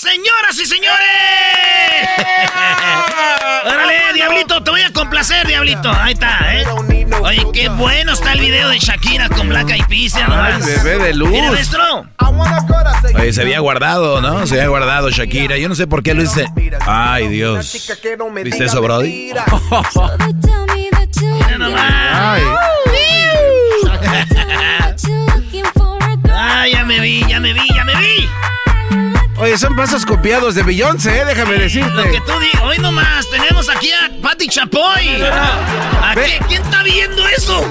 ¡Señoras y señores! ¡Órale, Diablito! Te voy a complacer, Diablito. Ahí está, ¿eh? Oye, qué bueno está el video de Shakira con Black Eyed Peas. ya nomás. bebé de luz. Mira, maestro. Oye, se había guardado, ¿no? Se había guardado Shakira. Yo no sé por qué lo hice. Ay, Dios. ¿Viste eso, Brody? Mira nomás. Ay. Ay, ya me vi, ya me vi. Oye, son pasos copiados de Beyoncé, ¿eh? déjame decirte. Lo que tú digas. Hoy nomás tenemos aquí a Patti Chapoy. ¿A qué? ¿Quién está viendo eso?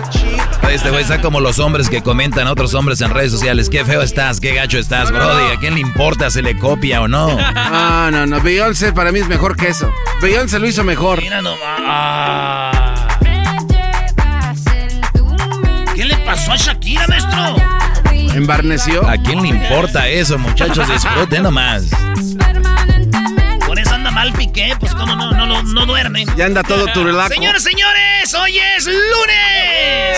Este güey está como los hombres que comentan a otros hombres en redes sociales. Qué feo estás, qué gacho estás, Brody. ¿A quién le importa si le copia o no? No, no, no. Beyoncé para mí es mejor que eso. Beyoncé lo hizo mejor. Mira nomás. Ah. ¿Qué le pasó a Shakira, maestro? ¿A quién le importa eso, muchachos? Disfruten nomás. Mal Piqué, pues como no, no, no, no duerme. Ya anda todo turlaco. Señores, señores, hoy es lunes.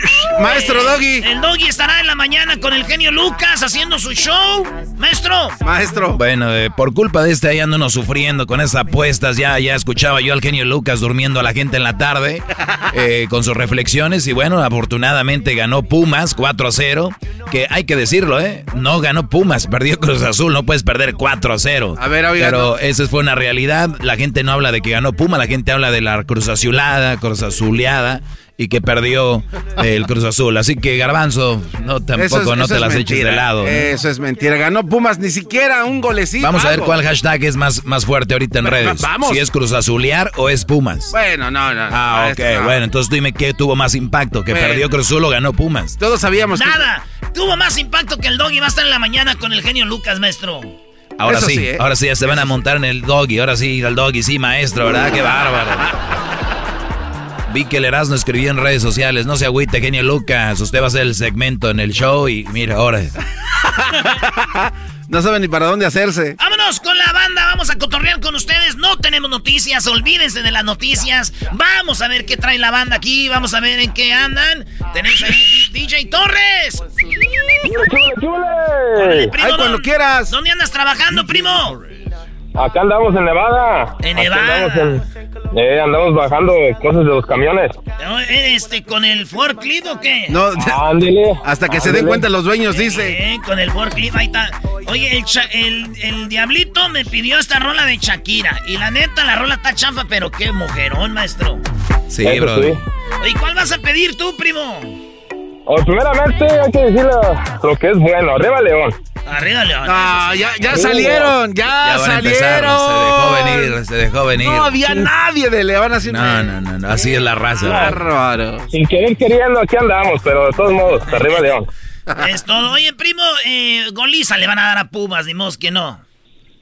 Maestro Doggy. El Doggy estará en la mañana con el genio Lucas haciendo su show. Maestro. Maestro. Bueno, eh, por culpa de este ahí ando uno sufriendo con esas apuestas. Ya, ya escuchaba yo al genio Lucas durmiendo a la gente en la tarde eh, con sus reflexiones. Y bueno, afortunadamente ganó Pumas 4 a 0. Que hay que decirlo, ¿eh? No ganó Pumas, perdió Cruz Azul. No puedes perder 4 a 0. A ver, oiga, Pero esa fue una realidad. La gente no habla de que ganó Puma, la gente habla de la Cruz Azulada, Cruz Azuleada y que perdió el Cruz Azul. Así que Garbanzo, no tampoco es- no te las eches de lado. ¿no? Eso es mentira. Ganó Pumas ni siquiera un golecito. Vamos a ver algo. cuál hashtag es más, más fuerte ahorita en redes. vamos. Si es Cruz Azulear o es Pumas. Bueno, no, no. no, Ah, ok, no. bueno, entonces dime qué tuvo más impacto, que Bueno. perdió Cruz Azul o ganó Pumas. Todos sabíamos que- Nada. Tuvo más impacto que el Doggy va a estar en la mañana con el genio Lucas, maestro. Ahora Eso sí, sí, ¿eh? ahora sí ya se van a montar en el doggy, ahora sí ir al doggy, sí, maestro, ¿verdad? Qué bárbaro. Vi que el Erasmo escribió en redes sociales, no se agüite, genio Lucas, usted va a hacer el segmento en el show y mira, ahora. No saben ni para dónde hacerse. Vámonos con la banda, vamos a cotorrear con ustedes. No tenemos noticias, olvídense de las noticias. Vamos a ver qué trae la banda aquí, vamos a ver en qué andan. Tenemos ahí DJ Torres. Órale, primo, Ay, cuando ¿dónde- quieras. ¿Dónde andas trabajando, primo? Acá andamos en Nevada. En Nevada. Andamos, en- eh, andamos bajando cosas de los camiones. Este, ¿Con el forklift o qué? No, Ándele. hasta que se den cuenta los dueños, dice. Eh, con el forklift, ahí está. Oye, el, cha- el, el diablito me pidió esta rola de Shakira. Y la neta, la rola está chafa, pero qué mujerón, maestro. Sí, Eso bro. sí. ¿Y cuál vas a pedir tú, primo? Oh, primeramente hay que decirle lo que es bueno. Arriba León. Arriba León. Ah, ya, ya salieron, ya, salieron. Se dejó venir, se dejó venir. No había nadie de León así. No, no, no, no, así es la raza. Bárbaro. Sin querer queriendo, aquí andamos, pero de todos modos, arriba León. Es todo. Oye, primo, eh, goliza le van a dar a Pumas, ni modo que no.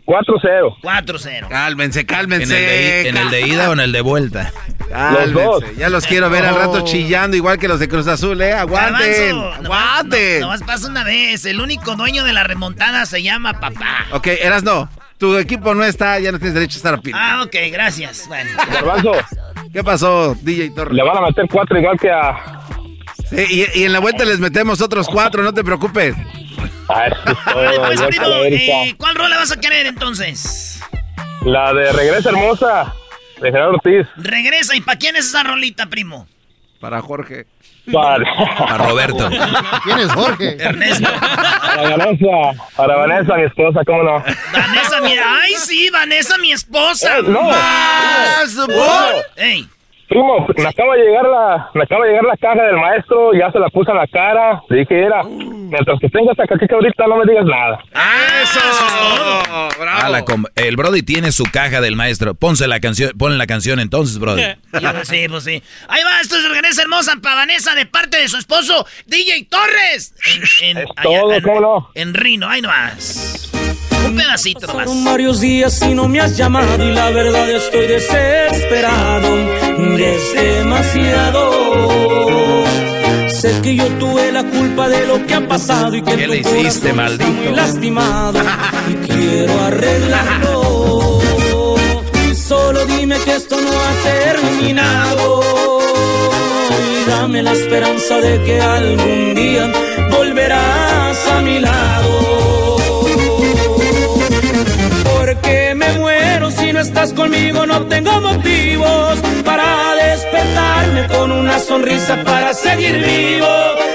4-0. 4-0. Cálmense, cálmense. ¿En el, de, ¿En el de ida o en el de vuelta? Cálmense. Los dos. Ya los quiero ver al rato Oh. chillando, igual que los de Cruz Azul, ¿eh? Aguanten. Garbanzo, Aguanten. Nomás, nomás pasa una vez. El único dueño de la remontada se llama papá. Ok, eras no. Tu equipo no está, ya no tienes derecho a estar opinando. Ah, ok, gracias. Bueno. Garbanzo, ¿Qué pasó, DJ Torres? le van a meter 4 igual que a... Sí, y, y en la vuelta les metemos otros cuatro, no te preocupes. A eso es todo, Oye, pues, igual que primo, eh, ¿cuál rola vas a querer entonces? La de Regresa Hermosa, de Gerardo Ortiz. Regresa. ¿Y para quién es esa rolita, primo? Para Jorge. Para, Roberto. ¿Quién es Jorge? Ernesto. para Vanessa, para Vanessa, mi esposa, ¿cómo no? Vanessa, mira. Ay, sí, Vanessa, mi esposa. Eh, no. Más. No. Ey. Primo, me acaba de llegar la, me acaba de llegar la caja del maestro, ya se la puse en la cara, le dije, era, mientras que tengas esa caquita ahorita no me digas nada. ¡Eso! ¡Bravo! Ah, la com- el Brody tiene su caja del maestro. Ponse la canción, ponle la canción entonces, Brody. Sí, pues sí. Ahí va, esto es Regresa Hermosa para Vanessa de parte de su esposo, DJ Torres. En, en- Es todo, en- ¿cómo no? En Rino, ahí nomás. Un pedacito nomás. Varios días y no me has llamado y la verdad estoy desesperado, es demasiado. Sé que yo tuve la culpa de lo que ha pasado y que ¿Qué le hiciste, está maldito? muy lastimado y quiero arreglarlo. Solo dime que esto no ha terminado y dame la esperanza de que algún día volverás a mi lado. Estás conmigo, no tengo motivos para despertarme con una sonrisa para seguir vivo.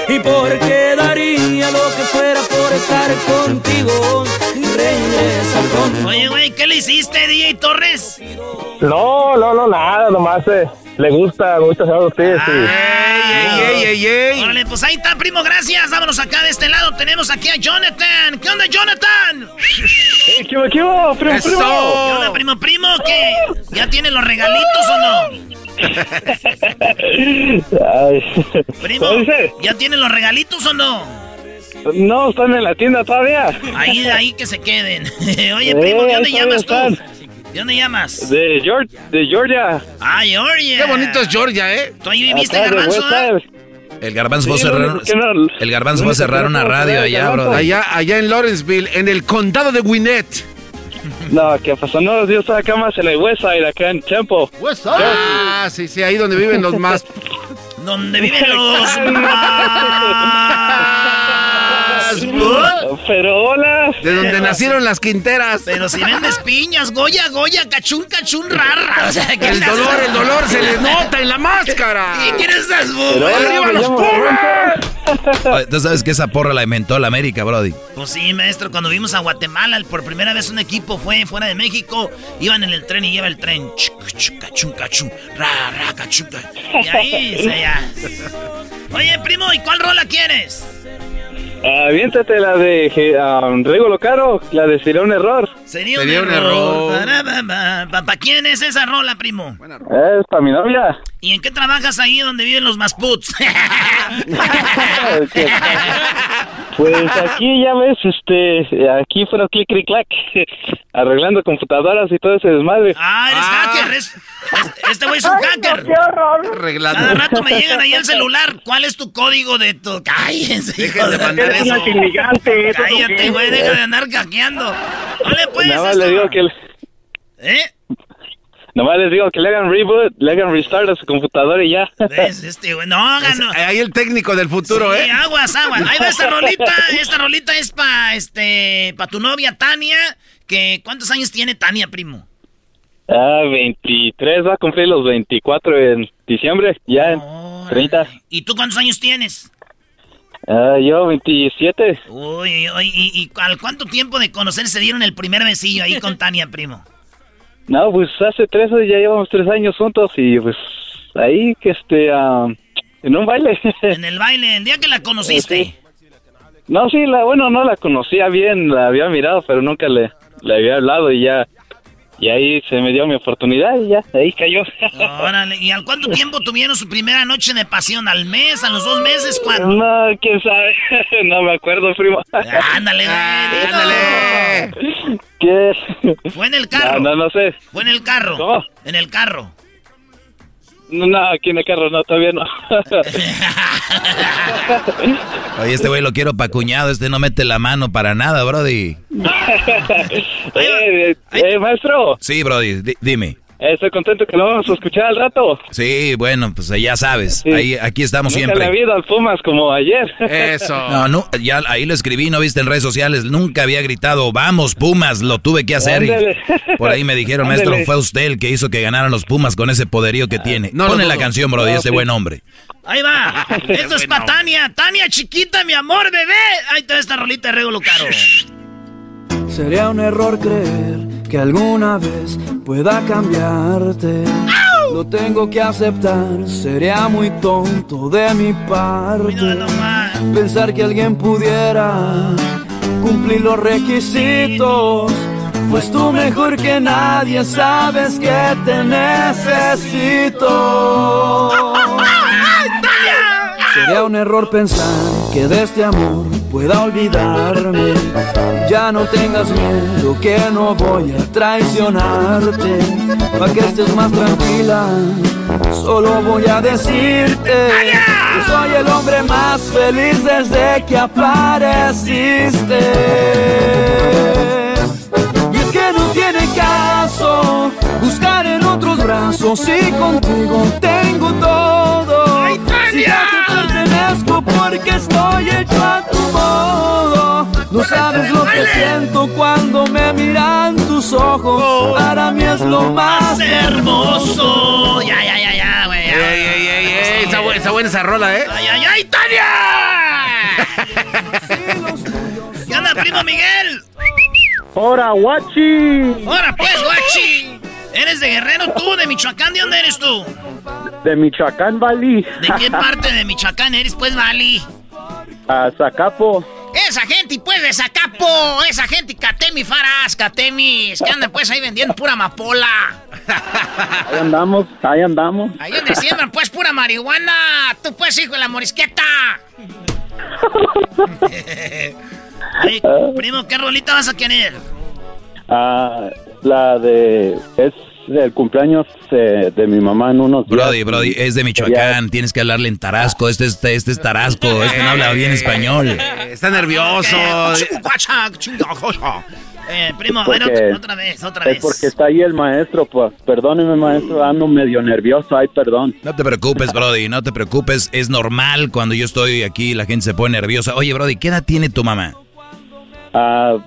Y porque daría lo que fuera por estar contigo. Regresa pronto. Oye, güey, ¿qué le hiciste, DJ Torres? No, no, no, nada, nomás eh, le gusta mucho Gerardo Ortiz y... ¡Ey, ey, ey, ey! Órale, pues ahí está, primo, gracias. Vámonos acá de este lado. Tenemos aquí a Jonathan. ¿Qué onda, Jonathan? ¡Eh, qué qué primo, ¡Eso! primo! ¿Qué onda, primo, primo? ¿Qué? ¿Ya tiene los regalitos o no? Ay. Primo. ¿ya tiene los regalitos o no? No, están en la tienda todavía. Ahí, ahí que se queden. Oye, primo, ¿de dónde llamas tú? ¿De dónde llamas? De, Georgia, de Georgia. Ah, Georgia. Qué bonito es Georgia, ¿eh? ¿Tú ahí viviste, Garbanzo? El garbanzo a Sí, cerrar, único que no- el garbanzo a cerrar no una puedo radio allá. Brody. Allá, allá en Lawrenceville, en el condado de Gwinnett. No, ¿qué pasó? No, yo estoy acá más en el West Side, acá en Temple. Up? Ah, sí, sí, ahí donde viven los más. Donde viven los más... Pero hola. De donde nacieron las quinteras. Pero si vendes piñas, Goya, Goya, cachún, cachún, rara. O sea, ¿qué El dolor, el dolor se les nota en la máscara. ¿Y quién es esas ¡Arriba los! Oye, Tú sabes que esa porra la inventó la América, Brody. Pues sí, maestro, cuando vimos a Guatemala, por primera vez un equipo fue fuera de México, iban en el tren y lleva el tren. cachun, cachun, ra, ra, cachun, ca- Y ahí se ya. Oye, primo, ¿y cuál rola quieres? Aviéntate la de um, Rigo Caro, la de Sería un error. Sería, Sería un error. error. ¿Para quién es esa rola, primo? Es para mi novia. ¿Y en qué trabajas ahí donde viven los masputs? Pues aquí ya ves, este, aquí fueron clic, clic, clac, arreglando computadoras y todo ese desmadre. ah, eres Ah. hacker. es- es- este güey es un hacker. Cada Arreglando. rato me llegan ahí al celular. ¿Cuál es tu código de tu...? Cállense, hijo Dejen de mandar eso. inmigrante. Cállate, güey, deja de andar caqueando. Vale, pues. Nada más esto- le digo que, ¿Eh? nada más les digo que le hagan reboot, le hagan restart a su computadora y ya. ¿Ves? Este, güey, no, Es- ganó. ahí el técnico del futuro, Sí, ¿eh? aguas, aguas. Ahí va esta rolita. Esta rolita es para este, pa tu novia Tania. Que, ¿Cuántos años tiene Tania, primo? Ah, 23, va a cumplir los 24 en diciembre, ya en Órale. 30. ¿Y tú cuántos años tienes? Ah, yo 27. Uy, uy, ¿y, y al cuánto tiempo de conocer se dieron el primer besillo ahí con Tania, primo? No, pues hace tres, ya llevamos tres años juntos y pues ahí que este, ah, en un baile. En el baile, el día que la conociste. No, sí, la, bueno, no la conocía bien, la había mirado, pero nunca le, le había hablado y ya. Y ahí se me dio mi oportunidad y ya, ahí cayó. Órale, ¿y al cuánto tiempo tuvieron su primera noche de pasión? ¿Al mes? ¿A los dos meses? ¿Cuándo? No, quién sabe. no me acuerdo, primo. Ándale, güey, ándale. ¿Qué? Fue en el carro. No, no, no sé. Fue en el carro. ¿Cómo? En el carro. No, aquí en el carro no, todavía no. Oye, este güey lo quiero pa' cuñado, este no mete la mano para nada, Brody. eh, eh, maestro. Sí, Brody, di- dime. Eh, estoy contento que lo vamos a escuchar al rato. Sí, bueno, pues ya sabes, ahí, aquí estamos Nunca siempre. ha habido al Pumas como ayer. No, no, ya ahí lo escribí, no viste en redes sociales, nunca había gritado, vamos Pumas, lo tuve que hacer. y por ahí me dijeron, Ándale. maestro, fue usted el que hizo que ganaran los Pumas con ese poderío que tiene. no lo Ponle la canción, Brody, No, ese sí. buen hombre. Ahí va. Esto es para Tania. Tania, chiquita, mi amor, bebé. Ahí está esta rolita de Regulo Caro. Sería un error creer que alguna vez pueda cambiarte. Lo tengo que aceptar, sería muy tonto de mi parte. Pensar que alguien pudiera cumplir los requisitos. Pues tú mejor que nadie sabes que te necesito. Sería un error pensar que de este amor pueda olvidarme. Ya no tengas miedo que no voy a traicionarte. Pa' que estés más tranquila, solo voy a decirte que soy el hombre más feliz desde que apareciste. Y es que no tiene caso buscar en otros brazos y contigo tengo todo. Te pertenezco porque estoy hecho a tu modo. No sabes lo que siento cuando me miran tus ojos. Para mí es lo más hermoso. Ya, ya, ya, ya, güey. Ey, ey, ey, ey, está, bu- está buena esa rola, ¿eh? ¡Ay, ay, ay, Tania! ¿Qué onda, primo Miguel? ¡Hora, guachi! ¡Hora, pues, guachi! ¿Eres de Guerrero tú? ¿De Michoacán? ¿De dónde eres tú? De Michoacán, Bali. ¿De qué parte de Michoacán eres, pues, Vali? A Zacapo. Esa gente, pues, de Zacapo. Esa gente, Catemi Faras, Catemis. Que andan, pues, ahí vendiendo pura amapola. Ahí andamos, ahí andamos. Ahí donde siembran, pues, pura marihuana. Tú, pues, hijo de la morisqueta. Primo, ¿qué rolita vas a querer? Ah, la de... Es el cumpleaños eh, de mi mamá en unos días. Brody, Brody, es de Michoacán, tienes que hablarle en Tarasco, este, este, este es Tarasco, este no habla bien español. Está nervioso. Eh, primo, a ver, Porque- otra, otra vez, otra Es vez. porque está ahí el maestro, pues. Perdóneme, maestro, ando medio nervioso, ay, perdón. No te preocupes, Brody, no te preocupes, es normal cuando yo estoy aquí, la gente se pone nerviosa. Oye, Brody, ¿qué edad tiene tu mamá? Ah,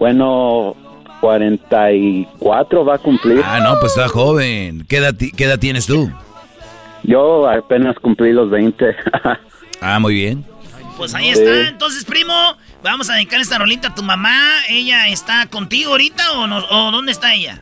bueno, 44 va a cumplir. Ah, no, pues está joven. ¿Qué edad, qué edad tienes tú? Yo apenas cumplí los 20. Ah, muy bien. Pues ahí Sí. está. Entonces, primo, vamos a dedicar esta rolita a tu mamá. ¿Ella está contigo ahorita o, no, o dónde está ella?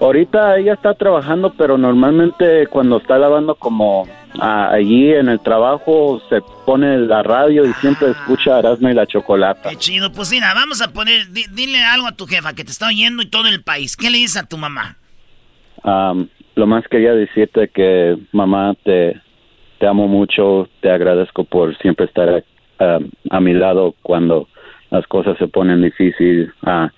Ahorita ella está trabajando, pero normalmente cuando está lavando como ah, allí en el trabajo se pone la radio y siempre escucha Erasmo y la Chocolata. Qué chido. Pues mira, vamos a poner, di- dile algo a tu jefa que te está oyendo y todo el país. ¿Qué le dices a tu mamá? Am, lo más quería decirte que mamá te, te amo mucho, te agradezco por siempre estar a mi lado cuando las cosas se ponen difíciles. Ah,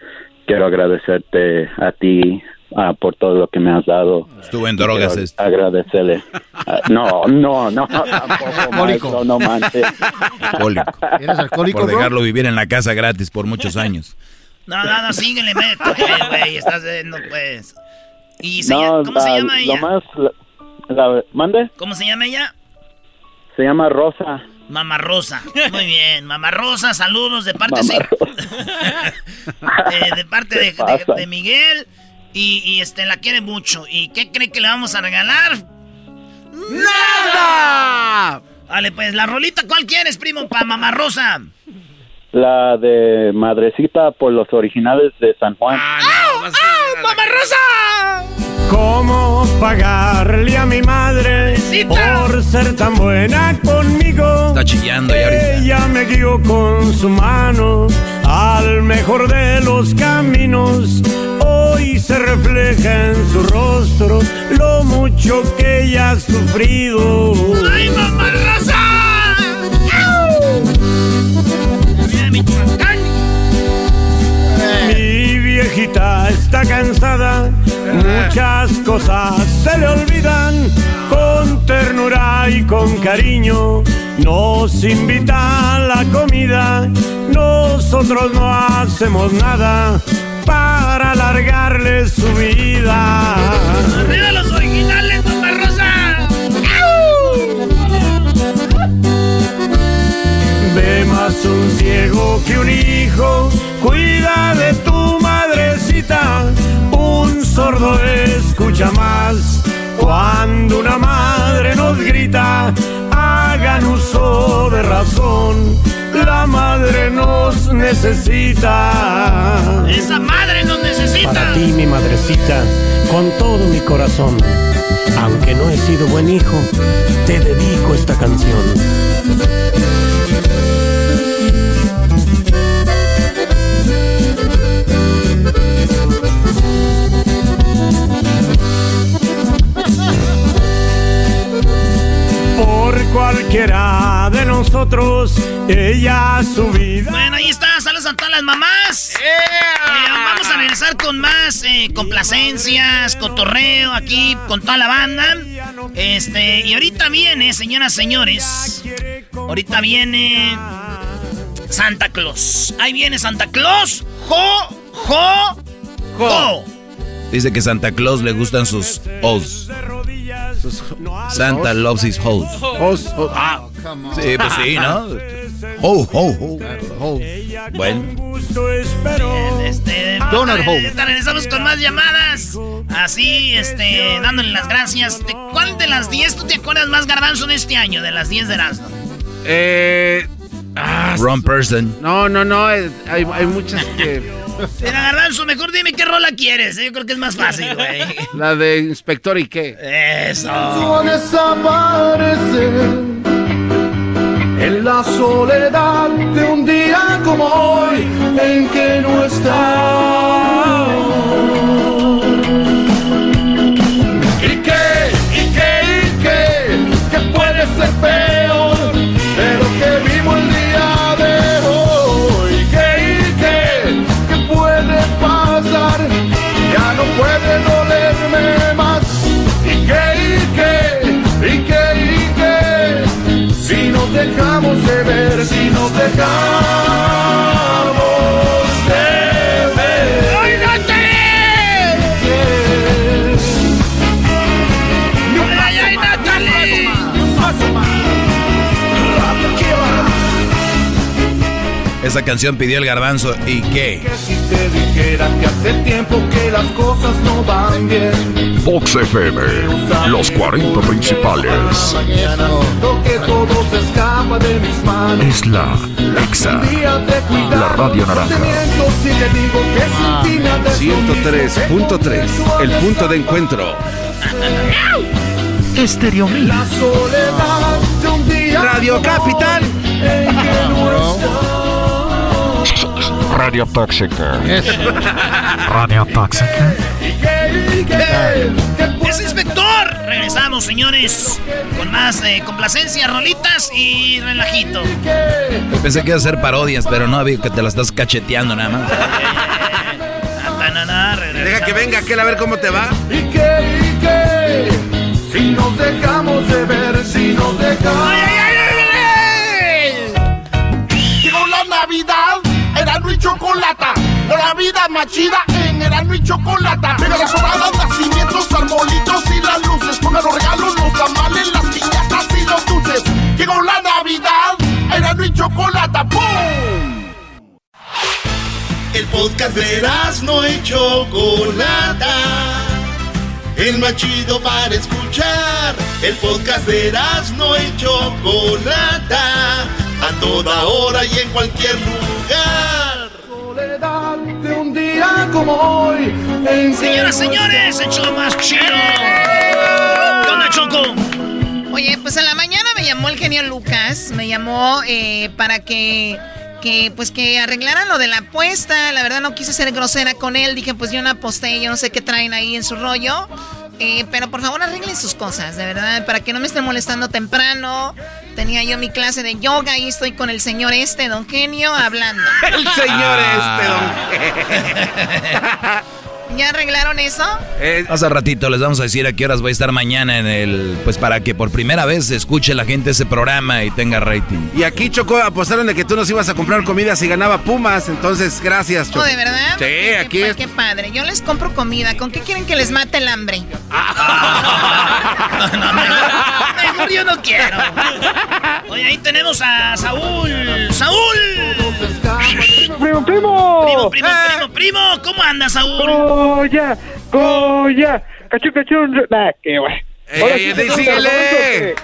quiero agradecerte a ti ah, por todo lo que me has dado. Estuvo en drogas Quiero este. Agradecerle. Ah, no, no, no, tampoco, maestro, no manches. Alcohólico. ¿Eres alcohólico, Por bro? dejarlo vivir en la casa gratis por muchos años. No, no, no, síguele, meto, güey. Estás viendo, pues. ¿Y se No, llama- cómo se ah, llama Lo ella? más, la- la- ¿Mande? ¿Cómo se llama ella? Se llama Rosa. Mamá Rosa. Muy bien, Mamá Rosa, saludos de parte sí, eh, de parte de, de- de Miguel y, y, este la quiere mucho. ¿Y qué cree que le vamos a regalar? ¡Nada! Vale, pues la rolita, ¿cuál quieres, primo, para Mamá Rosa? La de Madrecita por los originales de San Juan. ¡Ah, Mamá Rosa! ¿Cómo pagarle a mi madre por ser tan buena conmigo. Está chillando ya ahorita. Ella me guió con su mano al mejor de los caminos. Hoy se refleja en su rostro lo mucho que ella ha sufrido. ¡Ay, mamá Rosa! Mi está cansada, muchas cosas se le olvidan. Con ternura y con cariño nos invita a la comida. Nosotros no hacemos nada para alargarle su vida. ¡Arriba los originales, mamá Rosa! Ve más un ciego que un hijo, cuida de tu madrecita. Un sordo escucha más cuando una madre nos grita. Hagan uso de razón, la madre nos necesita. ¡Esa madre nos necesita! Para ti, mi madrecita, con todo mi corazón. Aunque no he sido buen hijo, te dedico esta canción. Por cualquiera de nosotros, ella su vida. Bueno, ahí está. Saludos a todas las mamás. Eh, vamos a regresar con más eh, complacencias, cotorreo aquí con toda la banda. Este, y ahorita viene, señoras, señores. Ahorita viene Santa Claus. Ahí viene Santa Claus. ¡Jo! ¡Jo! ¡Jo! Dice que Santa Claus le gustan sus O's. Santa loves his hoes. Ah, Sí, pues sí, ¿no? Ho, ho, ho. Bueno. Bien, este, Donut ahorita hole. regresamos con más llamadas. Así, este, dándole las gracias. ¿De ¿Cuál de las 10 tú te acuerdas más garbanzo de este año? De las 10 de Erasmo. Eh, ah, Wrong person. no, no, no. eh, Hay, hay muchas que. Mira, garbanzo, mejor dime qué rola quieres. eh, Yo creo que es más fácil, güey. La de Inspector y qué. Eso. en la soledad de un día como hoy en que no está. Si Esa canción pidió el garbanzo. ¿Y qué? Si te dijera que hace tiempo que las cosas no van bien. Fox FM, los 40 principales. Lo que todo se escapa de mis manos. Es la Exa, la radio naranja. te miento si te digo que sin ti nada es lo mismo. 103.3, el punto de encuentro. Estéreo Mil. La soledad de un día Radio Capital. en que no está. Radio Tóxica. Radio Tóxica. ¡Es inspector! Regresamos, señores, con más eh, complacencia, rolitas y relajito. Pensé que iba a ser parodias, pero no, vi que te la estás cacheteando nada más. Deja que venga aquel a ver cómo te va. ¿Y qué? ¿Y qué? Si nos dejamos de ver, si nos dejamos. ¡Ay, ay, ay, ay, Erasmo y Chocolata. La vida más chida en Erasmo y Chocolata. Mega las sobradas, nacimientos, arbolitos y las luces. Pongan los regalos, los tamales, las piñatas y los dulces. Llegó la Navidad, Erasmo y Chocolata. ¡Pum! El podcast de no y Chocolata. El más chido para escuchar. El podcast de no y Chocolata. A toda hora y en cualquier lugar día como hoy. Señoras, señores, el show más chido. ¿Qué onda, Choco? Oye, pues a la mañana me llamó el genio Lucas, me llamó eh, para que que pues que arreglaran lo de la apuesta. La verdad no quise ser grosera con él. Dije, pues yo no aposté, yo no sé qué traen ahí en su rollo. Eh, pero por favor arreglen sus cosas, de verdad, para que no me estén molestando temprano. Tenía yo mi clase de yoga y estoy con el señor este, don Genio, hablando. el señor Ah. este, don. ¿Ya arreglaron eso? Eh, Hace ratito les vamos a decir a qué horas voy a estar mañana en el... Pues para que por primera vez escuche la gente ese programa y tenga rating. Y aquí, Choco, apostaron de que tú nos ibas a comprar comida si ganaba Pumas. Entonces, gracias, Choco. ¿Oh, de verdad? Sí, Qué- aquí qué, es. qué padre. Yo les compro comida. ¿Con qué quieren que les mate el hambre? Mejor yo no quiero. Oye, ahí tenemos a Saúl. ¡Saúl! Primo, primo. Primo, primo, primo, primo. ¿Cómo andas, Saúl? Goya, Goya. Cachú, cachú. Nah, qué guay. Ey, ey, síguele.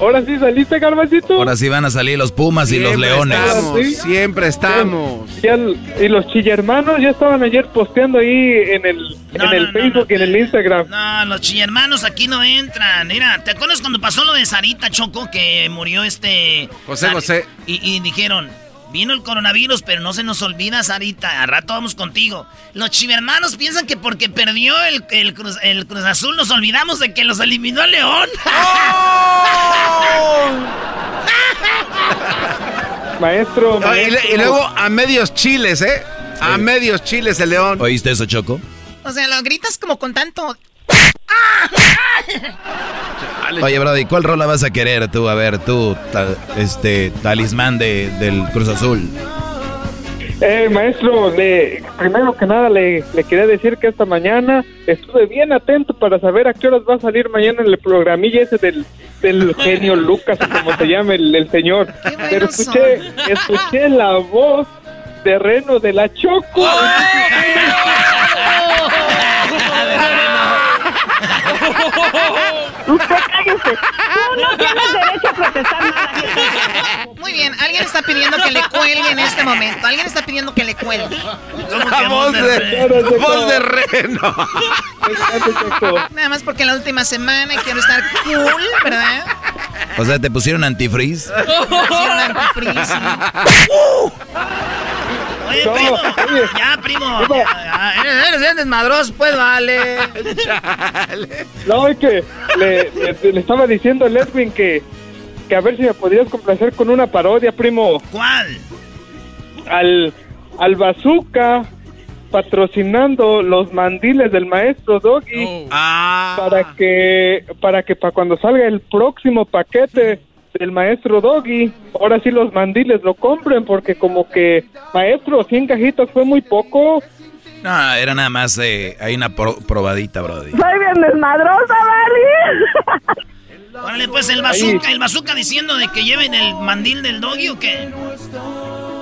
Ahora sí saliste, Garbancito. Ahora sí van a salir los Pumas y los Siempre Leones. estamos, ¿Sí? siempre estamos. Y, el- y los chillermanos ya estaban ayer posteando ahí en el, No, en el no, no, Facebook y en el Instagram. No, los chillermanos aquí no entran. Mira, ¿te acuerdas cuando pasó lo de Sarita Choco que murió este... José Sar- José. Y, y dijeron, vino el coronavirus, pero no se nos olvida, Sarita. Al rato vamos contigo. Los chillermanos piensan que porque perdió el, el Cruz, el Cruz Azul nos olvidamos de que los eliminó el León. Maestro, y, le- maestro. y luego a medios chiles, ¿eh? A medios chiles el león. ¿Oíste eso, Choco? O sea, lo gritas como con tanto... Oye, Brody, ¿cuál rola vas a querer tú? A ver, tú, ta- este, talismán de, del Cruz Azul. Eh, maestro, le, primero que nada le, le quería decir que esta mañana estuve bien atento para saber a qué horas va a salir mañana el programilla ese del, del genio Lucas, o como se llama el, el señor. Pero escuché, escuché la voz de Reno de la Choco. Usted cállese. Tú no tienes derecho a protestar nada. Muy bien, alguien está pidiendo que le cuelgue en este momento. Alguien está pidiendo que le cuelgue. La voz de, voz de reno. Nada más porque la última semana y quiero estar cool, ¿verdad? O sea, ¿te pusieron antifreeze? Hicieron antifreeze, sí. Oye, No, primo. oye. Ya, primo. Ya, ya, eres, eres bien desmadroso, pues vale. No, es que le, le- le estaba diciendo a Edwin que, que a ver si me podrías complacer con una parodia, primo. ¿Cuál? Al, al bazooka patrocinando los mandiles del maestro Doggy Ah. para que para que para cuando salga el próximo paquete del maestro Doggy, ahora sí los mandiles lo compren porque como que maestro 100 cajitas fue muy poco. No, era nada más, eh, hay una pro- probadita, Brody. Soy bien desmadrosa, ¿vale? Órale, pues el bazooka, el bazooka diciendo de que lleven el mandil del doggy o qué.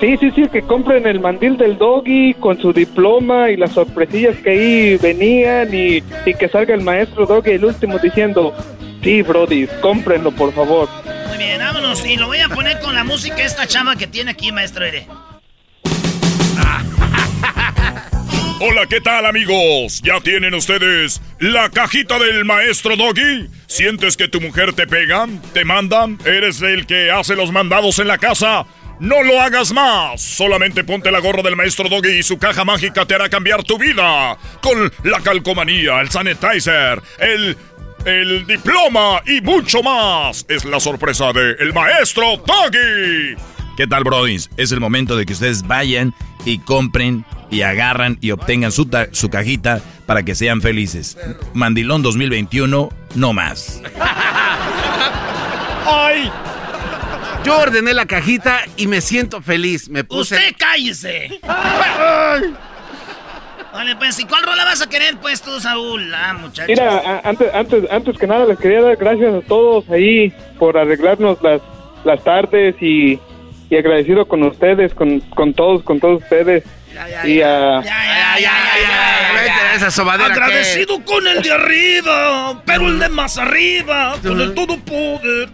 Sí, sí, sí, que compren el mandil del doggy con su diploma y las sorpresillas que ahí venían y, y que salga el maestro doggy el último diciendo, sí, Brody, cómprenlo por favor. Muy bien, vámonos. Y lo voy a poner con la música esta chava que tiene aquí, maestro Ere. Hola, ¿qué tal amigos? ¿Ya tienen ustedes la cajita del maestro Doggy? ¿Sientes que tu mujer te pega? ¿Te mandan? ¿Eres el que hace los mandados en la casa? No lo hagas más. Solamente ponte la gorra del maestro Doggy y su caja mágica te hará cambiar tu vida. Con la calcomanía, el sanitizer, el... El diploma y mucho más. Es la sorpresa de el maestro Doggy. ¿Qué tal, Brody? Es el momento de que ustedes vayan y compren y agarran y obtengan su, ta- su cajita para que sean felices. Mandilón 2021, no más. ¡Ay! Yo ordené la cajita y me siento feliz. Me puse. ¡Usted cállese! Vale, pues, ¿y cuál rola vas a querer, pues, tú, Saúl? Ah, muchachos. Mira, antes, antes, antes que nada les quería dar gracias a todos ahí por arreglarnos las, las tardes y, y agradecido con ustedes, con, con todos, con todos ustedes. y a... Esa sobadera Agradecido con el de arriba, pero el de más arriba, con el todo poder.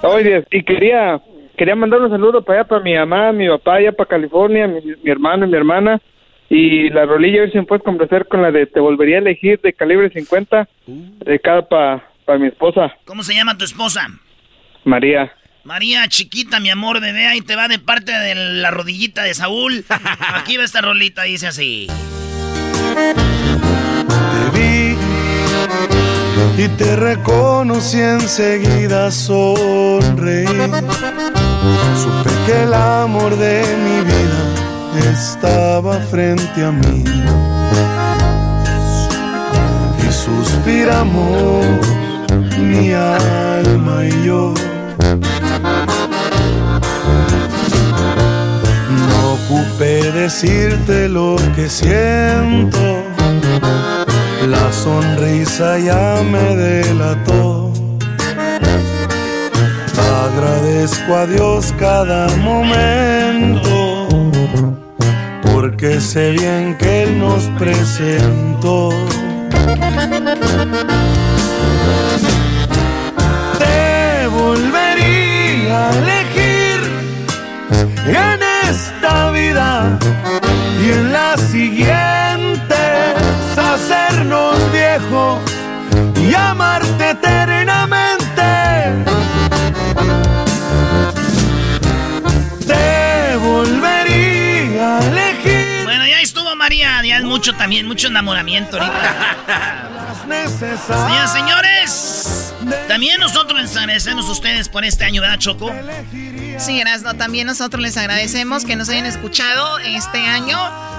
Oye, y quería quería mandar un saludo para allá, para mi mamá, mi papá, allá para California, mi, mi hermano y mi hermana. Y la rolilla, a ver si me puedes complacer con la de Te volvería a elegir de calibre 50, de cada para mi esposa. ¿Cómo se llama tu esposa? María. María, chiquita, mi amor, bebé, ahí te va de parte de la rodillita de Saúl. Aquí va esta rolita, dice así. Te vi y te reconocí enseguida, sonreí. Supe que el amor de mi vida estaba frente a mí. Y suspiramos mi alma y yo. Ocupé decirte lo que siento. La sonrisa ya me delató. Agradezco a Dios cada momento. Porque sé bien que Él nos presentó. Te volvería a elegir esta vida y en la siguiente hacernos viejos y amarte eternamente. Mucho también, mucho enamoramiento ahorita. Señoras, señores, también nosotros les agradecemos a ustedes por este año, ¿verdad, Choco? Sí, Erasno, también nosotros les agradecemos que nos hayan escuchado este año.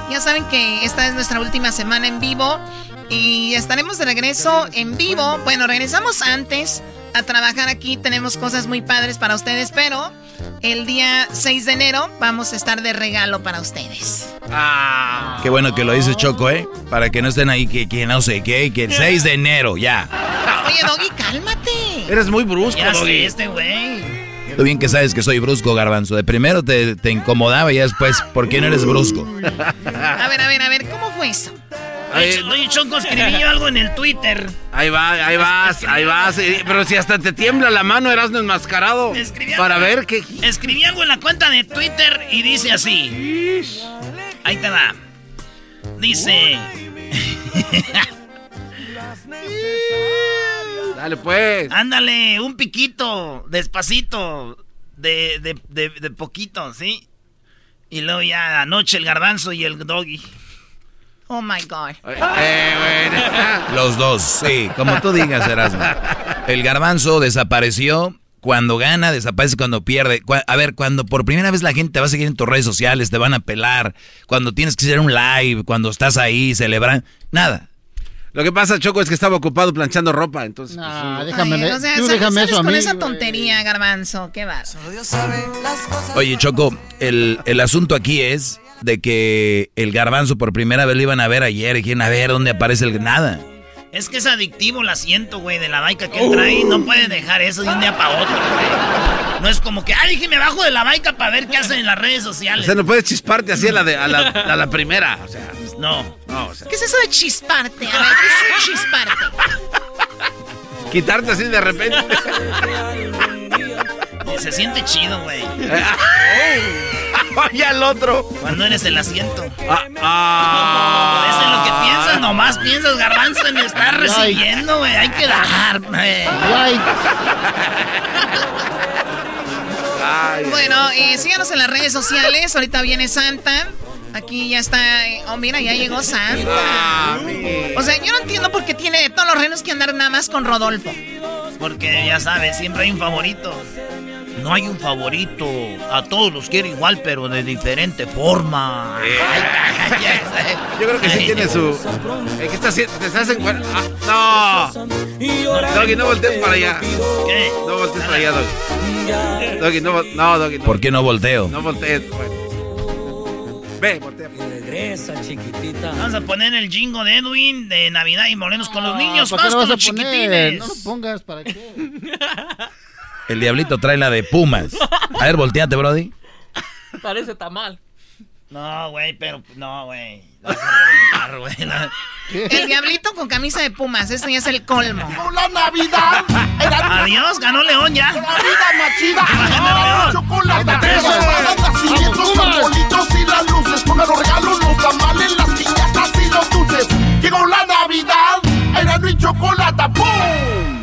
Ya saben que esta es nuestra última semana en vivo y estaremos de regreso en vivo. Bueno, regresamos antes a trabajar aquí. Tenemos cosas muy padres para ustedes, pero el día 6 de enero vamos a estar de regalo para ustedes. Ah. Qué bueno que lo dice Choco, ¿eh? Para que no estén ahí que, que no sé qué, que el 6 de enero, ya. Oye, Doggy, cálmate. Eres muy brusco, Ya Doggy. sé, este güey. Tú bien que sabes que soy brusco, garbanzo. De primero te, te incomodaba y después, ¿por qué no eres brusco? A ver, a ver, a ver, ¿cómo fue eso? Oye, oye, Choco, escribí yo algo en el Twitter. Ahí va, ahí vas, ahí vas. Pero si hasta te tiembla la mano, Erasmo enmascarado. Para ver qué. Escribí algo en la cuenta de Twitter y dice así. Ahí te va. Dice. Dale, pues. Ándale, un piquito, despacito, de, de, de, de poquito, ¿sí? Y luego ya anoche el garbanzo y el doggy. Oh my God. Eh, Los dos, sí, como tú digas, Erasmo. El garbanzo desapareció cuando gana, desaparece cuando pierde. A ver, cuando por primera vez la gente te va a seguir en tus redes sociales, te van a pelar, cuando tienes que hacer un live, cuando estás ahí, celebran, nada. Lo que pasa, Choco, es que estaba ocupado planchando ropa, entonces. pues, Ah, déjame, Ay, o sea, tú déjame eso a con mí, esa güey. tontería, garbanzo. ¿Qué vas? Oye, Choco, el, el asunto aquí es de que el garbanzo por primera vez lo iban a ver ayer, y dijeron, a ver, ¿dónde aparece el nada? Es que es adictivo el asiento, güey, de la baica que él trae. No puede dejar eso de un día para otro, güey. No es como que, ah, dije, me bajo de la baica para ver qué hacen en las redes O sociales. sea, no puedes chisparte así a la, de, a la, a la primera. O sea, No. no, o sea, ¿Qué es eso de chisparte? A ver, ¿qué es un chisparte? quitarte así de repente. Se siente chido, güey. Oye, al otro. Cuando eres el asiento. Ah, ah. Eso es lo que piensas, nomás piensas, garbanzo, en estar recibiendo, güey. Hay que dar, güey. Bueno, eh, síganos en las redes sociales. Ahorita viene Santa. Aquí ya está. eh, Oh, mira, ya llegó Santa. O sea, yo no entiendo por qué tiene todos los reinos que andar nada más con Rodolfo. Porque ya sabes, siempre hay un favorito. No hay un favorito. A todos los quiero igual, pero de diferente forma. Yo creo que sí tiene su. ¿Qué estás haciendo? ¿Te estás en ah, ¡No! Doggy, no voltees para allá. ¿Qué? No voltees para allá, Doggy. Doggy, no, no, Doggy. No, ¿Por qué no volteo? no voltees. bueno. Ve, voltea. Regresa, chiquitita. Vamos a poner el jingo de Edwin de Navidad y volvemos con los niños. ¿Para qué Vamos lo con vas los a poner? chiquitines. No lo pongas, ¿para qué? El diablito trae la de Pumas. A ver, volteate, Brody. Parece tamal. No, güey, pero no, güey. La- El diablito con camisa de pumas. Este ya es el colmo. La Navidad. Adiós, ganó León ya. La vida machida. Chocolate. Los arbolitos y las luces. Con los regalos, los tamales, las piñatas y los dulces. Llegó la Navidad. Era mi chocolate. ¡Pum!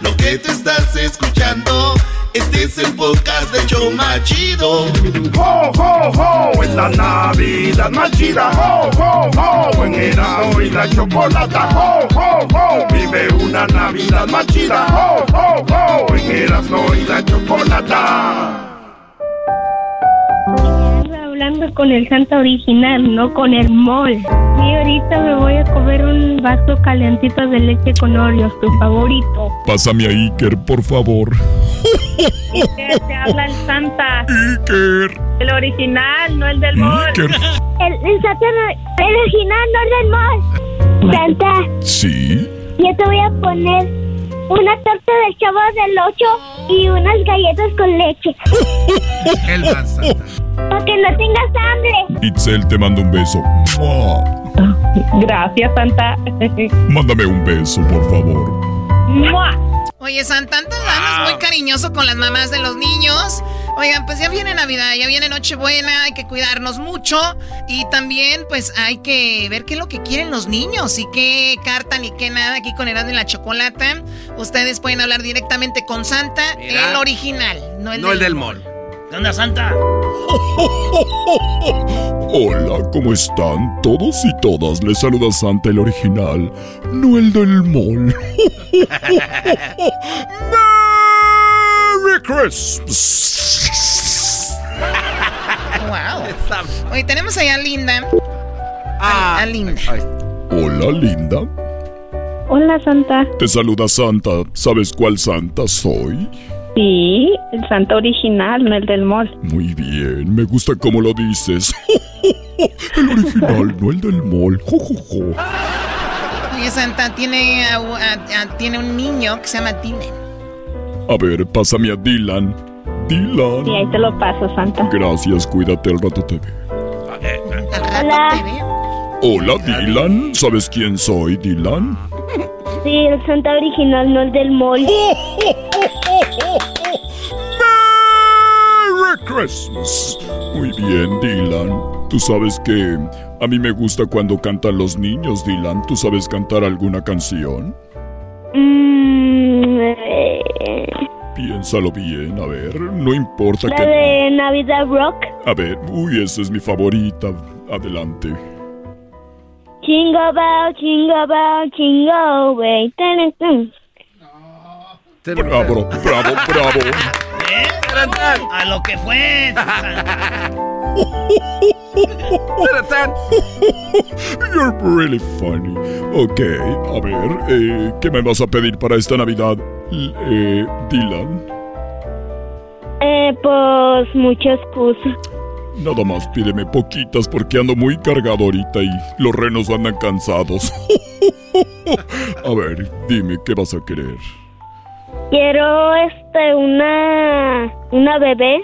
Lo que te estás escuchando, este es el podcast de Choma Chido. ¡Ho, ho, ho! Es la Navidad más chida. ¡Ho, ho, ho! En Erasmo y la chocolata. ¡Ho, ho, ho! Vive una Navidad más chida. ¡Ho, ho, ho! En Erasmo y la chocolata. Hablando con el Santa original, no con el mol. Y ahorita me voy a comer un vaso calentito de leche con Oreos, tu favorito. Pásame a Iker, por favor. Iker, te habla el Santa. Iker. El original, no el del mol. Iker. El, el Santa, el original, no el del mol. Santa, Sí. yo te voy a poner una torta del chavo del 8 y unas galletas con leche. El. Para que no tengas hambre. Itzel, te mando un beso. Gracias, Santa. Mándame un beso, por favor. Oye, Santa, andas muy cariñoso con las mamás de los niños. Oigan, pues ya viene Navidad, ya viene Nochebuena, hay que cuidarnos mucho. Y también, pues, hay que ver qué es lo que quieren los niños y qué carta ni qué nada aquí con Erasmo y la Chocolata. Ustedes pueden hablar directamente con Santa, Mira. el original, no el No el del mall. ¿Qué onda, Santa? Hola, ¿cómo están? Todos y todas les saluda Santa el original, no el del mall. ¡Merry Christmas! Wow. Oye, tenemos allá a Linda. Ah, A, a Linda. Hola, linda. Hola, Santa. Te saluda Santa. ¿Sabes cuál Santa soy? Sí, el Santa original, no el del mall. Muy bien, me gusta cómo lo dices. El original, no el del mall. Oye, Santa tiene, a- a- a- tiene un niño que se llama Dylan. A ver, pásame a Dylan. Dylan. Sí, ahí te lo paso, Santa. Gracias, cuídate, al rato te veo. Hola. Hola, Dylan. ¿Sabes quién soy, Dylan? Sí, el Santa original, no el del mall. Merry Christmas. Muy bien, Dylan. Tú sabes que a mí me gusta cuando cantan los niños, Dylan. ¿Tú sabes cantar alguna canción? Mm, eh, Piénsalo bien, a ver. No importa la que... de Navidad Rock. A ver, uy, esa es mi favorita. Adelante. Jingle bell, jingle bell, jingle way. Bravo, bravo, bravo. ¿Eh? A lo que fue. You're really funny. Ok, a ver, eh, ¿qué me vas a pedir para esta Navidad, eh, Dylan? Eh, pues muchas cosas. Nada más pídeme poquitas porque ando muy cargado ahorita y los renos andan cansados. a ver, dime, ¿qué vas a querer? Quiero este una una bebé.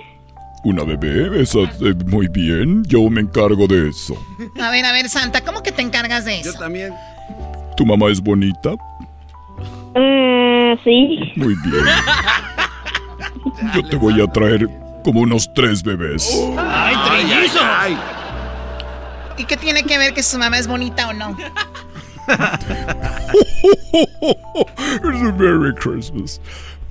¿Una bebé? Esa, eh, muy bien, yo me encargo de eso. A ver, a ver, Santa, ¿cómo que te encargas de eso? Yo también. ¿Tu mamá es bonita? Mm, sí. Muy bien. Yo te voy a traer como unos tres bebés. ¡Ay, trillizo! ¿Y qué tiene que ver que su mamá es bonita o no? It's a Merry Christmas.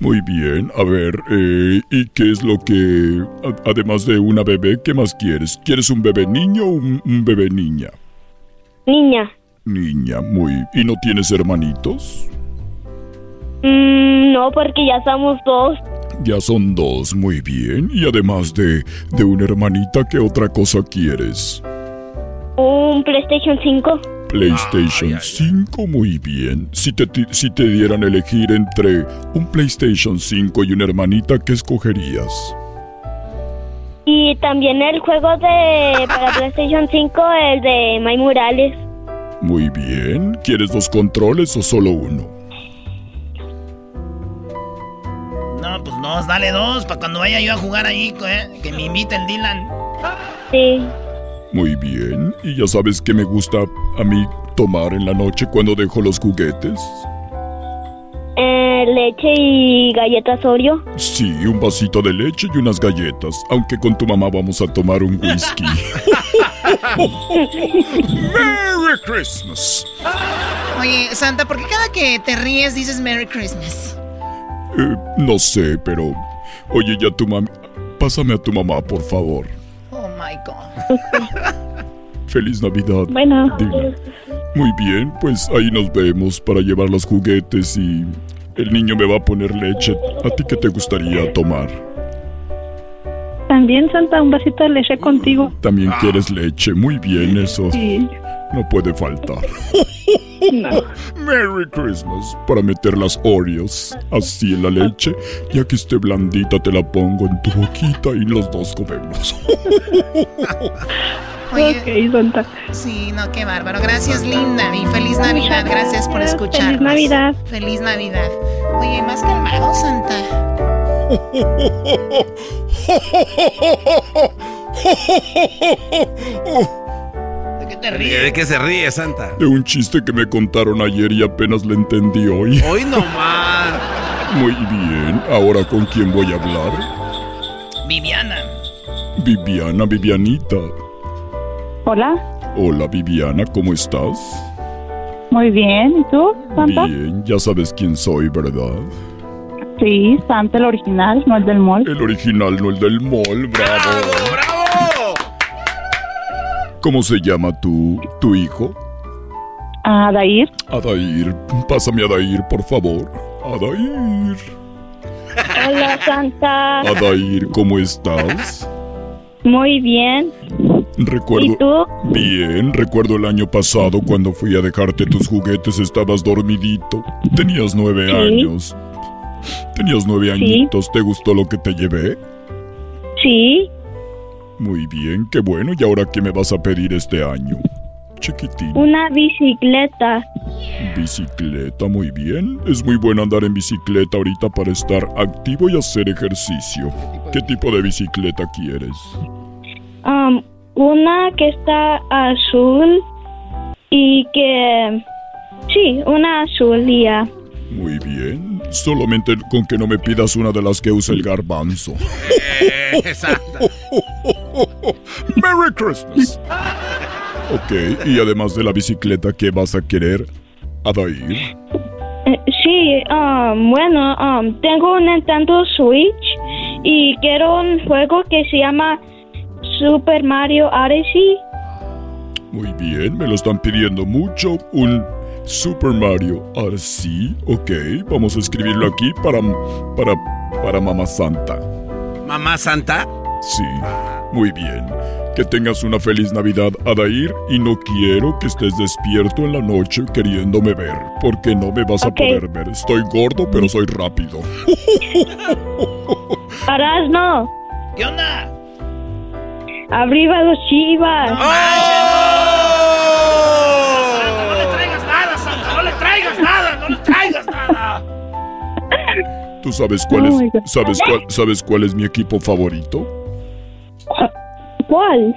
Muy bien, a ver, eh, ¿y qué es lo que, a- además de una bebé, qué más quieres? ¿Quieres un bebé niño o un, un bebé niña? Niña. Niña, muy. ¿Y no tienes hermanitos? Mm, no, porque ya somos dos. Ya son dos, muy bien. Y además de, de una hermanita, ¿qué otra cosa quieres? Un PlayStation 5. PlayStation 5, muy bien. Si te, si te dieran a elegir entre un PlayStation 5 y una hermanita, ¿qué escogerías? Y también el juego de para PlayStation 5, el de My Murales. Muy bien. ¿Quieres dos controles o solo uno? No, pues dos, dale dos, para cuando vaya yo a jugar ahí, ¿eh? que me invite el Dylan. Sí. Muy bien. ¿Y ya sabes qué me gusta a mí tomar en la noche cuando dejo los juguetes? Eh, leche y galletas Oreo. Sí, un vasito de leche y unas galletas. Aunque con tu mamá vamos a tomar un whisky. ¡Merry Christmas! Oye, Santa, ¿por qué cada que te ríes dices Merry Christmas? Eh, no sé, pero... Oye, ya tu mamá... Pásame a tu mamá, por favor. Oh my God. Feliz Navidad. Bueno. Muy bien, pues ahí nos vemos para llevar los juguetes y el niño me va a poner leche. ¿A ti qué te gustaría tomar? También, Santa, un vasito de leche contigo. También quieres leche. Muy bien, eso. Sí. No puede faltar. No. Merry Christmas. Para meter las Oreos así en la leche. Ya que esté blandita, te la pongo en tu boquita y los dos comemos. Oye, ok, Santa. Sí, no, qué bárbaro. Gracias, linda. Y feliz Navidad. Gracias por escucharnos. Feliz Navidad. Feliz Navidad. Oye, más calmado, Santa. ¿De qué te ríe? ¿De qué se ríe, Santa? De un chiste que me contaron ayer y apenas le entendí hoy. Hoy nomás. Muy bien. Ahora con quién voy a hablar? Viviana. Viviana, Vivianita. Hola. Hola Viviana, ¿cómo estás? Muy bien. ¿Y tú, Santa? Bien, ya sabes quién soy, ¿verdad? Sí, Santa, el original, no el del mall. El original, no el del mall, bravo. ¡Bravo! ¿Cómo se llama tu, tu hijo? Adair. Adair, pásame a Adair, por favor. Adair. Hola, Santa. Adair, ¿cómo estás? Muy bien. Recuerdo. ¿Y tú? Bien, recuerdo el año pasado cuando fui a dejarte tus juguetes, estabas dormidito. Tenías nueve Sí. años. Tenías nueve Sí. añitos, ¿te gustó lo que te llevé? Sí. Muy bien, qué bueno. ¿Y ahora qué me vas a pedir este año? Chiquitín. Una bicicleta. Bicicleta, muy bien. Es muy bueno andar en bicicleta ahorita para estar activo y hacer ejercicio. ¿Qué tipo de bicicleta quieres? Um, una que está azul y que... Sí, una azul y ya. Muy bien. Solamente con que no me pidas una de las que usa el garbanzo. Eh, Santa. Merry Christmas. Ok, y además de la bicicleta, ¿qué vas a querer, Adair? Eh, sí, um, bueno, um, tengo un Nintendo Switch y quiero un juego que se llama Super Mario Odyssey. Muy bien, me lo están pidiendo mucho. Un Super Mario. Sí, ok, vamos a escribirlo aquí para, para, para Mamá Santa. ¿Mamá Santa? Sí, muy bien. Que tengas una feliz Navidad, Adair, y no quiero que estés despierto en la noche queriéndome ver, porque no me vas a poder ver. Estoy gordo, pero soy rápido. Erasno, ¿Qué onda? arriba los chivas. No le traigas nada, Santa. No le traigas nada. No le traigas nada. ¿Tú sabes cuál Oh es, sabes cuál, sabes cuál es mi equipo favorito? ¿Cuál?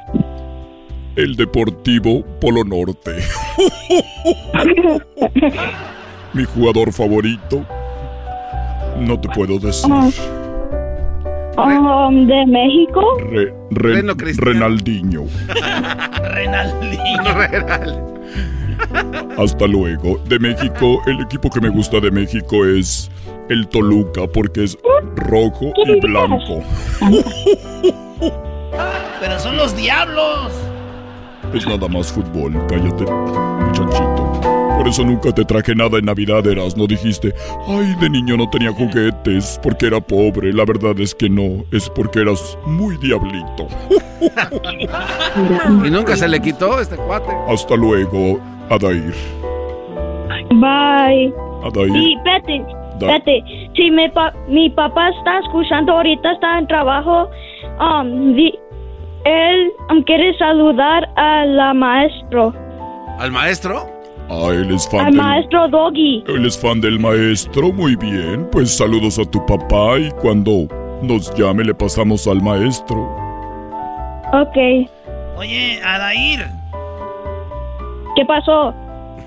El Deportivo Polo Norte. mi jugador favorito. No te puedo decir. Um, ¿De México? Re- Re- Reno Cristiano. Renaldinho. Renaldinho. Hasta luego. De México, el equipo que me gusta de México es el Toluca porque es rojo y blanco. Pero son los diablos. Es nada más fútbol, cállate, muchachito. Por eso nunca te traje nada en Navidad, Eras. No dijiste, ay, de niño no tenía juguetes porque era pobre. La verdad es que no, es porque eras muy diablito. ¿Y nunca se le quitó este cuate? Hasta luego, Adair. Bye. Adair. Y vete, Da- vete. Si mi, pa- mi papá está escuchando ahorita, está en trabajo, um, di- él quiere saludar a la maestro, ¿Al maestro? Ah, él es fan al del... maestro Doggy. Él es fan del maestro, muy bien. Pues saludos a tu papá y cuando nos llame le pasamos al maestro. Ok. Oye, Adair. ¿Qué pasó?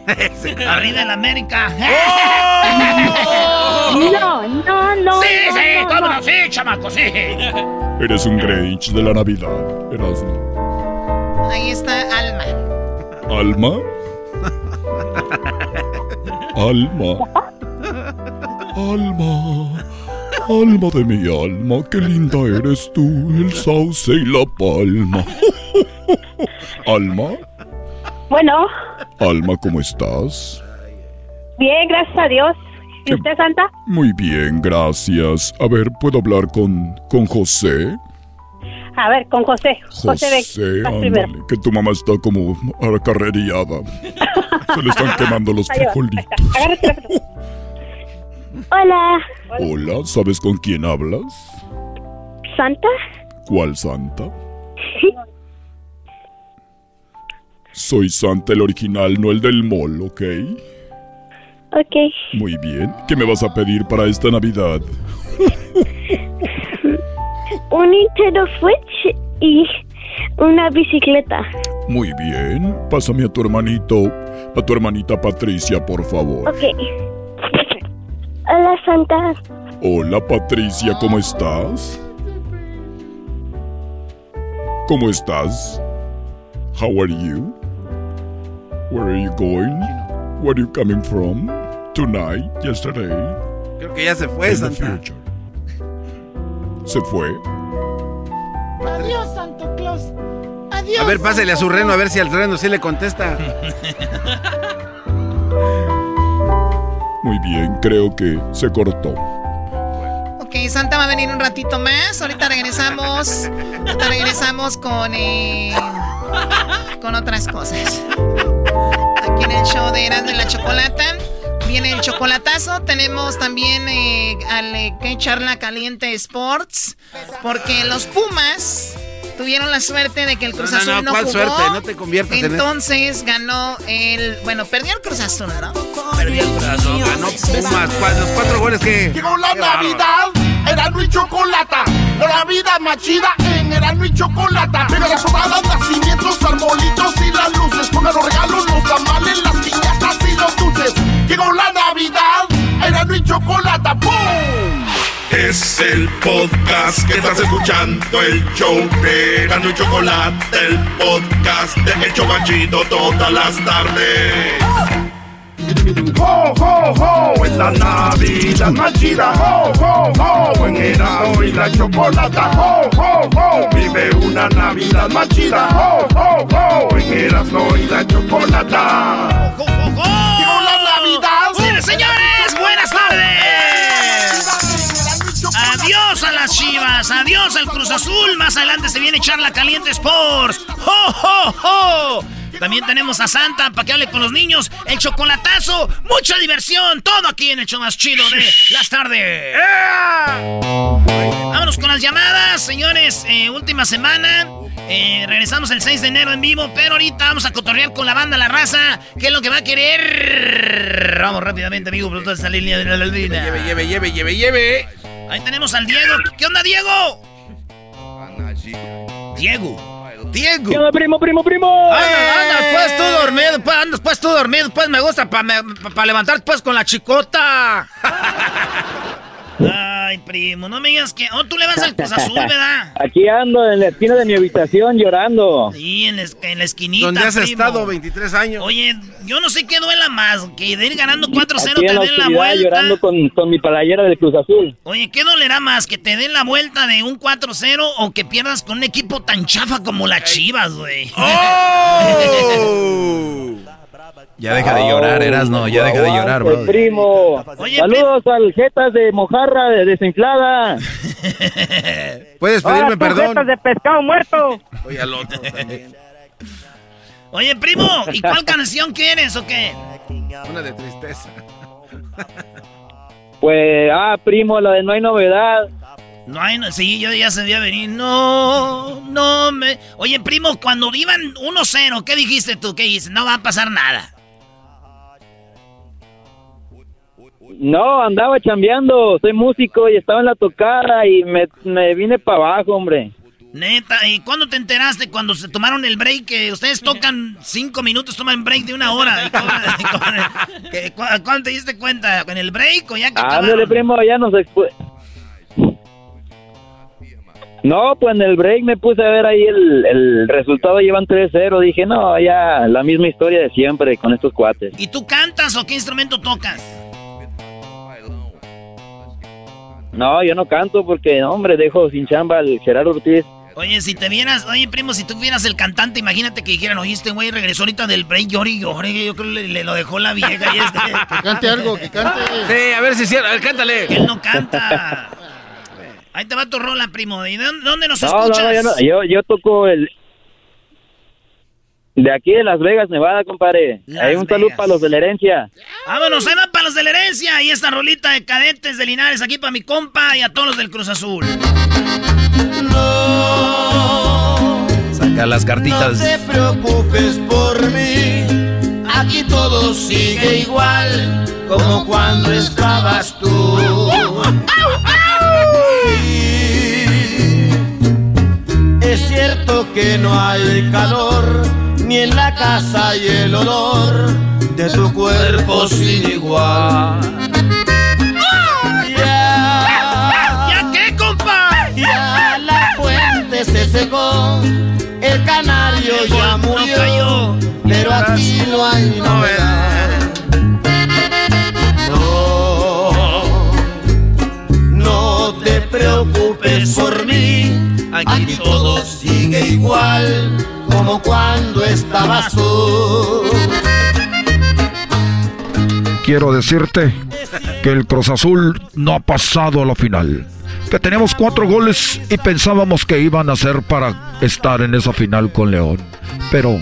Arriba el América. No, no, no. Sí, no, sí, no, cómo no. no, sí, chamaco, sí. Eres un Grinch de la Navidad, Erasmo. Ahí está Alma. ¿Alma? Alma. Alma. Alma de mi alma, qué linda eres tú, el sauce y la palma. Alma, Bueno, Alma, ¿cómo estás? bien, gracias a Dios. ¿Y usted, Santa? Muy bien, gracias. A ver, ¿puedo hablar con, con José? A ver, con José. José. José, ándale, que tu mamá está como acarreriada. Se le están quemando los frijolitos. Hola. Hola, ¿sabes con quién hablas? ¿Santa? ¿Cuál Santa? Soy Santa el original, no el del mall, ¿ok? Ok. Muy bien. ¿Qué me vas a pedir para esta Navidad? Un Nintendo Switch y una bicicleta. Muy bien. Pásame a tu hermanito, a tu hermanita Patricia, por favor. Ok. Hola, Santa. Hola Patricia, ¿cómo estás? ¿Cómo estás? How are you? Where are you going? Where are you coming from? Tonight, yesterday, Creo que ya se fue, in the Santa. future. ¿Se fue? Adiós, Santo Claus. Adiós. A ver, pásele a su reno a ver si al reno sí le contesta. Muy bien, creo que se cortó. Ok, Santa va a venir un ratito más. Ahorita regresamos. Ahorita regresamos con eh, con otras cosas. Aquí en el show de Eras de la Chocolata. Viene el chocolatazo. Tenemos también eh, al eh, que charla caliente Sports. Porque los Pumas tuvieron la suerte de que el Cruz No, no, Azul no, no, ¿cuál jugó. suerte? No te conviertas en. Entonces ganó el. Bueno, perdió el Cruz Azul, ¿no? Perdió el corazón. Ganó Pumas. ¿cuál- Los cuatro goles que. Llegó la. Navidad, Erasmo y Chocolata. La vida más chida en Erasmo y Chocolata. Pega las sobradas, nacimientos, arbolitos y las luces. Pongan los regalos, los tamales, las piñatas y los dulces. Llegó la Navidad, Erasmo y Chocolata. ¡Pum! Es el podcast que estás escuchando, el show de Erasmo y Chocolate, el podcast de El Chobachito todas las tardes. ¡Ho, ho, ho! Es la Navidad más chida, ¡ho, ho, ho! En Erasmo y la Chocolata, ¡ho, ho, ho! Vive una Navidad más chida, ¡ho, ho, ho! En Erasmo y la Chocolata. Adiós a las chivas. Adiós al Cruz Azul. Más adelante se viene Charla Caliente Sports. ¡Ho, ho, ho! También tenemos a Santa para que hable con los niños. El chocolatazo. Mucha diversión. Todo aquí en el show más chido de las tardes. Vámonos con las llamadas, señores. Eh, última semana. Eh, regresamos el 6 de enero en vivo, pero ahorita vamos a cotorrear con la banda La Raza. ¿Qué es lo que va a querer? Vamos rápidamente, amigo, por toda esta línea de la albina. Lleve, lleve, lleve, lleve, lleve. Ahí tenemos al Diego. ¿Qué onda, Diego? Diego. Diego. ¿Qué onda, primo, primo, primo? Anda, anda, pues tú dormido, pues andas pues tú dormido, pues me gusta para pa, levantar pues con la chicota. Ay, primo, no me digas que... Oh, tú le vas al Cruz Azul, ¿verdad? Aquí ando en la esquina de mi habitación llorando. Sí, en la, en la esquinita, Donde has primo. estado 23 años. Oye, yo no sé qué duela más, que de ir ganando 4-0 Aquí te den la vuelta. llorando con, con mi playera del Cruz Azul. Oye, ¿qué dolerá más? ¿Que te den la vuelta de un 4-0 o que pierdas con un equipo tan chafa como la Chivas, güey? ¡Oh! Ya deja de llorar, Erasno, ya deja de llorar, bro. primo. Saludos al Jetas de Mojarra de desinflada. Puedes pedirme perdón. de pescado muerto. Oye, al otro también. Oye, primo, ¿y cuál canción quieres o qué? Una de tristeza. Pues, ah, primo, la de No hay novedad. No hay, no, sí, yo ya sabía venir. No, no me. Oye, primo, cuando iban 1-0, ¿qué dijiste tú? ¿Qué dices? No va a pasar nada. No, andaba chambeando. Soy músico y estaba en la tocada y me, me vine para abajo, hombre. Neta, ¿y cuándo te enteraste? Cuando se tomaron el break, que ustedes tocan cinco minutos, toman break de una hora. ¿Y cómo- y cómo- que- cu- ¿Cuándo te diste cuenta? ¿En el break o ya que Ándale, primo, ya nos expu... No, pues en el break me puse a ver ahí el, el resultado, llevan 3-0. Dije, no, ya la misma historia de siempre con estos cuates. ¿Y tú cantas o qué instrumento tocas? No, yo no canto porque, no, hombre, dejo sin chamba al Gerardo Ortiz. Oye, si te vieras, oye, primo, si tú vieras el cantante, imagínate que dijeran, oye, este güey regresó ahorita del break, llore y llore, yo creo que le, le lo dejó la vieja y este... Que cante algo, que cante. Sí, a ver si es cierto. A ver, cántale. Él no canta. Ahí te va tu rola, primo. ¿Y de dónde, dónde nos No, no, escuchas? no, yo, no, yo, yo toco el... De aquí de Las Vegas, Nevada, compadre. Las Hay un saludo Vegas. para los de la herencia. Vámonos, ahí van para los de la herencia. Y esta rolita de cadetes de Linares aquí para mi compa y a todos los del Cruz Azul. Saca las cartitas. No te preocupes por mí, aquí todo sigue igual como cuando estabas tú. Sí, es cierto que no hay calor, ni en la casa hay el olor de tu cuerpo sin igual. Ya, ¿Ya qué, compa? ya la fuente se secó, el canario ya murió, pero aquí no hay novedad. No, no te preocupes por mí, aquí todo sigue igual como cuando estabas tú. Quiero decirte que el Cruz Azul no ha pasado a la final. Que tenemos cuatro goles y pensábamos que iban a ser para estar en esa final con León. Pero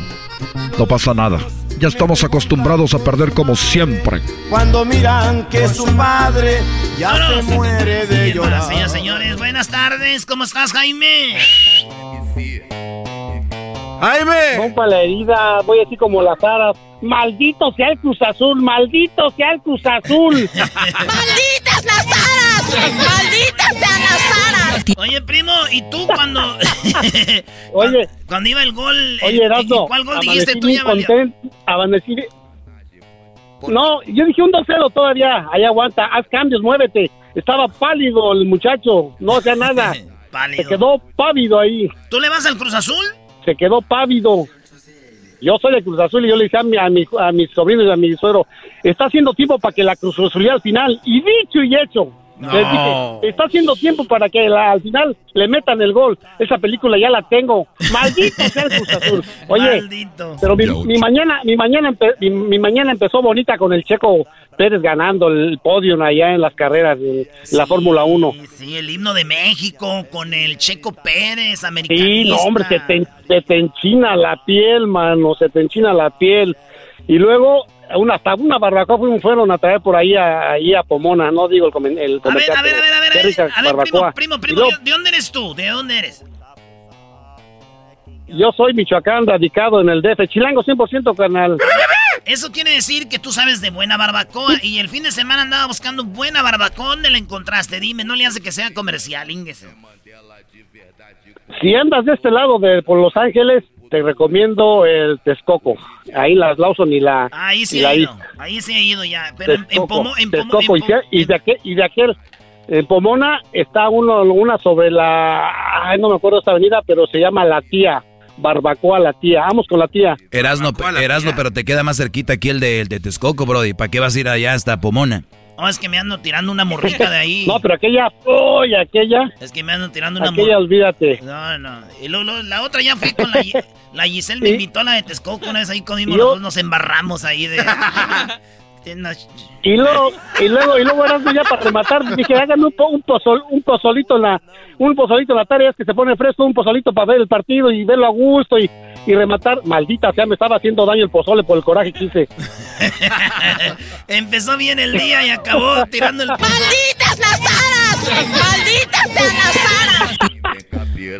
no pasa nada. Ya estamos acostumbrados a perder como siempre. Cuando miran que su padre ya se muere de llorar. señoras, señores, buenas tardes. ¿Cómo estás, Jaime? ¡Jaime! Compa la herida, voy así como las aras. Maldito sea el Cruz Azul, maldito sea el Cruz Azul. ¡Malditas las aras! ¡Malditas sean las aras! Oye, primo, ¿y tú cuando... Oye, cuando iba el gol... oye, Erasmo, ¿Cuál gol dijiste tú ya, amanecí No, yo dije un 2-0 todavía. Ahí aguanta, haz cambios, muévete. Estaba pálido el muchacho, no hacía nada. Pálido. Se quedó pálido ahí. ¿Tú le vas al Cruz Azul? Se quedó pálido. Yo soy de Cruz Azul y yo le dije a, mi, a, mi- a mis sobrinos y a mi suegro, está haciendo tiempo para que la Cruz Azul al final. Y dicho y hecho, No. Les dije, está haciendo tiempo para que la- al final le metan el gol. Esa película ya la tengo. Maldito sea el Cruz Azul. Oye, pero mi, mi mañana, mi mañana, empe- mi, mi mañana empezó bonita con el Checo Pérez ganando el podio allá en las carreras de la Fórmula 1. Sí, el himno de México con el Checo Pérez, americanista. Sí, no, hombre, se te, se te enchina la piel, mano, se te enchina la piel. Y luego, una, hasta una barbacoa fuimos- fueron a traer por ahí a, ahí a Pomona, no digo el, comen- el a ver, a ver, a ver, A ver, primo, primo, primo, ¿de dónde eres tú? ¿De dónde eres? yo soy Michoacán, radicado en el DF, chilango 100% carnal. Eso quiere decir que tú sabes de buena barbacoa y el fin de semana andaba buscando buena barbacoa. ¿Dónde la encontraste? Dime, no le hace que sea comercial, ínguese. Si andas de este lado de por Los Ángeles, te recomiendo el Texcoco. Ahí las Lawson y la Ahí y sí la he ido. Ahí sí he ido ya. Pero en, Pomo, en Pomo, Texcoco, en y, de- y de aquel, y de aquel en Pomona está uno una sobre la ay, no me acuerdo esta avenida, pero se llama La Tía, Barbacoa La Tía. Vamos con La Tía. Erasno, Erasno, pero te queda más cerquita aquí el de, el de Texcoco, Brody. ¿Para qué vas a ir allá hasta Pomona? No, es que me ando tirando una morrita de ahí. No, pero aquella, uy, aquella, Es que me ando tirando una aquella morrita. olvídate. No, no. Y luego, luego, la otra ya fui con la, la Giselle, me invitó a la de Texcoco. Una vez ahí comimos, los dos nos embarramos ahí de. Y luego, y luego, y luego ya para rematar, dije, háganme un, po- un, pozol- un pozolito en la, un pozolito en la tarde, es que se pone fresco, un pozolito para ver el partido y verlo a gusto y, y rematar. Maldita sea, me estaba haciendo daño el pozole por el coraje que hice. Empezó bien el día y acabó tirando el. ¡Malditas las aras! ¡Malditas sean las aras!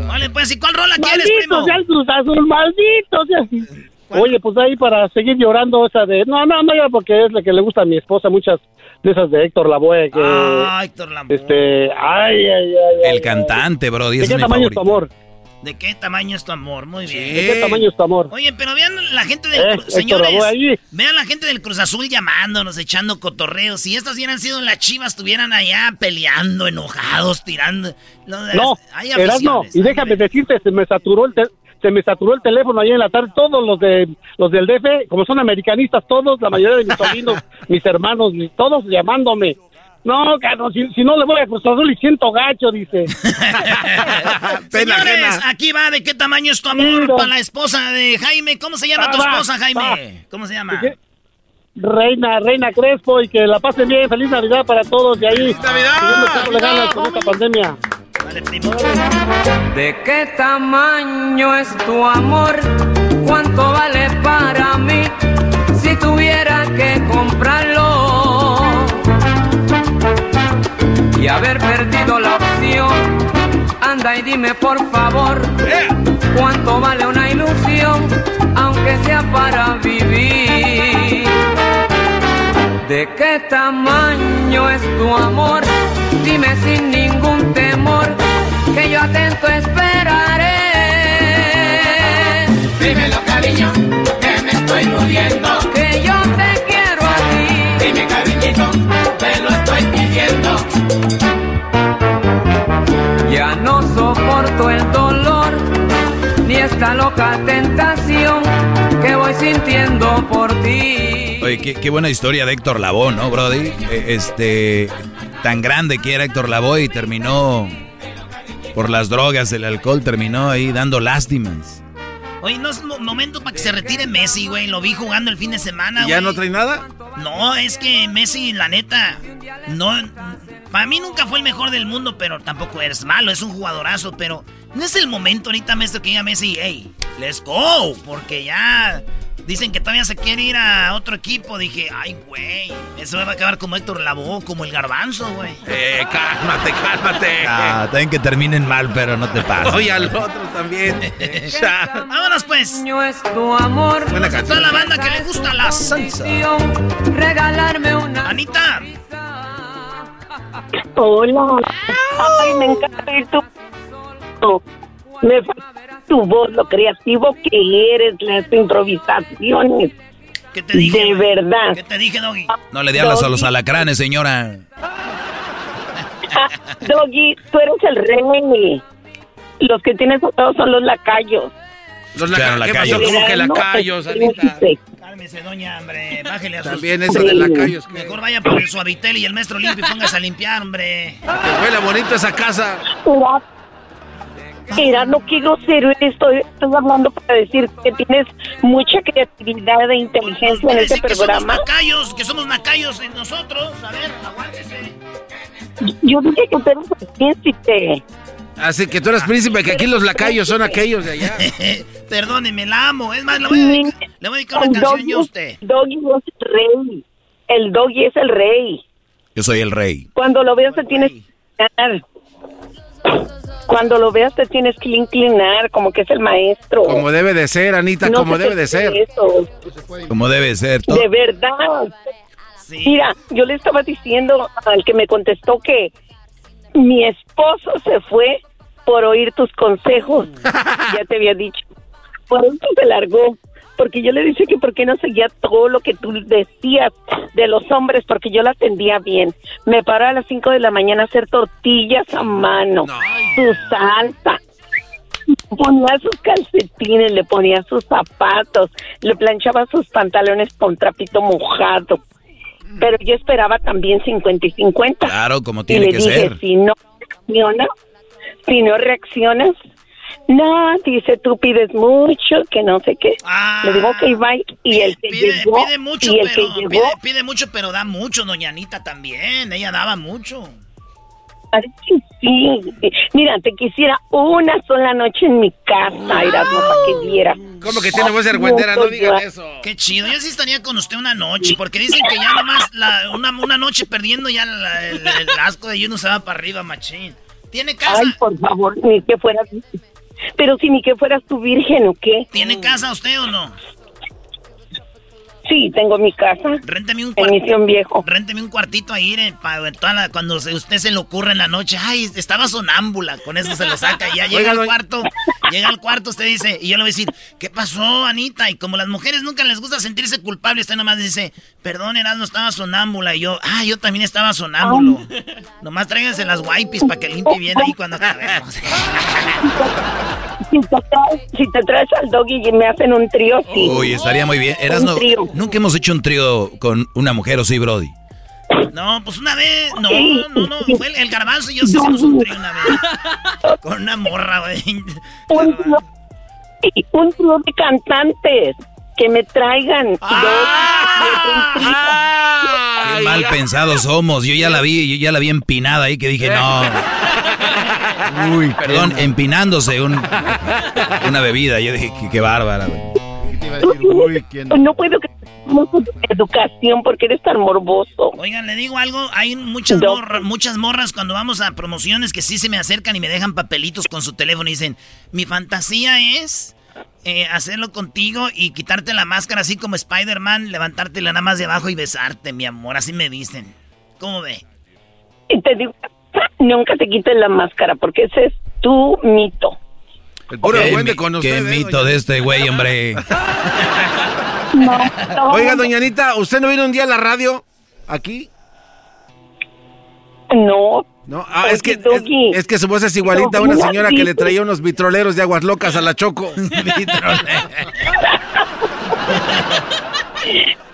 Vale, pues, ¿y cuál rola quieres, Maldito primo? sea el Cruz Azul, maldito sea. Oye, pues ahí para seguir llorando esa de... No, no, no, ya porque es la que le gusta a mi esposa, muchas de esas de Héctor Lavoe, que... Ah, Héctor Lavoe. Este, ay, ay, ay. ay, El cantante, Brody. ¿De ese qué es mi tamaño es tu favorito. amor? ¿De qué tamaño es tu amor? Muy bien. ¿De qué tamaño es tu amor? Oye, pero vean la gente del Eh, señores, vean la gente del Cruz Azul llamándonos, echando cotorreos. Si estas hubieran sido las Chivas, estuvieran allá peleando, enojados, tirando. No, las- hay aficiones. y déjame decirte, se me saturó el te- se me saturó el teléfono ayer en la tarde, todos los de los del DF, como son americanistas todos, la mayoría de mis sobrinos, mis hermanos, todos llamándome. No, Carlos, si, si no le voy a Cruz Azul y siento gacho, dice. Señores, aquí va de qué tamaño es tu amor para la esposa de Jaime. ¿Cómo se llama Ah, tu va, esposa, Jaime? va. ¿Cómo se llama? ¿Qué? Reina, Reina Crespo, y que la pasen bien, feliz Navidad para todos, y ahí, Navidad! le ganas con esta pandemia. ¿De qué tamaño es tu amor? ¿Cuánto vale para mí si tuviera que comprarlo? Y haber perdido la opción, anda y dime por favor, ¿cuánto vale una ilusión, aunque sea para vivir? ¿De qué tamaño es tu amor? Dime sin ningún temor, que yo atento esperaré. Dímelo, cariño, que me estoy muriendo. Que yo te quiero a ti. Dime, cariñito, te lo estoy. Ya no soporto el dolor, ni esta loca tentación que voy sintiendo por ti. Oye, qué, qué buena historia de Héctor Lavoe, ¿no, Brody? Eh, Este, tan grande que era Héctor Lavoe y terminó por las drogas, el alcohol, terminó ahí dando lástimas. Oye, no es mo- momento para que se retire Messi, güey. Lo vi jugando el fin de semana, ¿Y ya güey. no trae nada? No, es que Messi, la neta, no. Para mí nunca fue el mejor del mundo, pero tampoco es malo, es un jugadorazo, pero no es el momento ahorita, maestro, que diga Messi, hey, let's go, porque ya dicen que todavía se quiere ir a otro equipo. Dije, ay, güey, eso va a acabar como Héctor Lavoe, como el garbanzo, güey. Eh, cálmate, cálmate. Ah, también que terminen mal, pero no te pases. Oye, al otro también. Ya. Vámonos pues. es tu amor. Buena Toda canción. la banda que le gusta la salsa. Regalarme una. Anita. Hola. Ay, me encanta oír tu... Me fascina tu voz, lo creativo que eres, las improvisaciones. ¿Qué te dije? De verdad. ¿Qué te dije, Doggy? No le diablas a los alacranes, señora. Doggy, tú eres el rey. Los que tienes todos son los lacayos. Los Claro, laca- ¿Qué lacayos. pasó? ¿Cómo que No, lacayos, pues, Anita? Cálmese, doña, hombre. Bájele a sus... También eso de lacayos. que- Mejor vaya por el suavitel y el maestro limpio y póngase a limpiar, hombre. Que huele bonito esa casa. Mira, no qué grosero. Estoy, estoy hablando para decir que tienes mucha creatividad e inteligencia en este que somos nacayos, que somos nacayos en nosotros. A ver, aguántese. Yo dije que eres el príncipe. Así que tú eres príncipe, que aquí los lacayos son aquellos de allá. Perdóneme, la amo. Es más, le voy a dedicar, le voy a dedicar El una canción doggy- yo a usted. Doggy es el rey. El doggy es el rey. Yo soy el rey. Cuando lo veas te tienes que inclinar. Cuando lo veas te tienes que inclinar como que es el maestro. Como debe de ser, Anita, No como se debe de ser. eso. Como debe ser. todo. De verdad. Mira, yo le estaba diciendo al que me contestó que mi esposo se fue por oír tus consejos. ya te había dicho. Por eso se largó. Porque yo le dije que por qué no seguía todo lo que tú decías de los hombres, porque yo la atendía bien. Me paraba a las 5 de la mañana a hacer tortillas a mano, su salsa, ponía sus calcetines, le ponía sus zapatos, le planchaba sus pantalones con trapito mojado. Pero yo esperaba también 50 y 50. Claro, como Y tiene le que dije, ser. si no reaccionas, si no reaccionas, no, dice, tú pides mucho, que no sé qué. le digo, ok, bye. Y el que Ah. Pide, llegó, pide mucho, y el pero, que llegó, pide, pide mucho, pero da mucho, doña Anita también. Ella daba mucho. Ay, sí. Mira, te quisiera una sola noche en mi casa, Erasmo, para que viera. ¿Cómo que tiene voz de argüendera? No digan eso. Qué chido. Yo sí estaría con usted una noche, porque dicen que ya nomás la, una, una noche perdiendo ya la- el, el asco de uno se va para arriba, machín. ¿Tiene casa? Ay, por favor, ni que fueras... Pero si ni que fueras tu virgen, ¿o qué? ¿Tiene casa usted o no? Sí, tengo mi casa. Rénteme un En cuartito. Misión Viejo. Rénteme un cuartito ahí eh, para toda la- cuando se, usted se le ocurre en la noche. Ay, estaba sonámbula. Con eso se lo saca. Y ya llega al cuarto. Llega al cuarto, usted dice. Y yo le voy a decir, ¿qué pasó, Anita? Y como las mujeres nunca les gusta sentirse culpables, usted nomás dice, perdón, Erasmo, estaba sonámbula. Y yo, ah, yo también estaba sonámbulo. Nomás tráiganse las wipes para que limpie bien ahí cuando acabemos. Si te, traes, si te traes al doggy y me hacen un trío, sí. Uy, estaría muy bien. Erasno, Un trío. nunca hemos hecho un trío con una mujer, ¿o sí, Brody? No, pues una vez. No, no, no. Fue el, el garbanzo y yo sí hicimos un trío una vez. Con una morra, güey. Un trío, sí, un trío de cantantes que me traigan. Qué mal pensados somos. Yo ya la vi, yo ya la vi empinada ahí que dije, no. Uy, perdón, empinándose un- una bebida. Yo dije, qué, qué bárbara. No puedo que no tu educación porque eres tan morboso. Oigan, le digo algo, hay muchas, morra- muchas morras cuando vamos a promociones que sí se me acercan y me dejan papelitos con su teléfono y dicen, mi fantasía es eh, hacerlo contigo y quitarte la máscara así como Spider-Man, levantártela nada más de abajo y besarte, mi amor, así me dicen. ¿Cómo ve? Y te digo, nunca te quites la máscara porque ese es tu mito. El puro Qué duende mi- con Qué usted. ¿eh, mito de este güey, hombre. Oiga, doña Anita, ¿usted no vino un día a la radio? ¿Aquí? No. No, ah, es que, es, es que su voz es igualita a una señora que le traía unos vitroleros de aguas locas a la Choco.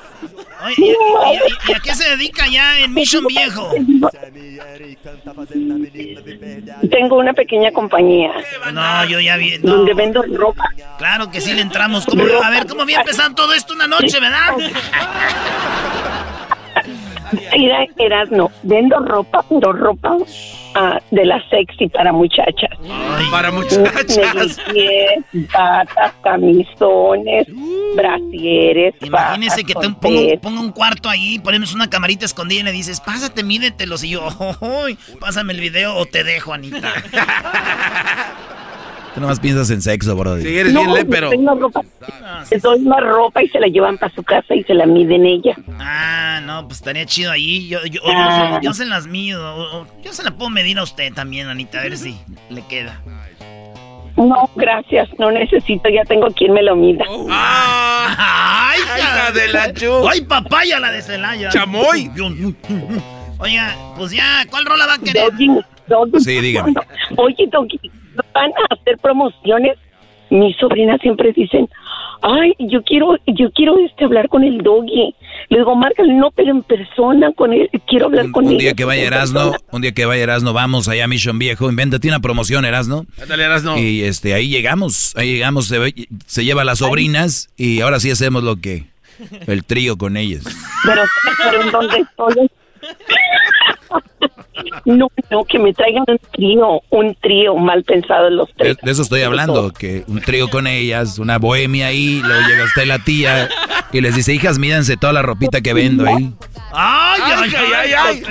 Oye, ¿y, y- y- y a qué se dedica ya en Mission Viejo? Tengo una pequeña compañía No, yo ya vi. no. donde vendo ropa. Claro que sí le entramos. ¿Cómo- a ver, ¿cómo había empezado todo esto una noche, verdad? Mira, Erasno, vendo ropa, pero ropa ah, de la sexy para muchachas. Para muchachas. Batas, camisones, brasieres. Imagínese que te ponga, ponga un cuarto ahí, ponemos una camarita escondida y le dices, pásate, mídetelos. Y yo, "Uy, pásame el video o te dejo, Anita. Tú nomás piensas en sexo, Brody. Sí, eres No, bien doy más ropa. Les doy más ropa y se la llevan para su casa y se la miden ella. Ah, no, pues estaría chido ahí. Yo, yo, yo- Ah. yo se las mido. Yo se la puedo medir a usted también, Anita, a ver si le queda. No, gracias, no necesito, ya tengo quien me lo mida. ¡Ay, hija de la chu! ¡Ay, papaya la de Celaya! ¡Chamoy! Oiga, pues ya, ¿cuál rola va a querer? Doggy, Doggy. Sí, dígame. Oye, Doggy, van a hacer promociones. Mis sobrinas siempre dicen, ay, yo quiero, yo quiero este hablar con el doggy. Le digo, márcale, no, pero en persona con él, quiero hablar con él. Un día que vaya Erasno, un día que vaya Erasno, vamos allá a Mission Viejo, invéntate una promoción, Erasno. Dale, Erasno. Y este, ahí llegamos, ahí llegamos, se, ve- se lleva a las sobrinas y ahora sí hacemos lo que, el trío con ellas. Pero, pero ¿en dónde estoy? No, no, que me traigan un trío, un trío mal pensado en los De, tres. de eso estoy hablando, que un trío con ellas, una bohemia ahí, luego llega usted la tía y les dice, hijas, mídanse toda la ropita que vendo ahí. ¡Ay, ay, ay, ay!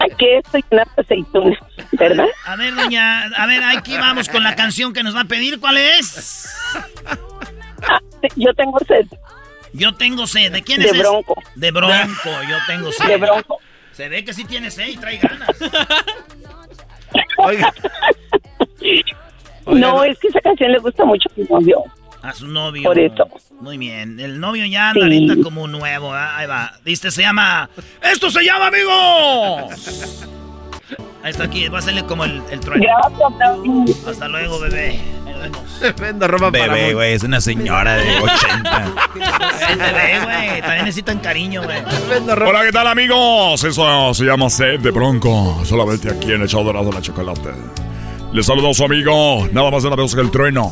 Aquí estoy unas aceitunas, ¿verdad? A ver, doña, a ver, aquí vamos con la canción que nos va a pedir. ¿Cuál es? Yo tengo sed. Yo tengo sed. ¿De quién De es ese? Bronco. De Bronco, yo tengo sed. De Bronco. Se ve que sí tiene sed y trae ganas. Oiga. No, es que esa canción le gusta mucho a mi novio. A su novio. Por eso. Muy bien. El novio ya anda Sí. ahorita como nuevo. ¿ah? Ahí va. Viste, se llama. ¡Esto se llama, amigo! Ahí está aquí. Va a hacerle como el, el trueno. Gracias. Hasta luego, bebé. Ahí nos vemos. Vendo ropa para Bebé, güey, es una señora de 80. El bebé, güey. También necesitan cariño, güey. Hola, ¿qué tal, amigos? Eso se llama Sed de Bronco. Solamente aquí en el show dorado de la chocolate. Les saludo a su amigo, nada más de una vez que el trueno.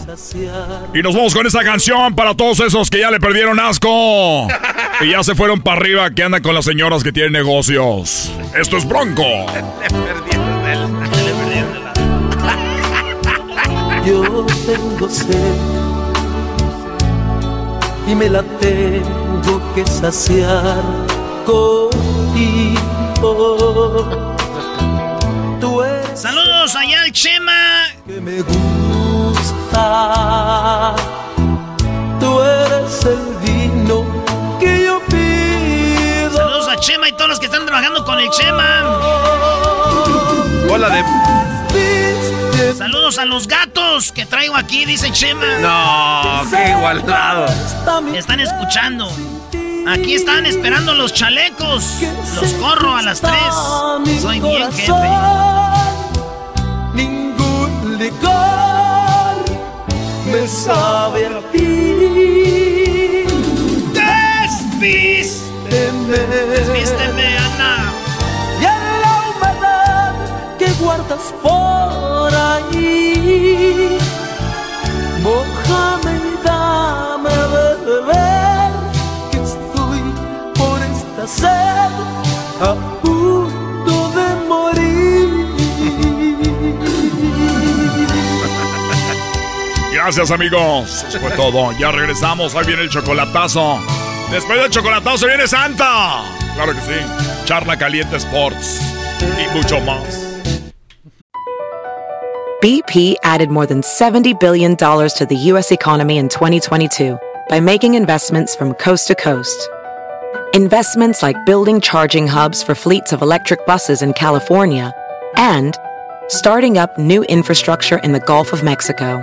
Y nos vamos con esta canción para todos esos que ya le perdieron asco. Y ya se fueron para arriba, que andan con las señoras que tienen negocios. Esto es Bronco. Yo tengo sed y me la tengo que saciar contigo. Saludos allá al Chema. que me gusta. Tú eres el vino que yo pido. Saludos a Chema y todos los que están trabajando con el Chema. Hola de. Saludos a los gatos que traigo aquí, dice Chema. No, qué igualado. Me están escuchando. Aquí están esperando los chalecos. Los corro a las tres. Soy bien jefe. Licor me sabe a ti. Desvísteme. Desvísteme, Ana. Y en la humedad que guardas por ahí, mojame y dame de beber, que estoy por esta sed a Gracias, amigos. Eso fue todo. Ya regresamos. Viene el chocolatazo. Después del chocolatazo viene Santa. Claro que sí. Charla Caliente Sports. Y mucho más. BP added more than $70 billion to the U.S. economy in 2022 by making investments from coast to coast. Investments like building charging hubs for fleets of electric buses in California and starting up new infrastructure in the Gulf of Mexico.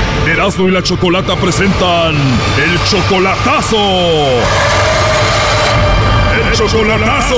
Erasmo y la Chocolata presentan el chocolatazo. ¡El chocolatazo!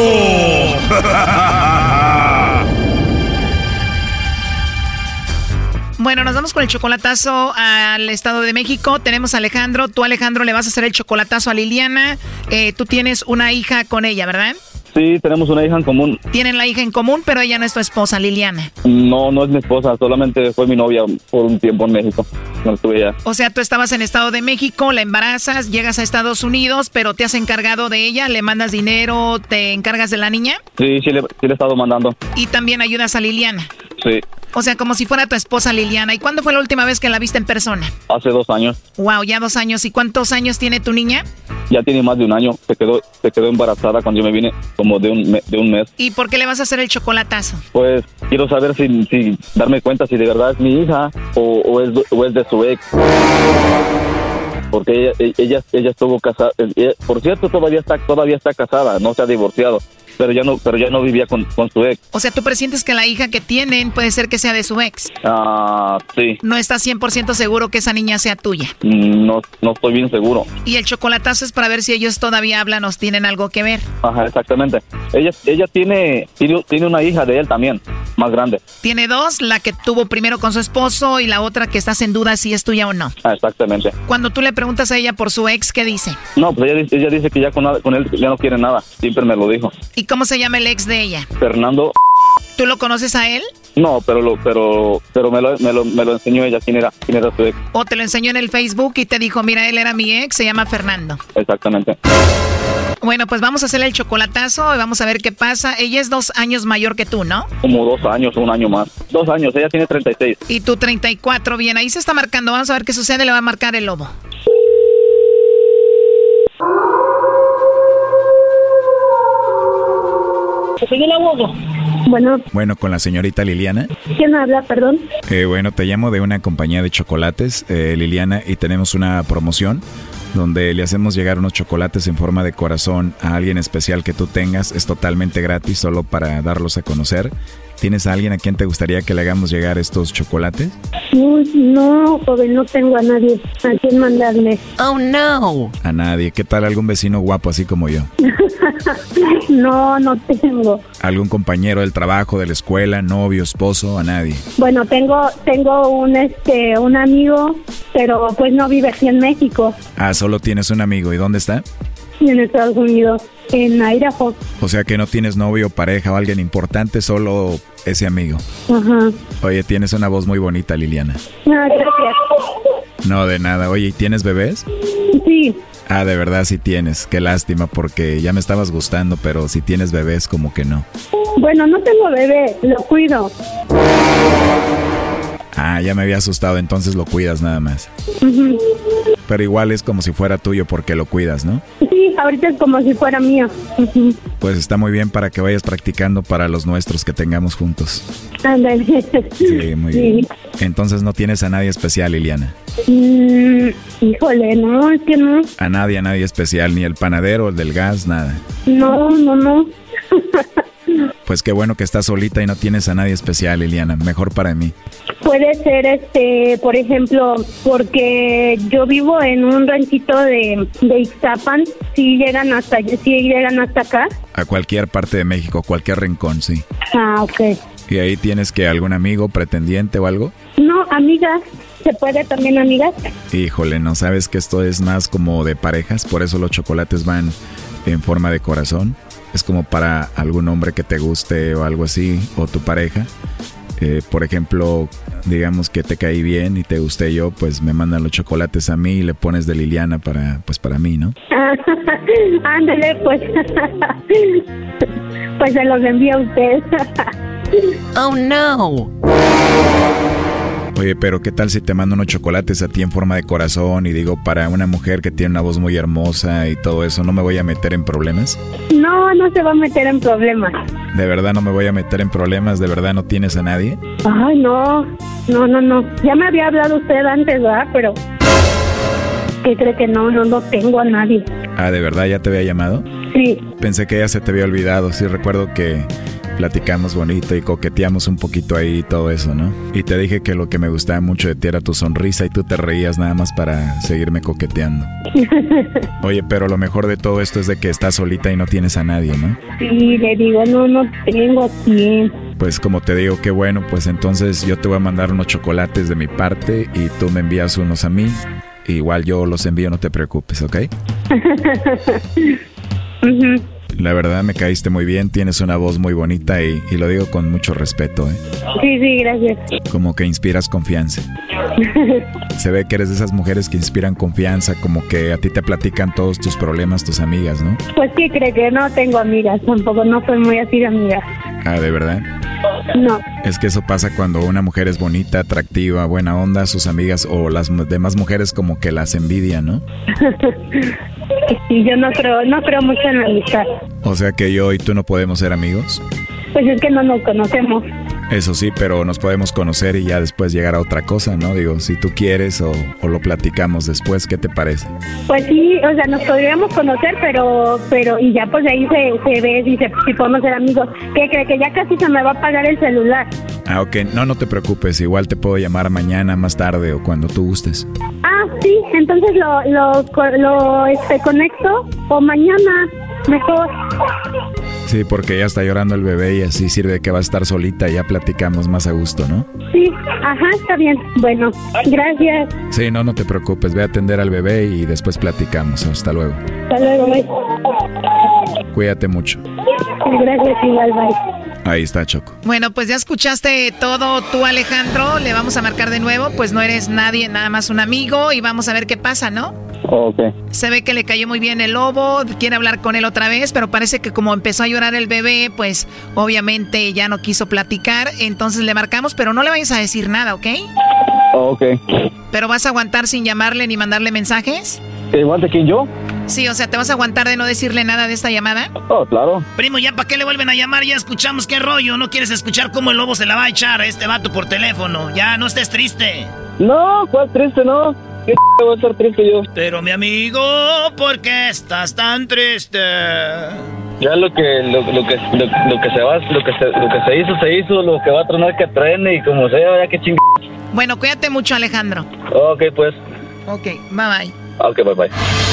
Bueno, nos vamos con el chocolatazo al Estado de México. Tenemos a Alejandro. Tú, Alejandro, le vas a hacer el chocolatazo a Liliana. Eh, tú tienes una hija con ella, ¿verdad? Sí, tenemos una hija en común. Tienen la hija en común, pero ella no es tu esposa, Liliana. No, no es mi esposa, solamente fue mi novia por un tiempo en México. No estuve ya. O sea, tú estabas en Estado de México, la embarazas, llegas a Estados Unidos, pero te has encargado de ella, le mandas dinero, te encargas de la niña. Sí, sí le, sí le he estado mandando. Y también ayudas a Liliana. Sí. O sea, como si fuera tu esposa Liliana. ¿Y cuándo fue la última vez que la viste en persona? Hace dos años. Wow, ya dos años. ¿Y cuántos años tiene tu niña? Ya tiene más de un año. Se quedó, se quedó embarazada cuando yo me vine como de un, de un mes. ¿Y por qué le vas a hacer el chocolatazo? Pues quiero saber si, si darme cuenta si de verdad es mi hija o, o es, o es de su ex. Porque ella, ella, ella estuvo casada. ella- por cierto, todavía está, todavía está casada, no se ha divorciado. Pero ya no, pero ya no vivía con, con su ex. O sea, tú presientes que la hija que tienen puede ser que sea de su ex. Ah, sí. No estás 100% seguro que esa niña sea tuya. No, no estoy bien seguro. Y el chocolatazo es para ver si ellos todavía hablan o tienen algo que ver. Ajá, exactamente. Ella, ella tiene, tiene, tiene una hija de él también, más grande. Tiene dos, la que tuvo primero con su esposo y la otra que estás en duda si es tuya o no. Ah, exactamente. Cuando tú le preguntas a ella por su ex, ¿qué dice? No, pues ella, dice- ella dice que ya con, con él ya no quiere nada. Siempre me lo dijo. ¿Y cómo se llama el ex de ella? Fernando, ¿Tú lo conoces a él? no, pero lo, pero, pero me lo, me lo, me lo enseñó ella quién era, quién era su ex. ¿O te lo enseñó en el Facebook y te dijo, mira, él era mi ex, se llama Fernando? Exactamente. Bueno, pues vamos a hacerle el chocolatazo y vamos a ver qué pasa. Ella es dos años mayor que tú, ¿no? Como dos años, un año más. Dos años, ella tiene 36. Y tú 34, bien, ahí se está marcando. Vamos a ver qué sucede, le va a marcar el lobo. Soy el abogado. Bueno, Bueno, con la señorita Liliana. ¿quién habla, perdón? Eh, bueno, te llamo de una compañía de chocolates, eh, Liliana, y tenemos una promoción donde le hacemos llegar unos chocolates en forma de corazón a alguien especial que tú tengas. Es totalmente gratis, solo para darlos a conocer. ¿Tienes a alguien a quien te gustaría que le hagamos llegar estos chocolates? Uy, no, joven, no tengo a nadie a quien mandarle. Oh, no. A nadie. ¿Qué tal algún vecino guapo así como yo? no, no tengo. ¿Algún compañero del trabajo, de la escuela, novio, esposo? A nadie. Bueno, tengo tengo un este un amigo, pero pues no vive aquí en México, Ah, solo tienes un amigo. ¿Y dónde está? en Estados Unidos, en Idaho. O sea que no tienes novio, pareja o alguien importante, solo ese amigo. Ajá. Oye, tienes una voz muy bonita, Liliana. Ah, gracias. No, de nada. Oye, ¿y tienes bebés? Sí, Ah, de verdad sí tienes. Qué lástima porque ya me estabas gustando, pero si tienes bebés como que no. bueno, no tengo bebé, lo cuido. Ah, ya me había asustado, entonces lo cuidas nada más. Pero igual es como si fuera tuyo porque lo cuidas, ¿no? Sí, ahorita es como si fuera mío. Pues está muy bien para que vayas practicando para los nuestros que tengamos juntos. Ándale. Sí, muy Sí. bien. Entonces no tienes a nadie especial, Liliana. Mm, híjole, no, es que no. A nadie, a nadie especial, ni el panadero, el del gas, nada. No, no, no. Pues qué bueno que estás solita y no tienes a nadie especial, Liliana. Mejor para mí. Puede ser, este, por ejemplo, porque yo vivo en un ranchito de, de Ixtapan, si llegan hasta, si llegan hasta acá. A cualquier parte de México, cualquier rincón, sí. Ah, ok. ¿Y ahí tienes que algún amigo, pretendiente o algo? No, amigas, ¿se puede también amigas? Híjole, ¿no sabes que esto es más como de parejas? Por eso los chocolates van en forma de corazón. Es como para algún hombre que te guste o algo así, o tu pareja. Eh, por ejemplo, digamos que te caí bien y te gusté yo, pues me mandan los chocolates a mí y le pones de Liliana para, pues para mí, ¿no? Ándale, pues. pues se los envía a usted. oh, no. Oye, pero ¿qué tal si te mando unos chocolates a ti en forma de corazón y digo, para una mujer que tiene una voz muy hermosa y todo eso, ¿no me voy a meter en problemas? No, no se va a meter en problemas. ¿De verdad no me voy a meter en problemas? ¿De verdad no tienes a nadie? Ay, no, no, no, no. Ya me había hablado usted antes, ¿verdad? Pero, ¿qué cree que no? No, no tengo a nadie. Ah, ¿de verdad ya te había llamado? Sí. Pensé que ya se te había olvidado. Sí, recuerdo que platicamos bonito y coqueteamos un poquito ahí y todo eso, ¿no? Y te dije que lo que me gustaba mucho de ti era tu sonrisa y tú te reías nada más para seguirme coqueteando. Oye, pero lo mejor de todo esto es de que estás solita y no tienes a nadie, ¿no? Sí, le digo, no, no tengo tiempo. Pues como te digo, qué bueno, pues entonces yo te voy a mandar unos chocolates de mi parte y tú me envías unos a mí. Igual yo los envío, no te preocupes, ¿ok? La verdad me caíste muy bien, tienes una voz muy bonita y, y lo digo con mucho respeto, ¿eh? Sí, sí, gracias. Como que inspiras confianza. Se ve que eres de esas mujeres que inspiran confianza, como que a ti te platican todos tus problemas tus amigas, ¿no? Pues sí, creo que no tengo amigas, tampoco no soy muy así de amiga. Ah, ¿de verdad? No. Es que eso pasa cuando una mujer es bonita, atractiva, buena onda, sus amigas o las demás mujeres como que las envidian, ¿no? sí, yo no creo, no creo mucho en la amistad. O sea que yo y tú no podemos ser amigos. Pues es que no nos conocemos. Eso sí, pero nos podemos conocer y ya después llegar a otra cosa, ¿no? Digo, si tú quieres o, o lo platicamos después, ¿qué te parece? Pues sí, o sea, nos podríamos conocer, pero, pero, y ya pues ahí se, se ve si, se, si podemos ser amigos. ¿Qué cree? Que ya casi se me va a apagar el celular. Ah, ok, no, no te preocupes, igual te puedo llamar mañana, más tarde o cuando tú gustes. Ah, sí, entonces lo, lo, lo este, conecto o mañana, mejor. Sí, porque ya está llorando el bebé y así sirve que va a estar solita y ya platicamos más a gusto, ¿no? Sí, ajá, está bien. Bueno, gracias. Sí, no, no te preocupes, ve a atender al bebé y después platicamos. Hasta luego. Hasta luego, bye. Cuídate mucho. Gracias, igual, bye. Ahí está Choco. Bueno, pues ya escuchaste todo tú, Alejandro. Le vamos a marcar de nuevo. Pues no eres nadie, nada más un amigo. Y vamos a ver qué pasa, ¿no? Ok. Se ve que le cayó muy bien el lobo. Quiere hablar con él otra vez. Pero parece que como empezó a llorar el bebé, pues obviamente ya no quiso platicar. Entonces le marcamos, pero no le vayas a decir nada, ¿ok? Ok. ¿Pero vas a aguantar sin llamarle ni mandarle mensajes? ¿Igual de quién yo? Sí, o sea, ¿te vas a aguantar de no decirle nada de esta llamada? Oh, claro. Primo, ¿ya para qué le vuelven a llamar? Ya escuchamos qué rollo. ¿No quieres escuchar cómo el lobo se la va a echar a este vato por teléfono? Ya, no estés triste. No, ¿cuál triste, no? ¿Qué voy a estar triste yo? Pero mi amigo, ¿por qué estás tan triste? Ya lo que lo, lo que lo, lo que se va, lo que se, lo que se hizo se hizo, lo que va a tronar que trene y como sea, ya que ching. Bueno, cuídate mucho, Alejandro. Ok, pues. Ok, bye bye. Ok, bye bye.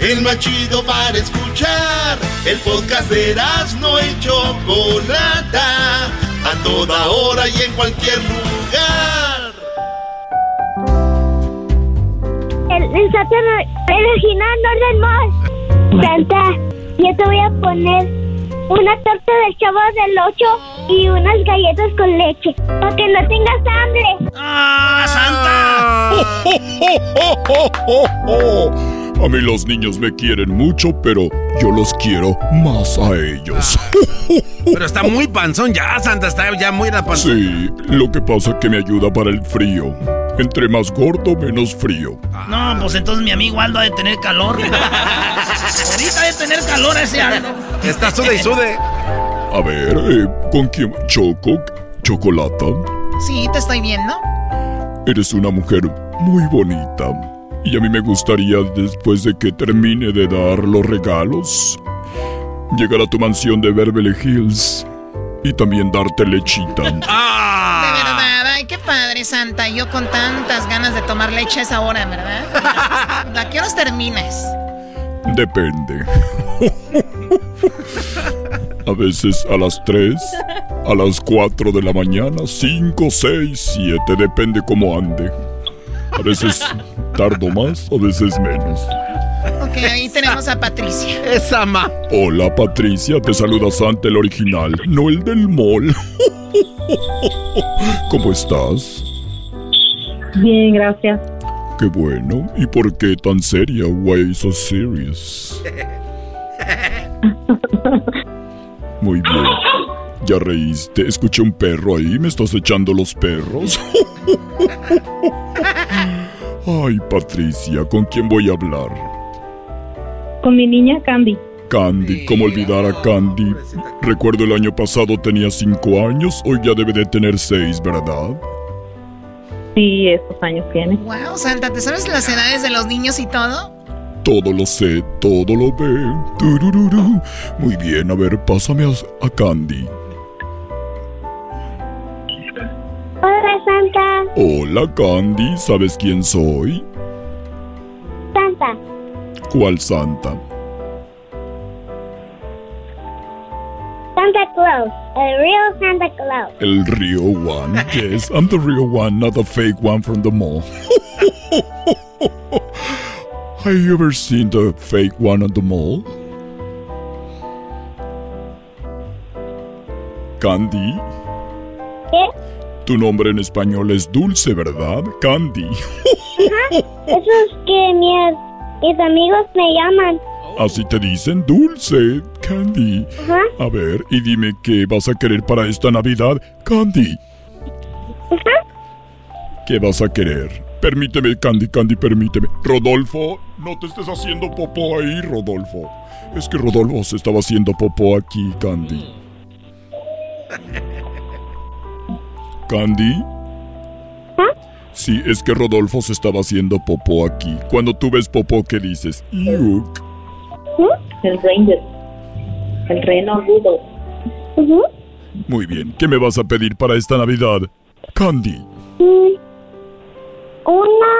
El más chido para escuchar. El podcast de no y Chocolata. A toda hora y en cualquier lugar. El, el Santa original no es del. Santa, yo te voy a poner una torta del chavo del 8 y unas galletas con leche. Para que no tengas hambre. ¡Ah, A mí los niños me quieren mucho, pero yo los quiero más a ellos. Pero está muy panzón ya, Santa, está ya muy la panzón. Sí, lo que pasa es que me ayuda para el frío. Entre más gordo, menos frío. No, pues entonces mi amigo Aldo ha de tener calor. Ahorita ha de tener calor ese Aldo. Está sude y sude. A ver, eh, ¿con quién? ¿Choco? ¿Chocolata? Sí, te estoy viendo. Eres una mujer muy bonita. Y a mí me gustaría, después de que termine de dar los regalos, llegar a tu mansión de Beverly Hills y también darte lechita. De verdad, ay, qué padre, Santa. Yo con tantas ganas de tomar leche a esa hora, ¿verdad? ¿A qué horas terminas? Depende. A veces a las 3, a las 4 de la mañana, 5, 6, 7, depende cómo ande. A veces tardo más, a veces menos. Ok, ahí tenemos a Patricia. Esa ma. Hola Patricia, te saluda Santa el original, no el del mall. ¿Cómo estás? Bien, gracias. Qué bueno. ¿Y por qué tan seria? Why so serious? Muy bien. ¿Ya reíste? Escuché un perro ahí. ¿Me estás echando los perros? Ay, Patricia, ¿con quién voy a hablar? Con mi niña Candy. Candy, ¿cómo olvidar a Candy? Recuerdo el año pasado tenía cinco años, hoy ya debe de tener seis, ¿verdad? Sí, estos años tiene. Wow, Santa, ¿te sabes las edades de los niños y todo? Todo lo sé, todo lo ve. Muy bien, a ver, pásame a, Candy. Hola, Santa. Hola, Candy. ¿Sabes quién soy? Santa. ¿Cuál Santa? Santa Claus. El real Santa Claus. El real one. Yes, I'm the real one, not the fake one from the mall. Have you ever seen the fake one at the mall? Candy. Tu nombre en español es Dulce, ¿verdad? Candy. Ajá. Eso es que mis, mis amigos me llaman. Así te dicen Dulce, Candy. Ajá. A ver, y dime qué vas a querer para esta Navidad, Candy. Ajá. ¿Qué vas a querer? Permíteme, Candy, Candy, permíteme. Rodolfo, no te estés haciendo popó ahí, Rodolfo. Es que Rodolfo se estaba haciendo popó aquí, Candy. ¿Candy? Sí, es que Rodolfo se estaba haciendo popó aquí. Cuando tú ves popó, ¿qué dices? Yuk. El Ranger. El reno agudo. Muy bien, ¿qué me vas a pedir para esta Navidad? Candy. Mm, Una.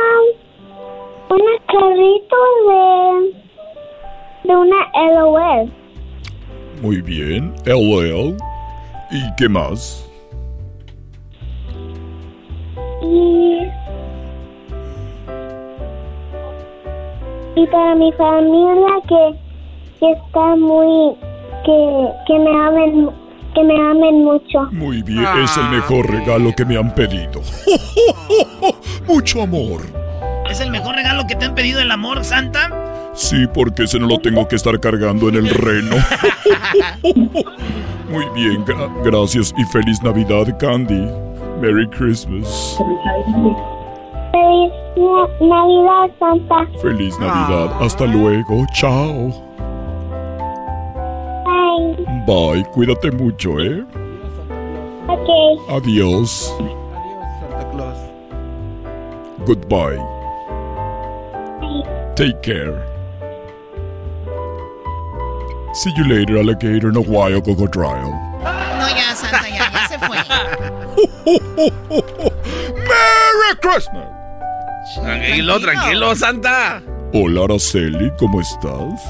Una carrito de. de una LOL. Muy bien, LL. ¿Y qué más? Y. Y para mi familia que, que está muy. que, que me amen. que me amen mucho. Muy bien, es el mejor regalo que me han pedido. Mucho amor. ¿Es el mejor regalo que te han pedido el amor, Santa? Sí, porque ese no lo tengo que estar cargando en el reno. Muy bien, gra- gracias y feliz Navidad, Candy. Merry Christmas. Feliz Navidad, Santa. Feliz Navidad. Hasta luego. Chao. Bye. Bye. Cuídate mucho, ¿eh? Ok. Adiós. Adiós. Goodbye. Bye. Take care. See you later, alligator, no wild crocodile. No, ya, Santa, ya, ya se fue. ¡Merry Christmas! Tranquilo, tranquilo, Santa. Hola, Araceli, ¿cómo estás?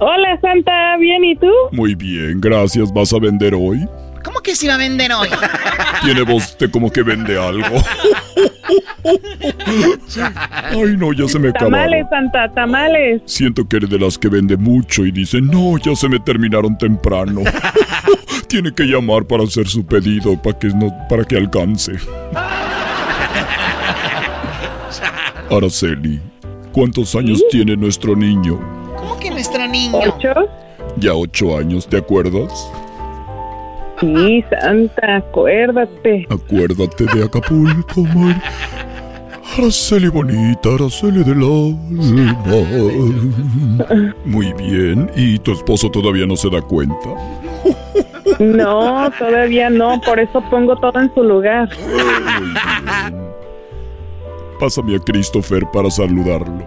Hola, Santa. ¿Bien y tú? Muy bien, gracias. ¿Vas a vender hoy? ¿Cómo que se iba a vender hoy? Tiene voz de como que vende algo. Ay, no, ya se me Tamales, acabaron. Santa, tamales. Siento que eres de las que vende mucho y dice, no, ya se me terminaron temprano. Tiene que llamar para hacer su pedido para que, no, para que alcance. Araceli, ¿cuántos años tiene nuestro niño? ¿Cómo que nuestro niño? ¿Ocho? Ya ocho años, ¿te acuerdas? Sí, Santa, acuérdate. Acuérdate de Acapulco, Mar. Araceli bonita, Araceli del alma. Muy bien, ¿y tu esposo todavía no se da cuenta? No, todavía no, por eso pongo todo en su lugar. Pásame a Christopher para saludarlo.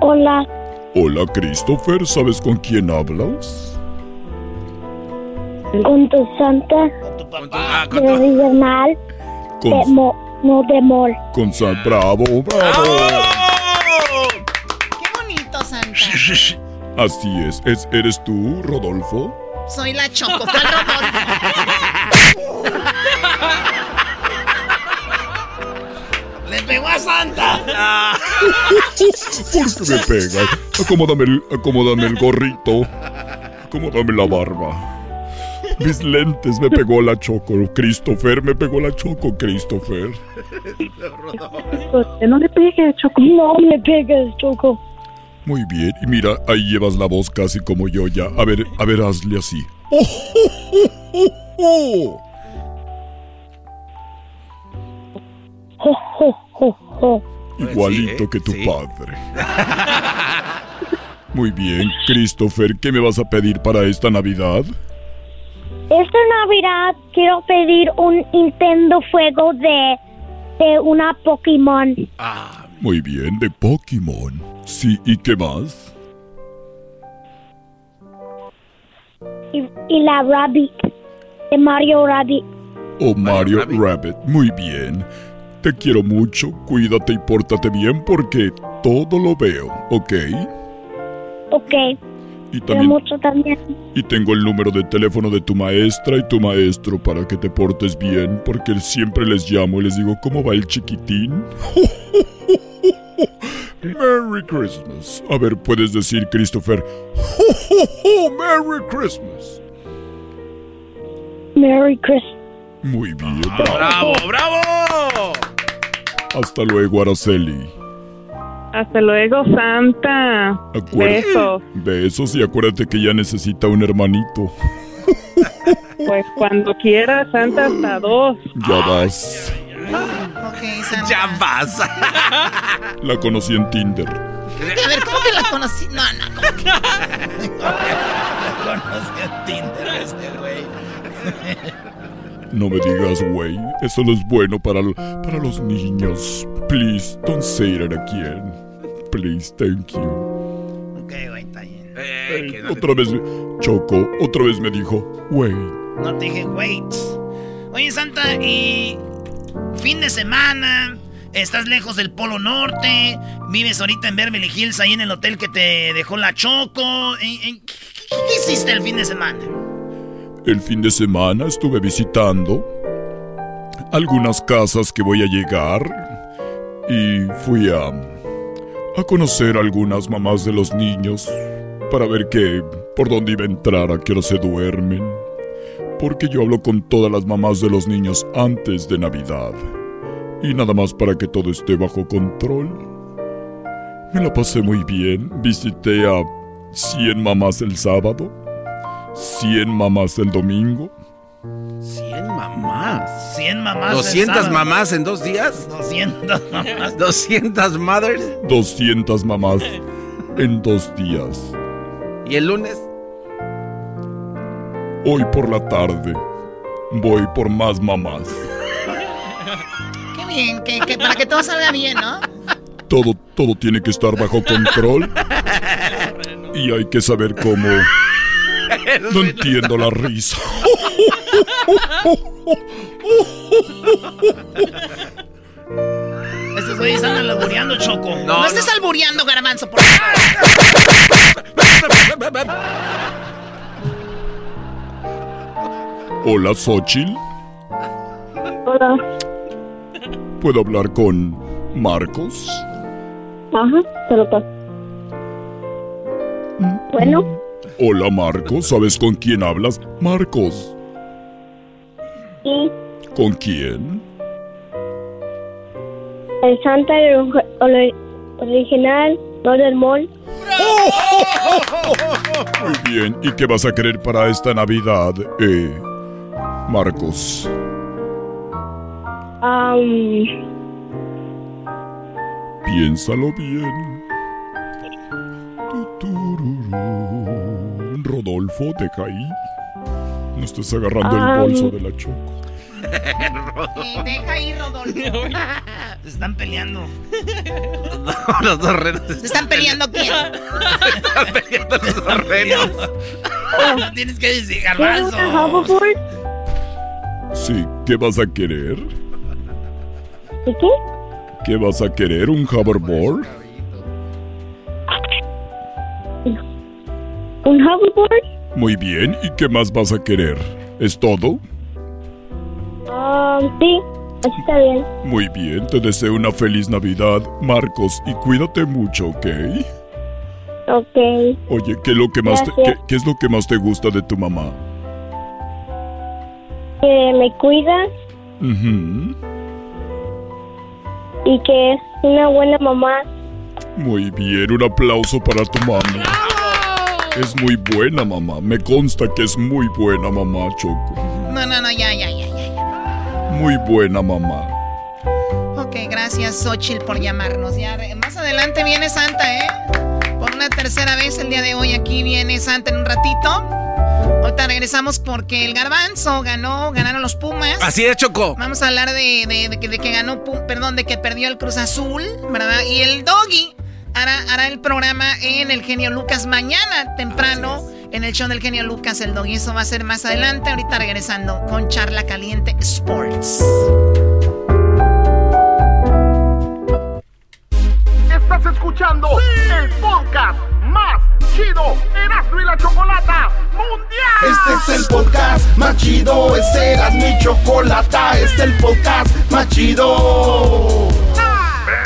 Hola. Hola, Christopher, ¿sabes con quién hablas? Con tu Santa. De Rivermal. Con- De mo- no de mol. Con San Bravo, bravo. Qué bonito, Santa. Así es. es. ¿Eres tú, Rodolfo? Soy la Choco. ¿Cuál Rodolfo? ¡Le pegó a Santa! ¿Por qué me pegas? Acomódame el, acomódame el gorrito. Acomódame la barba. Mis lentes me pegó la choco. Christopher me pegó la choco, Christopher. No le pegues, Choco. No le pegues, Choco. Muy bien, y mira, ahí llevas la voz casi como yo ya. A ver, a ver, hazle así. ¡Oh, Igualito que tu padre. Muy bien, Christopher, ¿qué me vas a pedir para esta Navidad? Esta Navidad quiero pedir un Nintendo Fuego de, de una Pokémon. Ah, muy bien, de Pokémon. Sí, ¿y qué más? Y, y la Rabbit, de Mario Rabbit. Oh, Mario Rabbit. Muy bien. Te quiero mucho, cuídate y pórtate bien porque todo lo veo, ¿ok? Ok. Y también mucho también. y tengo el número de teléfono de tu maestra y tu maestro para que te portes bien, porque siempre les llamo y les digo, ¿cómo va el chiquitín? Merry Christmas. A ver, puedes decir, Christopher, Merry Christmas. Merry Christmas. Muy bien, ¡Bravo, bravo! Hasta luego, Araceli. Hasta luego, Santa. Acuérdate- Besos. Besos y acuérdate que ya necesita un hermanito. Pues cuando quiera, Santa, hasta dos. Ya vas. Ya vas. La conocí en Tinder. A ver, ¿cómo que la conocí? No, no, ¿cómo que? La conocí en Tinder este güey. No me digas, güey. Eso no es bueno para, para los niños. Please, don't say it again. Please, thank you. Ok, güey, está bien. Ey, otra vez, Choco, otra vez me dijo, güey. No te dije, wait. Oye, Santa, y. Fin de semana. Estás lejos del Polo Norte. Vives ahorita en Beverly Hills, ahí en el hotel que te dejó la Choco. ¿En- en- ¿Qué, qué- qué hiciste el fin de semana? El fin de semana estuve visitando algunas casas que voy a llegar y fui a, a conocer algunas mamás de los niños para ver qué, por dónde iba a entrar, a qué hora se duermen. Porque yo hablo con todas las mamás de los niños antes de Navidad. Y nada más para que todo esté bajo control. Me la pasé muy bien. Visité a 100 mamás el sábado. 100 mamás el domingo. 100 mamás. 100 mamás. el 200 sábado. mamás en dos días. 200 mamás. 200 mothers. 200 mamás en dos días. ¿Y el lunes? Hoy por la tarde voy por más mamás. Qué bien, que, que para que todo salga bien, ¿no? Todo, todo tiene que estar bajo control. Y hay que saber cómo. No entiendo la risa. Estos güeyes andan labureando, Choco. No, estés albureando, garbanzo, por favor. Hola, Xochitl. Hola. ¿Puedo hablar con Marcos? Ajá, te lo paso. Bueno, Hola, Marcos. ¿Sabes con quién hablas? Marcos. y ¿Con quién? el Santa original, no del mall. Muy bien. ¿Y qué vas a querer para esta Navidad, eh, Marcos? Piénsalo bien. Rodolfo, deja ahí. No estés agarrando el bolso de la choco. Eh, deja ahí, Rodolfo. Se están peleando. los dos renos. ¿Se están peleando quién? están peleando los dos renos. No tienes que decir, ¿Quieres garbanzo. Sí, ¿qué vas a querer? ¿Y qué? ¿Qué vas a querer? ¿Un hoverboard? ¿Un hoverboard? Muy bien. ¿Y qué más vas a querer? ¿Es todo? Um, sí, está bien. Muy bien. Te deseo una feliz Navidad, Marcos. Y cuídate mucho, ¿ok? Ok. Oye, ¿qué es lo que más te, qué- qué es lo que más te gusta de tu mamá? Que me cuidas Ujú. y que es una buena mamá. Muy bien, un aplauso para tu mamá. Es muy buena, mamá. Me consta que es muy buena, mamá, Choco. No, no, no, ya, ya, ya, ya. Muy buena, mamá. Ok, gracias, Xochitl, por llamarnos. Ya, más adelante viene Santa, ¿eh? Por una tercera vez el día de hoy aquí viene Santa en un ratito. Ahorita regresamos porque el Garbanzo ganó, ganaron los Pumas. Así es, Choco. Vamos a hablar de, de, que, de que ganó, perdón, de que perdió el Cruz Azul, ¿verdad? Y el Doggy hará, hará el programa en el Genio Lucas mañana temprano. En el show del genio Lucas, el Doggy. Eso va a ser más adelante. Ahorita regresando con Charla Caliente Sports. Estás escuchando el podcast más chido Erasmo y la Chocolata Mundial. Este es el podcast más chido. Este Erasmo mi Chocolata. Este es el podcast más chido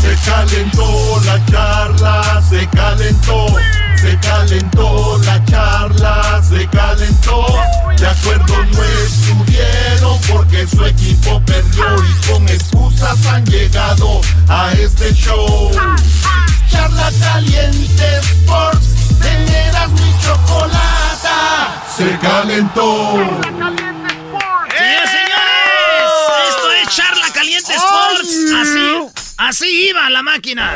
Se calentó la charla, se calentó, se calentó la charla, se calentó. De acuerdo no estuvieron porque su equipo perdió y con excusas han llegado a este show. Charla caliente Sports, teneras mi chocolata, se calentó. Señores, señores, esto es Charla Caliente Sports. Así Así iba la máquina.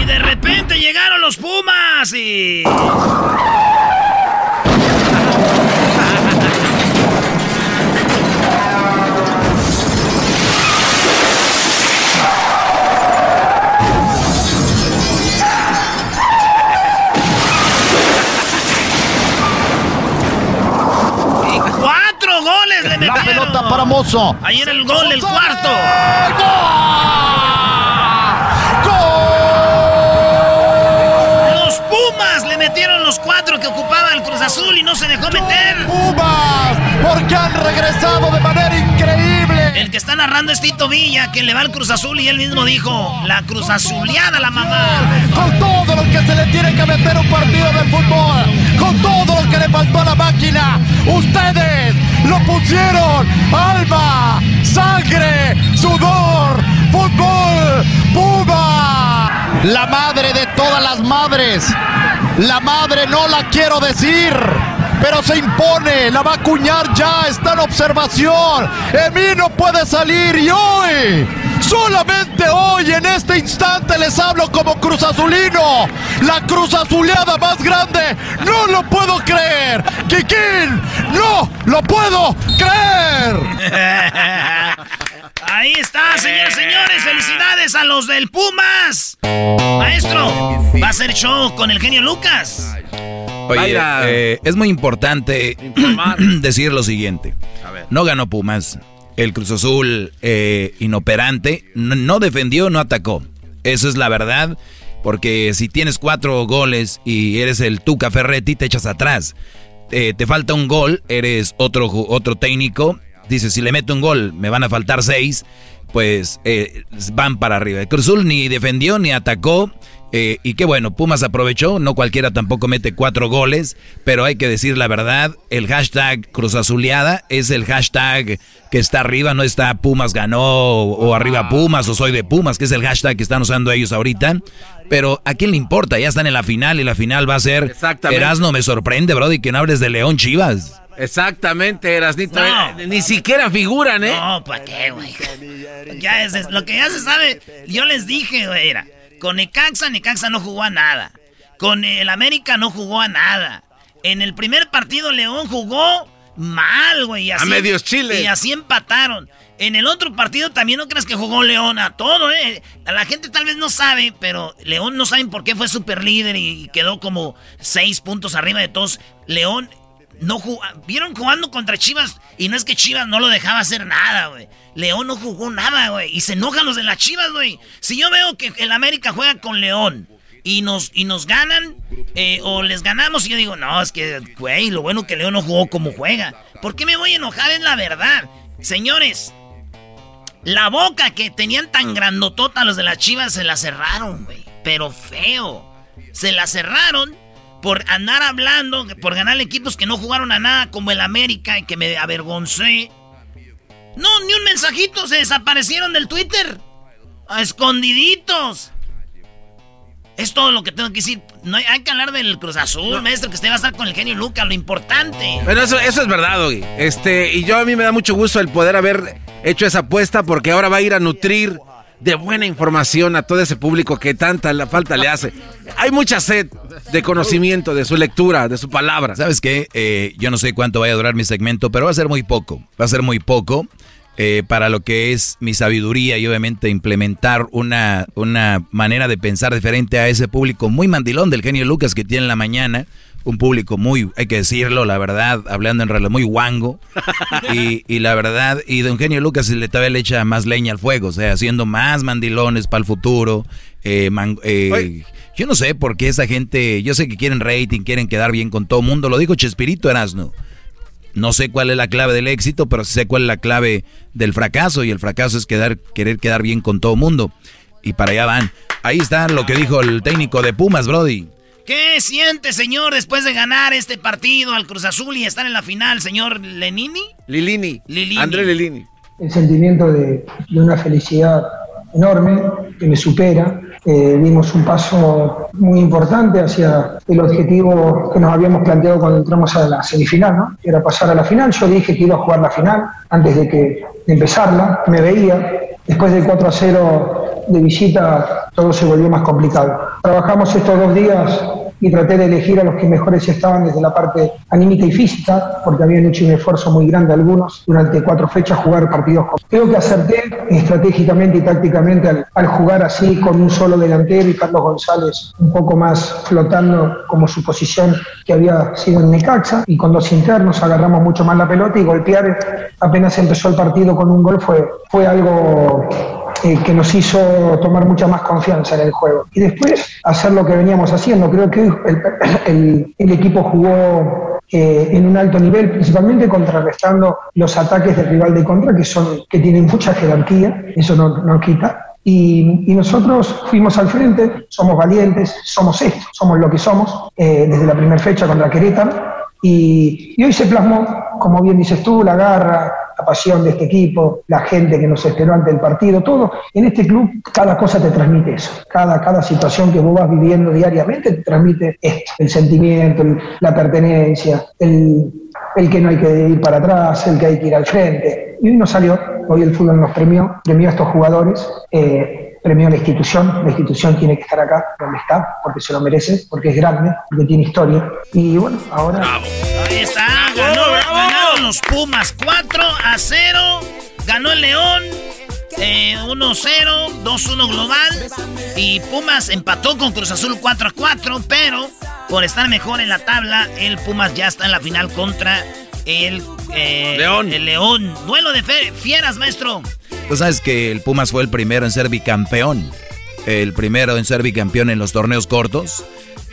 Y de repente llegaron los Pumas y... pelota para Mozo. Ahí era el gol, el cuarto. Los Pumas le metieron los cuatro que ocupaba el Cruz Azul y no se dejó meter. Pumas, porque han regresado de manera increíble. El que está narrando es Tito Villa, que le va al Cruz Azul y él mismo dijo, la Cruz Azuleada la mamá. Con todo lo que se le tiene que meter un partido de fútbol, con todo lo que le faltó a la máquina, ustedes lo pusieron. Alma, sangre, sudor, fútbol, Puma. La madre de todas las madres. La madre no la quiero decir pero se impone, la va a acuñar ya, está en observación. Emi no puede salir y hoy, solamente hoy, en este instante les hablo como Cruz Azulino. La Cruz Azuleada más grande, no lo puedo creer. Kikín, no lo puedo creer. Ahí está, señores, señores. Felicidades a los del Pumas. Maestro, va a ser show con el genio Lucas. Oye, eh, es muy importante decir lo siguiente. No ganó Pumas. El Cruz Azul eh, inoperante no, defendió, no atacó. Eso es la verdad. Porque si tienes cuatro goles y eres el Tuca Ferretti, te echas atrás. Eh, te falta un gol, eres otro, otro técnico. Dices, si le meto un gol, me van a faltar seis. Pues van para arriba. El Cruz Azul ni defendió ni atacó. Eh, y qué bueno, Pumas aprovechó, no cualquiera tampoco mete cuatro goles, pero hay que decir la verdad, el hashtag Cruz Azuleada es el hashtag que está arriba, no está Pumas ganó o, arriba Pumas o soy de Pumas, que es el hashtag que están usando ellos ahorita. Pero a quién le importa, ya están en la final y la final va a ser Erasno, me sorprende, Brody, que no hables de León Chivas. Exactamente, Erasnito. Eh, ni siquiera figuran, ¿eh? No, ¿para qué, güey? Ya es, lo que ya se sabe, yo les dije, güey, era con Necaxa, Necaxa no jugó a nada. Con el América no jugó a nada. En el primer partido León jugó mal, güey. A medios Chile. Y así empataron. En el otro partido también no crees que jugó León a todo, ¿eh? La gente tal vez no sabe, pero León no saben por qué fue super líder y quedó como seis puntos arriba de todos. León no jugó. Vieron jugando contra Chivas y no es que Chivas no lo dejaba hacer nada, güey. León no jugó nada, güey. Y se enojan los de las Chivas, güey. Si yo veo que el América juega con León y nos, y nos ganan eh, o les ganamos y yo digo, no, es que, güey, lo bueno que León no jugó como juega. ¿Por qué me voy a enojar? Es la verdad. Señores, la boca que tenían tan grandotota los de las chivas se la cerraron, güey. Pero feo. Se la cerraron por andar hablando, por ganar equipos que no jugaron a nada como el América y que me avergoncé. No, ni un mensajito, se desaparecieron del Twitter. A escondiditos. Es todo lo que tengo que decir. No hay, que hablar del Cruz Azul, maestro, que usted va a estar con el genio Lucas, lo importante. Bueno, eso, eso es verdad, Doggy. Este, y yo a mí me da mucho gusto el poder haber hecho esa apuesta porque ahora va a ir a nutrir de buena información a todo ese público que tanta la falta le hace. Hay mucha sed de conocimiento, de su lectura, de su palabra. ¿Sabes qué? Eh, yo no sé cuánto vaya a durar mi segmento, pero va a ser muy poco. Va a ser muy poco. Eh, para lo que es mi sabiduría y obviamente implementar una, una manera de pensar diferente a ese público muy mandilón del genio Lucas que tiene en la mañana. Un público muy, hay que decirlo, la verdad, hablando en realidad, muy guango. Y, la verdad, y don Genio Lucas le, todavía le echa más leña al fuego, o sea, haciendo más mandilones para el futuro. Eh, eh, yo no sé por qué esa gente, yo sé que quieren rating, quieren quedar bien con todo el mundo. Lo dijo Chespirito Erasno. No sé cuál es la clave del éxito, pero sé cuál es la clave del fracaso. Y el fracaso es quedar, querer quedar bien con todo mundo. Y para allá van. Ahí está lo que dijo el técnico de Pumas, Brody. ¿Qué siente, señor, después de ganar este partido al Cruz Azul y estar en la final, señor Lenini? Lilini. André Lilini. El sentimiento de, de una felicidad enorme que me supera eh, dimos un paso muy importante hacia el objetivo que nos habíamos planteado cuando entramos a la semifinal, ¿no? Era pasar a la final. Yo dije que iba a jugar la final antes de que de empezarla. Me veía. Después del 4 a 0 de visita, todo se volvió más complicado. Trabajamos estos dos días y traté de elegir a los que mejores estaban desde la parte anímica y física, porque habían hecho un esfuerzo muy grande algunos durante cuatro fechas jugar partidos. Creo que acerté estratégicamente y tácticamente al, jugar así con un solo delantero y Carlos González un poco más flotando como su posición que había sido en Necaxa y con dos internos agarramos mucho más la pelota y golpear apenas empezó el partido con un gol fue, fue algo eh, que nos hizo tomar mucha más confianza en el juego. Y después hacer lo que veníamos haciendo. Creo que el, el, equipo jugó eh, en un alto nivel, principalmente contrarrestando los ataques del rival de contra, que, son, que tienen mucha jerarquía, eso no, no quita. Y, y, nosotros fuimos al frente, somos valientes, somos esto, somos lo que somos, eh, desde la primera fecha contra Querétaro. Y, y, hoy se plasmó, como bien dices tú, la garra, la pasión de este equipo, la gente que nos esperó ante el partido, todo. En este club cada cosa te transmite eso, cada, cada situación que vos vas viviendo diariamente te transmite esto, el sentimiento, la pertenencia, el, el que no hay que ir para atrás, el que hay que ir al frente. Y hoy nos salió, hoy el fútbol nos premió, premió a estos jugadores. Eh, premió a la institución, la institución tiene que estar acá donde está, porque se lo merece, porque es grande, porque tiene historia. Y bueno, ahora... ganaron los Pumas 4 a 0, ganó el León. 1-0, eh, 2-1 global. Y Pumas empató con Cruz Azul 4 4. Pero por estar mejor en la tabla, el Pumas ya está en la final contra el eh, León. El León. Duelo de fieras, maestro. Tú sabes que el Pumas fue el primero en ser bicampeón. El primero en ser bicampeón en los torneos cortos.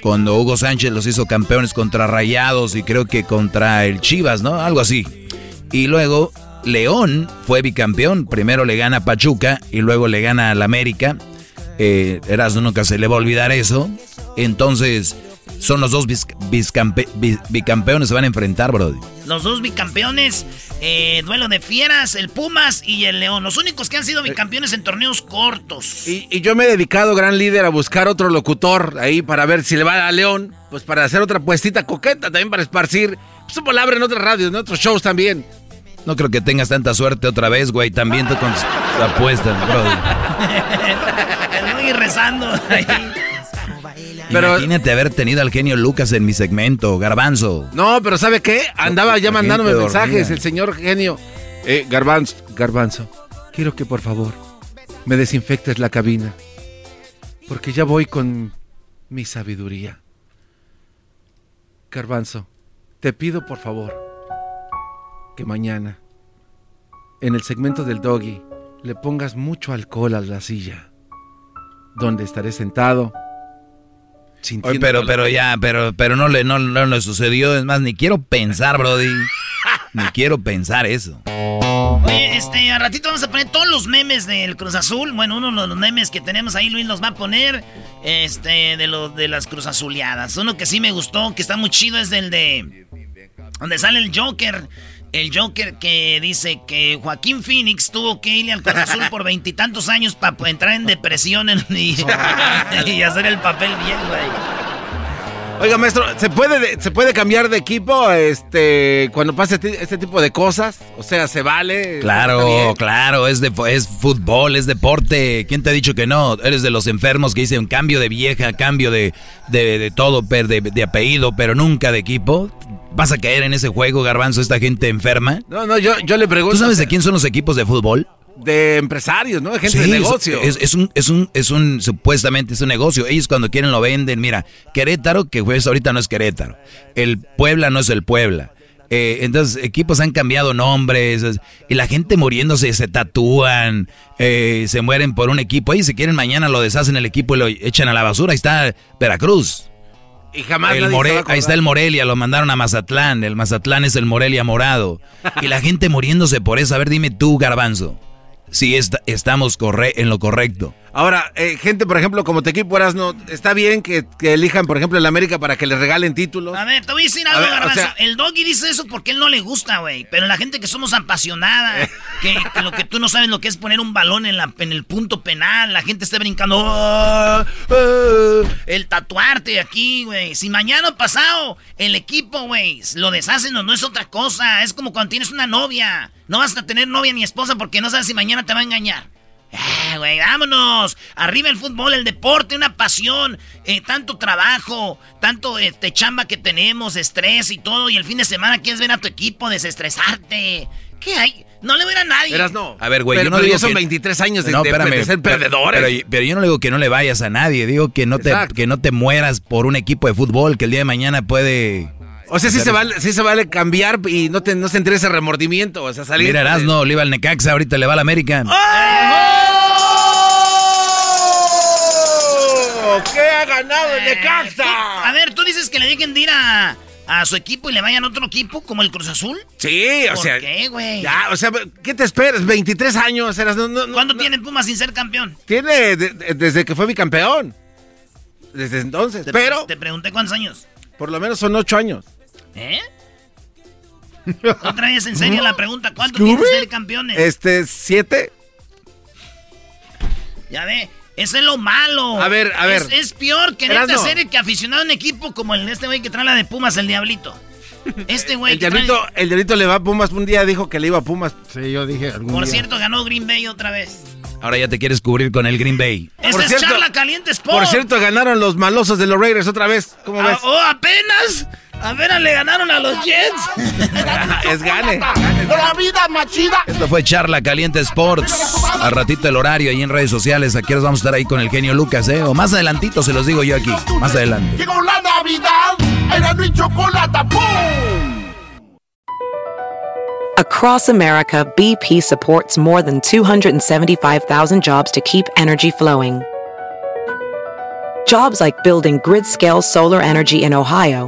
Cuando Hugo Sánchez los hizo campeones contra Rayados y creo que contra el Chivas, ¿no? Algo así. Y luego León fue bicampeón. Primero le gana Pachuca y luego le gana al América. Eh, Erasmo nunca se le va a olvidar eso. Entonces, son los dos bicampeones se van a enfrentar, Brody. Los dos bicampeones, eh, duelo de fieras, el Pumas y el León. Los únicos que han sido bicampeones en torneos cortos. Y, yo me he dedicado, gran líder, a buscar otro locutor ahí para ver si le va a León, pues para hacer otra puestita coqueta también para esparcir su palabra en otras radios, en otros shows también. No creo que tengas tanta suerte otra vez, güey. También tú con apuestas, Brody. Estoy rezando ahí. Pero, Imagínate haber tenido al genio Lucas en mi segmento, Garbanzo. No, pero ¿sabe qué? Andaba ya mandándome mensajes el señor genio. Eh, Garbanzo, Garbanzo, quiero que por favor me desinfectes la cabina. Porque ya voy con mi sabiduría. Garbanzo, te pido por favor que mañana, en el segmento del doggy, le pongas mucho alcohol a la silla, donde estaré sentado. Oye, pero, pero ya, pero, pero no le, no, no le sucedió. Es más, ni quiero pensar, Brody. ni quiero pensar eso. Oye, este, a ratito vamos a poner todos los memes del Cruz Azul. Bueno, uno de los memes que tenemos ahí, Luis los va a poner. Este, de los de las Cruz Azuleadas. Uno que sí me gustó, que está muy chido, es el de. Donde sale el Joker. El Joker que dice que Joaquín Phoenix tuvo que irle al Cruz Azul por veintitantos años para entrar en depresión y, y, hacer el papel bien, güey. Oiga, maestro, ¿se puede, ¿se puede cambiar de equipo este, cuando pase este, este tipo de cosas? O sea, ¿se vale? Claro, claro, es, de, es fútbol, es deporte. ¿Quién te ha dicho que no? Eres de los enfermos que dicen cambio de vieja, cambio de, de, todo, de, de apellido, pero nunca de equipo. ¿Vas a caer en ese juego, garbanzo, esta gente enferma? No, no, yo, yo le pregunto. ¿Tú sabes de quién son los equipos de fútbol? de empresarios, ¿no? De gente de negocio. Es, es, un, es un, es un, supuestamente es un negocio. Ellos cuando quieren lo venden. Mira, Querétaro, que pues ahorita no es Querétaro. El Puebla no es el Puebla. Eh, entonces, equipos han cambiado nombres y la gente muriéndose, se tatúan, eh, se mueren por un equipo. Y si quieren mañana lo deshacen el equipo y lo echan a la basura. Ahí está Veracruz. Y jamás el Ahí está el Morelia, lo mandaron a Mazatlán. El Mazatlán es el Morelia morado. y la gente muriéndose por eso. A ver, dime tú, Garbanzo si estamos en lo correcto. Ahora, eh, gente, por ejemplo, como te equipo no está bien que, elijan, por ejemplo, el América para que le regalen títulos. A ver, te voy a decir algo, El doggy dice eso porque él no le gusta, güey. Pero la gente que somos apasionada, que, lo que tú no sabes lo que es poner un balón en, la, en el punto penal, la gente está brincando. Ah, ah", el tatuarte aquí, güey. Si mañana pasado el equipo, güey, lo deshacen o no es otra cosa. Es como cuando tienes una novia. No vas a tener novia ni esposa porque no sabes si mañana te va a engañar. Ah, güey, vámonos. Arriba el fútbol, el deporte, una pasión. Eh, tanto trabajo, tanto este, chamba que tenemos, estrés y todo. Y el fin de semana quieres ver a tu equipo, desestresarte. ¿Qué hay? No le voy a nadie. Verás, no. A ver, güey, yo no digo son 23 años de, no, ser perdedores. Pero, yo no le digo que no le vayas a nadie. Digo que no, te, que no te mueras por un equipo de fútbol que el día de mañana puede o sea, sí se, vale, sí se vale cambiar y no, te, no se entre ese remordimiento. O sea, salir. Mira, Erasno, le iba al Necaxa, ahorita le va al América. ¡Oh! ¿Qué ha ganado el Necaxa? A ver, tú dices que le dejen de ir a, a su equipo y le vayan a otro equipo como el Cruz Azul. Sí, o sea. qué, güey? Ya, o sea, ¿qué te esperas? 23 años. Eras, no, ¿Cuándo tiene Pumas sin ser campeón? Tiene desde que fue bicampeón. Desde entonces. pero. Te pregunté cuántos años. Por lo menos son 8 años. ¿Eh? Otra vez en serio la pregunta, ¿cuánto tiene que ser campeones? Este, siete. Ya ve, eso es lo malo. A ver, a ver. Es, peor que neta ser que aficionado a un equipo como el de este güey que trae la de Pumas, el Diablito. Este güey. el, diablito, el diablito le va a Pumas. Un día dijo que le iba a Pumas. Sí, yo dije. Por cierto, ganó Green Bay otra vez. Ahora ya te quieres cubrir con el Green Bay. Esta es charla caliente Sport. Por cierto, ganaron los malosos de los Raiders otra vez. ¿Cómo ves? ¡Oh, apenas! A ver, le ganaron a los Jets. es gane. La vida machida. Esto fue Charla Caliente Sports. A ratito el horario ahí en redes sociales. Aquí nos vamos a estar ahí con el genio Lucas, ¿eh? O más adelantito se los digo yo aquí. Más adelante. Llegó la Navidad. Era mi chocolate. ¡Pum! Across America, BP supports more than 275,000 jobs to keep energy flowing. Jobs like building grid-scale solar energy in Ohio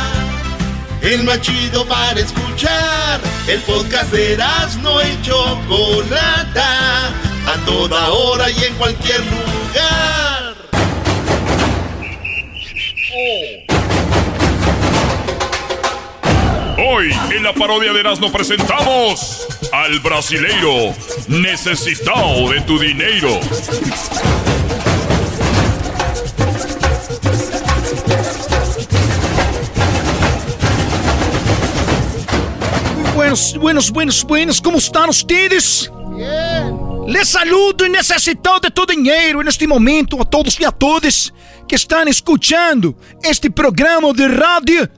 el más chido para escuchar. El podcast de no y Chocolata, a toda hora y en cualquier lugar. Hoy en la parodia de Erasmo presentamos al brasileiro necesitado de tu dinero. Buenos, buenos, buenos, buenos. ¿Cómo están ustedes? Bien. Les saludo y necesito de tu dinero en este momento a todos y a todas que están escuchando este programa de radio.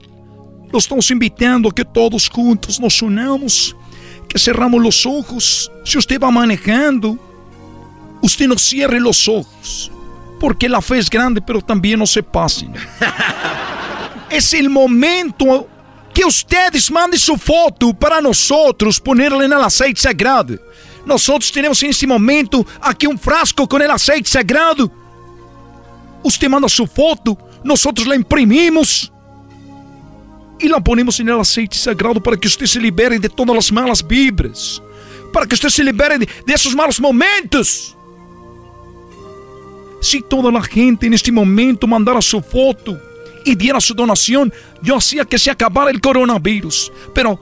Los estamos invitando a que todos juntos nos unamos, que cerramos los ojos. Si usted va manejando, usted no cierre los ojos, porque la fe es grande, pero también no se pasen. es el momento que ustedes mandem sua foto para nós ponerla no aceite sagrado. Nós temos nesse momento aqui um frasco com o aceite sagrado. Você manda sua foto, nós la imprimimos e la ponemos no aceite sagrado para que você se libere de todas as malas vibras, para que você se libere de, desses malos momentos. Se toda a gente neste momento mandar a sua foto, y diera su donación, yo hacía que se acabara el coronavirus. Pero,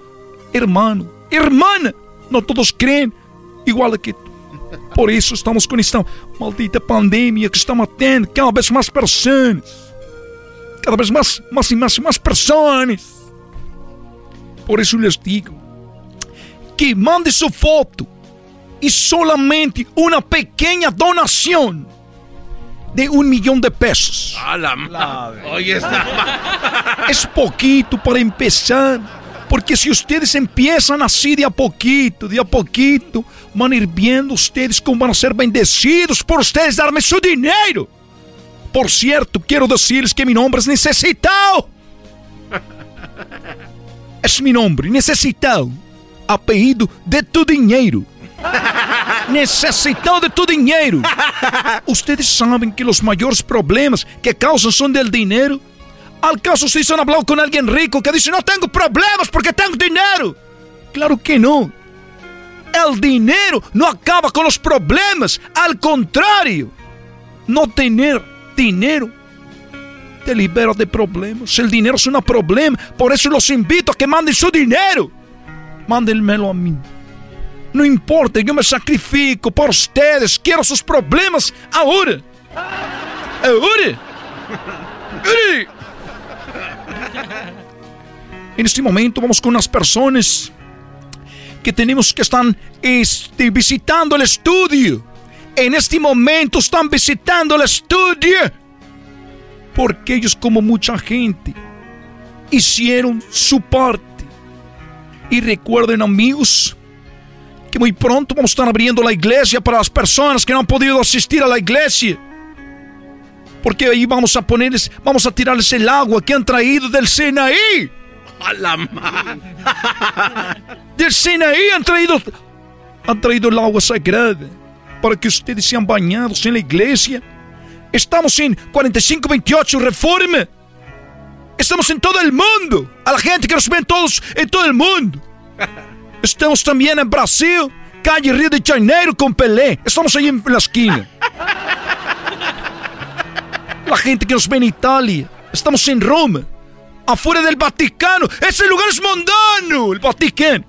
hermano, hermana, no todos creen igual que tú. Por eso estamos con esta maldita pandemia que está matando cada vez más personas. Cada vez más, y más y más personas. Por eso les digo que mande su foto y solamente una pequeña donación de un millón de pesos. Oye, está Es poquito para empezar. Porque si ustedes empiezan así de a poquito, de a poquito, van a ir viendo ustedes cómo van a ser bendecidos por ustedes darme su dinero. Por cierto, quiero decirles que mi nombre es Necesitado. Es mi nombre, Necesitado. Apellido de tu dinero. Necesitado de tu dinheiro. Ustedes sabem que os maiores problemas que causam são del dinheiro. Al caso se han hablado com alguém rico que diz: Não tenho problemas porque tenho dinheiro. Claro que não. El dinheiro não acaba com os problemas. Al contrário, não ter dinheiro te libera de problemas. El dinheiro é um problema. Por isso los invito a que mandem seu dinheiro. Mándenmelo a mim. Não importa, eu me sacrifico por ustedes. Quero seus problemas agora. Agora. Agora. Neste momento vamos com as pessoas que temos que estar este, visitando o estúdio. En este momento estão visitando o estúdio. Porque eles, como muita gente, hicieron su parte. E recuerden, amigos, que muy pronto vamos a estar abriendo la iglesia para las personas que no han podido asistir a la iglesia. Porque ahí vamos a ponerles, vamos a tirarles el agua que han traído del Sinaí. A la. Del Sinaí han traído, han traído el agua sagrada para que ustedes sean bañados en la iglesia. Estamos en 4528 Reforma. Estamos en todo el mundo. A la gente que nos ven todos en todo el mundo. Estamos también en Brasil, calle Río de Janeiro con Pelé. Estamos ahí en la esquina. La gente que nos ve en Italia. Estamos en Roma. Afuera del Vaticano. Ese lugar es mundano, el Vaticano.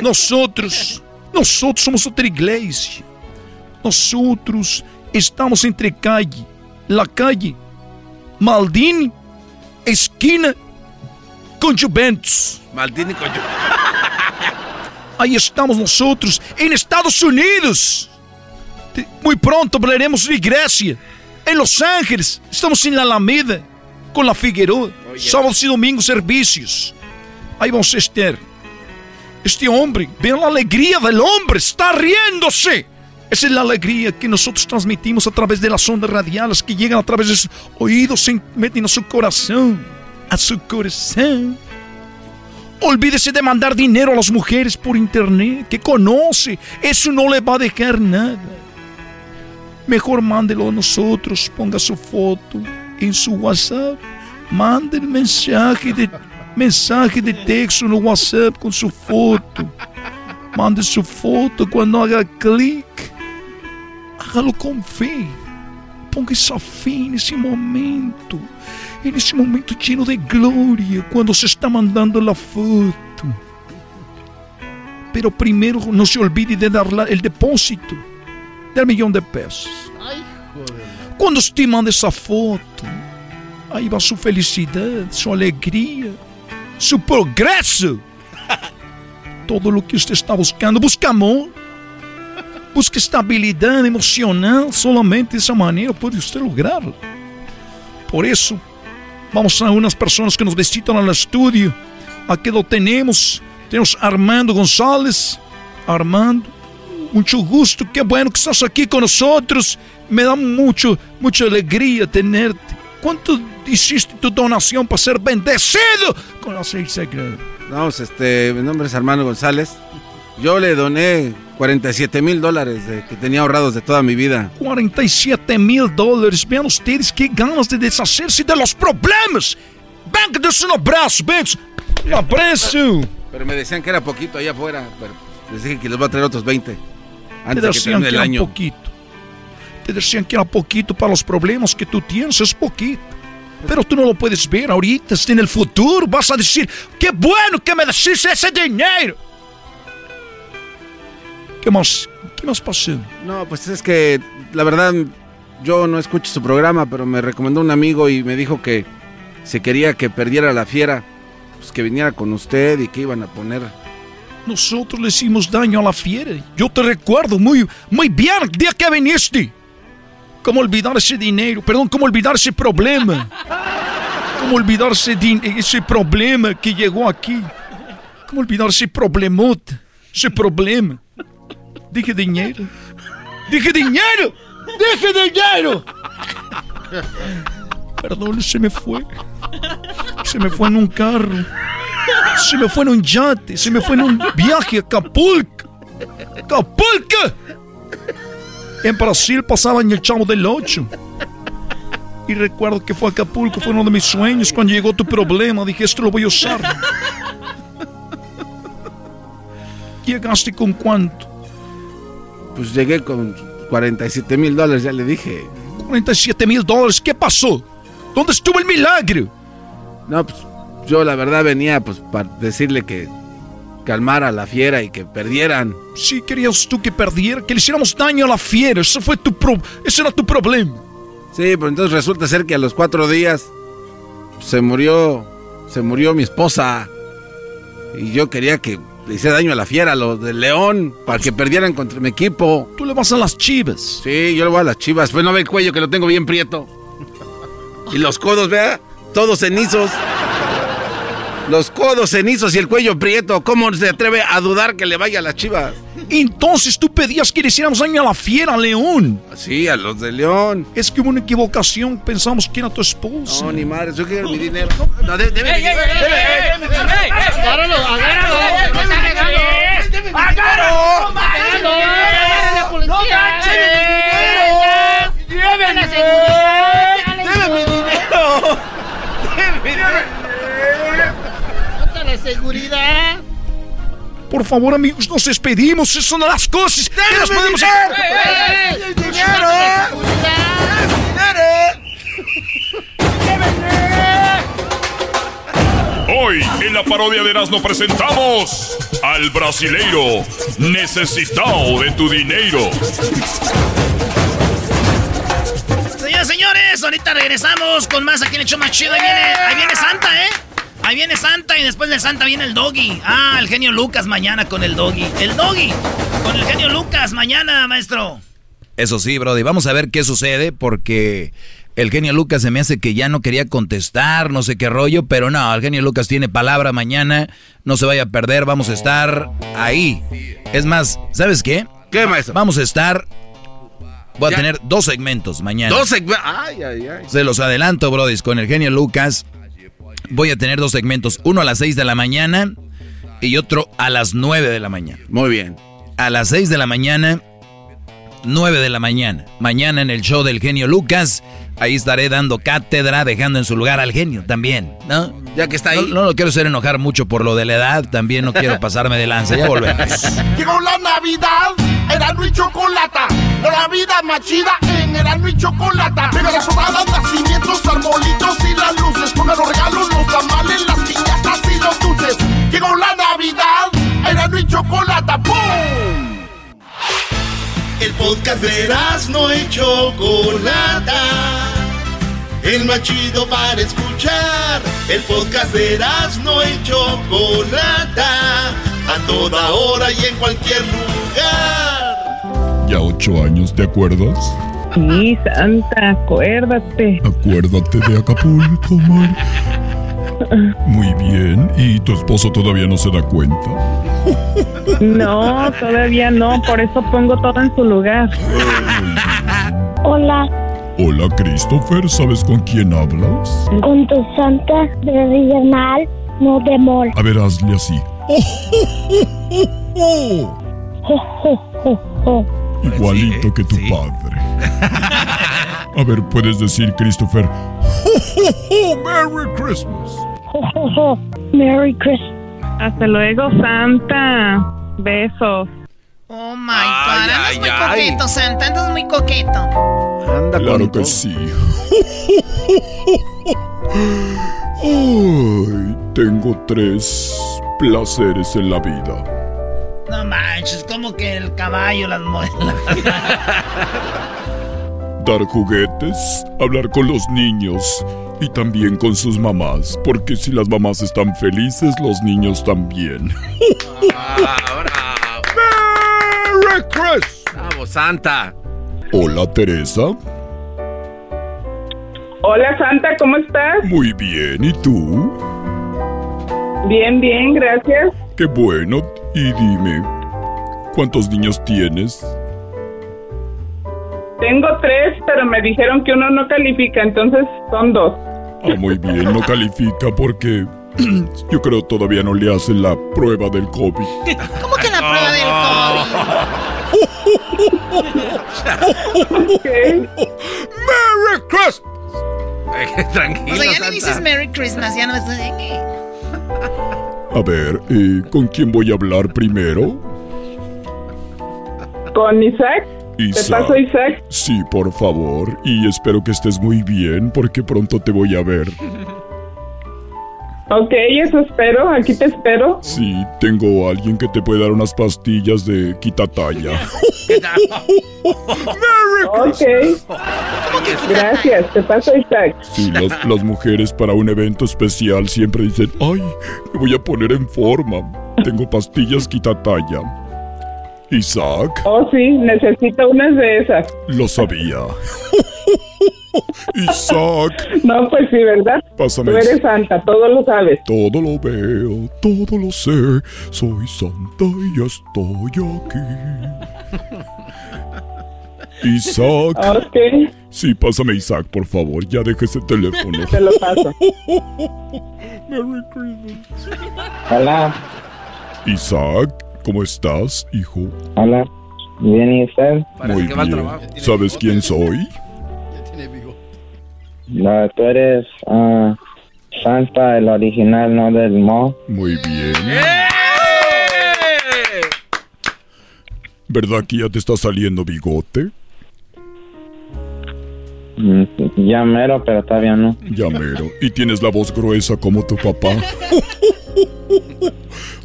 Nosotros, nosotros somos otra iglesia. Nosotros estamos entre calle, la calle Maldini, esquina con Juventus. Maldini con Juventus. Ahí estamos nosotros en Estados Unidos. Muy pronto hablaremos de Grecia, en Los Ángeles. Estamos en la Alameda, con la Figueroa. Sábados y domingos servicios. Ahí vamos a estar. Este hombre, vean la alegría del hombre, está riéndose. Esa es la alegría que nosotros transmitimos a través de las ondas radiales que llegan a través de sus oídos, se meten a su corazón, a su corazón. Olvídese de mandar dinero a las mujeres por internet, que conoce. Eso no le va a dejar nada. Mejor mándelo a nosotros, ponga su foto en su WhatsApp. Mande el mensaje de, mensaje de texto no WhatsApp con su foto. Mande su foto cuando haga clic. Hágalo con fe. Ponga esa fe en ese momento en ese momento lleno de gloria cuando se está mandando la foto. Pero primero no se olvide de dar el depósito del millón de pesos. Cuando usted manda esa foto, ahí va su felicidad, su alegría, su progreso. todo lo que usted está buscando. Busca amor. Busca estabilidad emocional. Solamente de esa manera puede usted lograrlo. Por eso, vamos a unas personas que nos visitan al estudio. Aquí lo tenemos. Tenemos Armando González. Armando, mucho gusto. Qué bueno que estás aquí con nosotros. Me da mucho, mucha alegría tenerte. ¿Cuánto hiciste tu donación para ser bendecido con la seis sagrada? No, pues, este, mi nombre es Armando González. Yo le doné 47 mil dólares que tenía ahorrados de toda mi vida. 47 mil dólares. Vean ustedes qué ganas de deshacerse de los problemas. Ven, que un abrazo, ven. Un abrazo. Pero me decían que era poquito allá afuera. Pero les dije que les voy a traer otros 20. Antes Te de que decían que el era año. poquito. Te decían que era poquito para los problemas que tú tienes, es poquito. Pero tú no lo puedes ver ahorita, en el futuro vas a decir, qué bueno que me decís ese dinero. ¿Qué más? ¿Qué más pasó? No, pues es que la verdad yo no escucho su programa, pero me recomendó un amigo y me dijo que si quería que perdiera la fiera, pues que viniera con usted y que iban a poner. Nosotros le hicimos daño a la fiera. Yo te recuerdo muy, muy bien el día que viniste. ¿Cómo olvidar ese dinero? Perdón, ¿cómo olvidar ese problema? ¿Cómo olvidar ese, problema que llegó aquí? ¿Cómo olvidar ese problemota? Ese problema. Dije dinero. Dije dinero. Dije dinero. Perdón, se me fue. Se me fue en un carro. Se me fue en un yate. Se me fue en un viaje a Acapulco. ¡Acapulco! En Brasil pasaba en el Chavo del Ocho. Y recuerdo que fue a Acapulco, fue uno de mis sueños. Cuando llegó tu problema, dije, esto lo voy a usar. ¿Llegaste con cuánto? Pues llegué con 47 mil dólares, ya le dije. 47 mil dólares, ¿qué pasó? ¿Dónde estuvo el milagro? No, pues yo la verdad venía pues para decirle que calmara a la fiera y que perdieran. Sí, querías tú que perdiera, que le hiciéramos daño a la fiera. Eso fue tu pro... Ese era tu problema. Sí, pero entonces resulta ser que a los cuatro días se murió, se murió mi esposa. Y yo quería que le hiciera daño a la fiera, a los del León, para que perdieran contra mi equipo. Tú le vas a las chivas. Sí, yo le voy a las chivas. Pues no ve el cuello que lo tengo bien prieto. Y los codos, vea, todos cenizos. Los codos cenizos y el cuello prieto. ¿Cómo se atreve a dudar que le vaya a las chivas? Entonces tú pedías que le hiciéramos daño a la fiera, León. Sí, a los de León. Es que hubo una equivocación, pensamos que era tu esposa. No, ni madre, yo quiero mi dinero. No, de- debe, ¡Ey, ey, debe- ey, debe-! ¡Agárralo, agárralo! ¡No! ¡Agárralo! ¡Agárralo! ¡La policía! ¡Lleven seguridad! Por favor, amigos, nos despedimos. Esas son las cosas que nos podemos hacer. ¡El dinero! Hoy en la parodia de Erasmo presentamos al brasileiro necesitado de tu dinero. Señoras y señores, ahorita regresamos con más aquí en show más chido. Ahí viene, ahí viene Santa, ¿eh? Ahí viene Santa y después de Santa viene el Doggy. Ah, el genio Lucas mañana con el Doggy. El Doggy con el genio Lucas mañana, maestro. Eso sí, Brody, vamos a ver qué sucede porque el genio Lucas se me hace que ya no quería contestar, no sé qué rollo, pero no, el genio Lucas tiene palabra mañana, no se vaya a perder, vamos a estar ahí. Es más, ¿sabes qué? ¿Qué, maestro? Vamos a estar... Voy a Ya. tener dos segmentos mañana. Dos segmentos. Ay, ay, ay. Se los adelanto, Brody, con el genio Lucas. Voy a tener dos segmentos, uno a las 6 de la mañana y otro a las 9 de la mañana. Muy bien. A las 6 de la mañana, 9 de la mañana. Mañana en el show del genio Lucas, ahí estaré dando cátedra, dejando en su lugar al genio también, ¿no? Ya que está ahí. No, no lo quiero hacer enojar mucho por lo de la edad, también no quiero pasarme de lanza, ya volvemos. Llegó la Navidad, Erasmo y Chocolata. La vida más chida en Erasmo y Chocolata. Pega las sonadas, nacimientos, arbolitos y las luces. Pongan los regalos, los tamales, las piñatas y los dulces. Llegó la Navidad, Erasmo y Chocolata. ¡Pum! El podcast de Erasmo y Chocolata. El más chido para escuchar. El podcast de Erasmo y Chocolata. a toda hora y en cualquier lugar. Ya ocho años, ¿te acuerdas? Sí, Santa, acuérdate. Acuérdate de Acapulco, Mar. Muy bien. ¿Y tu esposo todavía no se da cuenta? No, todavía no, por eso pongo todo en su lugar. Hola, Hola, Christopher. ¿Sabes con quién hablas? con tu santa regional, no de mol. A ver, hazle así. Igualito que tu padre. A ver, puedes decir, Christopher. ¡Merry Christmas! Merry Christmas. Hasta luego, Santa. Besos. Oh my god, andas muy coqueto, Santa, andas muy coqueto. Anda Claro que sí. Ay, tengo tres placeres en la vida. No manches, como que el caballo, las muelas. Dar juguetes, hablar con los niños y también con sus mamás, porque si las mamás están felices, los niños también. ¡Merry Christmas! ¡Bravo, Santa! Hola, Teresa. Hola, Santa, ¿cómo estás? Muy bien, ¿y tú? Bien, bien, gracias. Qué bueno. Y dime, ¿cuántos niños tienes? Tengo tres, pero me dijeron que uno no califica, entonces son dos. Ah, muy bien, no califica porque yo creo todavía no le hacen la prueba del COVID. ¿Cómo que la prueba del ¡Merry Christmas! COVID? Tranquilo, O sea, ya le dices Merry Christmas, ya no me estoy... A ver, eh, ¿con quién voy a hablar primero? ¿Con Isaac? ¿Te Isaac. paso Isaac? Sí, por favor. Y espero que estés muy bien porque pronto te voy a ver. Ok, eso espero, aquí te espero. Sí, tengo a alguien que te puede dar unas pastillas de quitatalla. Ok. Gracias, te paso Isaac. Sí, las, las mujeres para un evento especial siempre dicen, ay, me voy a poner en forma. Tengo pastillas quitatalla. Isaac, Oh, sí, necesito unas de esas. lo sabía. Isaac, No, pues sí, ¿verdad? Pásame Tú eres santa, todo lo sabes. todo lo veo, todo lo sé. Soy santa y ya estoy aquí. Isaac. Ok. Sí, pásame Isaac, por favor. Ya deje ese teléfono. Te lo paso. Merry Christmas. Hola, Isaac, ¿cómo estás, hijo? hola. Bien, ¿y usted? Muy bien. ¿Sabes quién soy? No, tú eres ah, Santa, el original, no del mo. Muy bien. ¿Verdad que ya te está saliendo bigote? Mm, Ya mero, pero todavía no. Ya mero. Y tienes la voz gruesa como tu papá.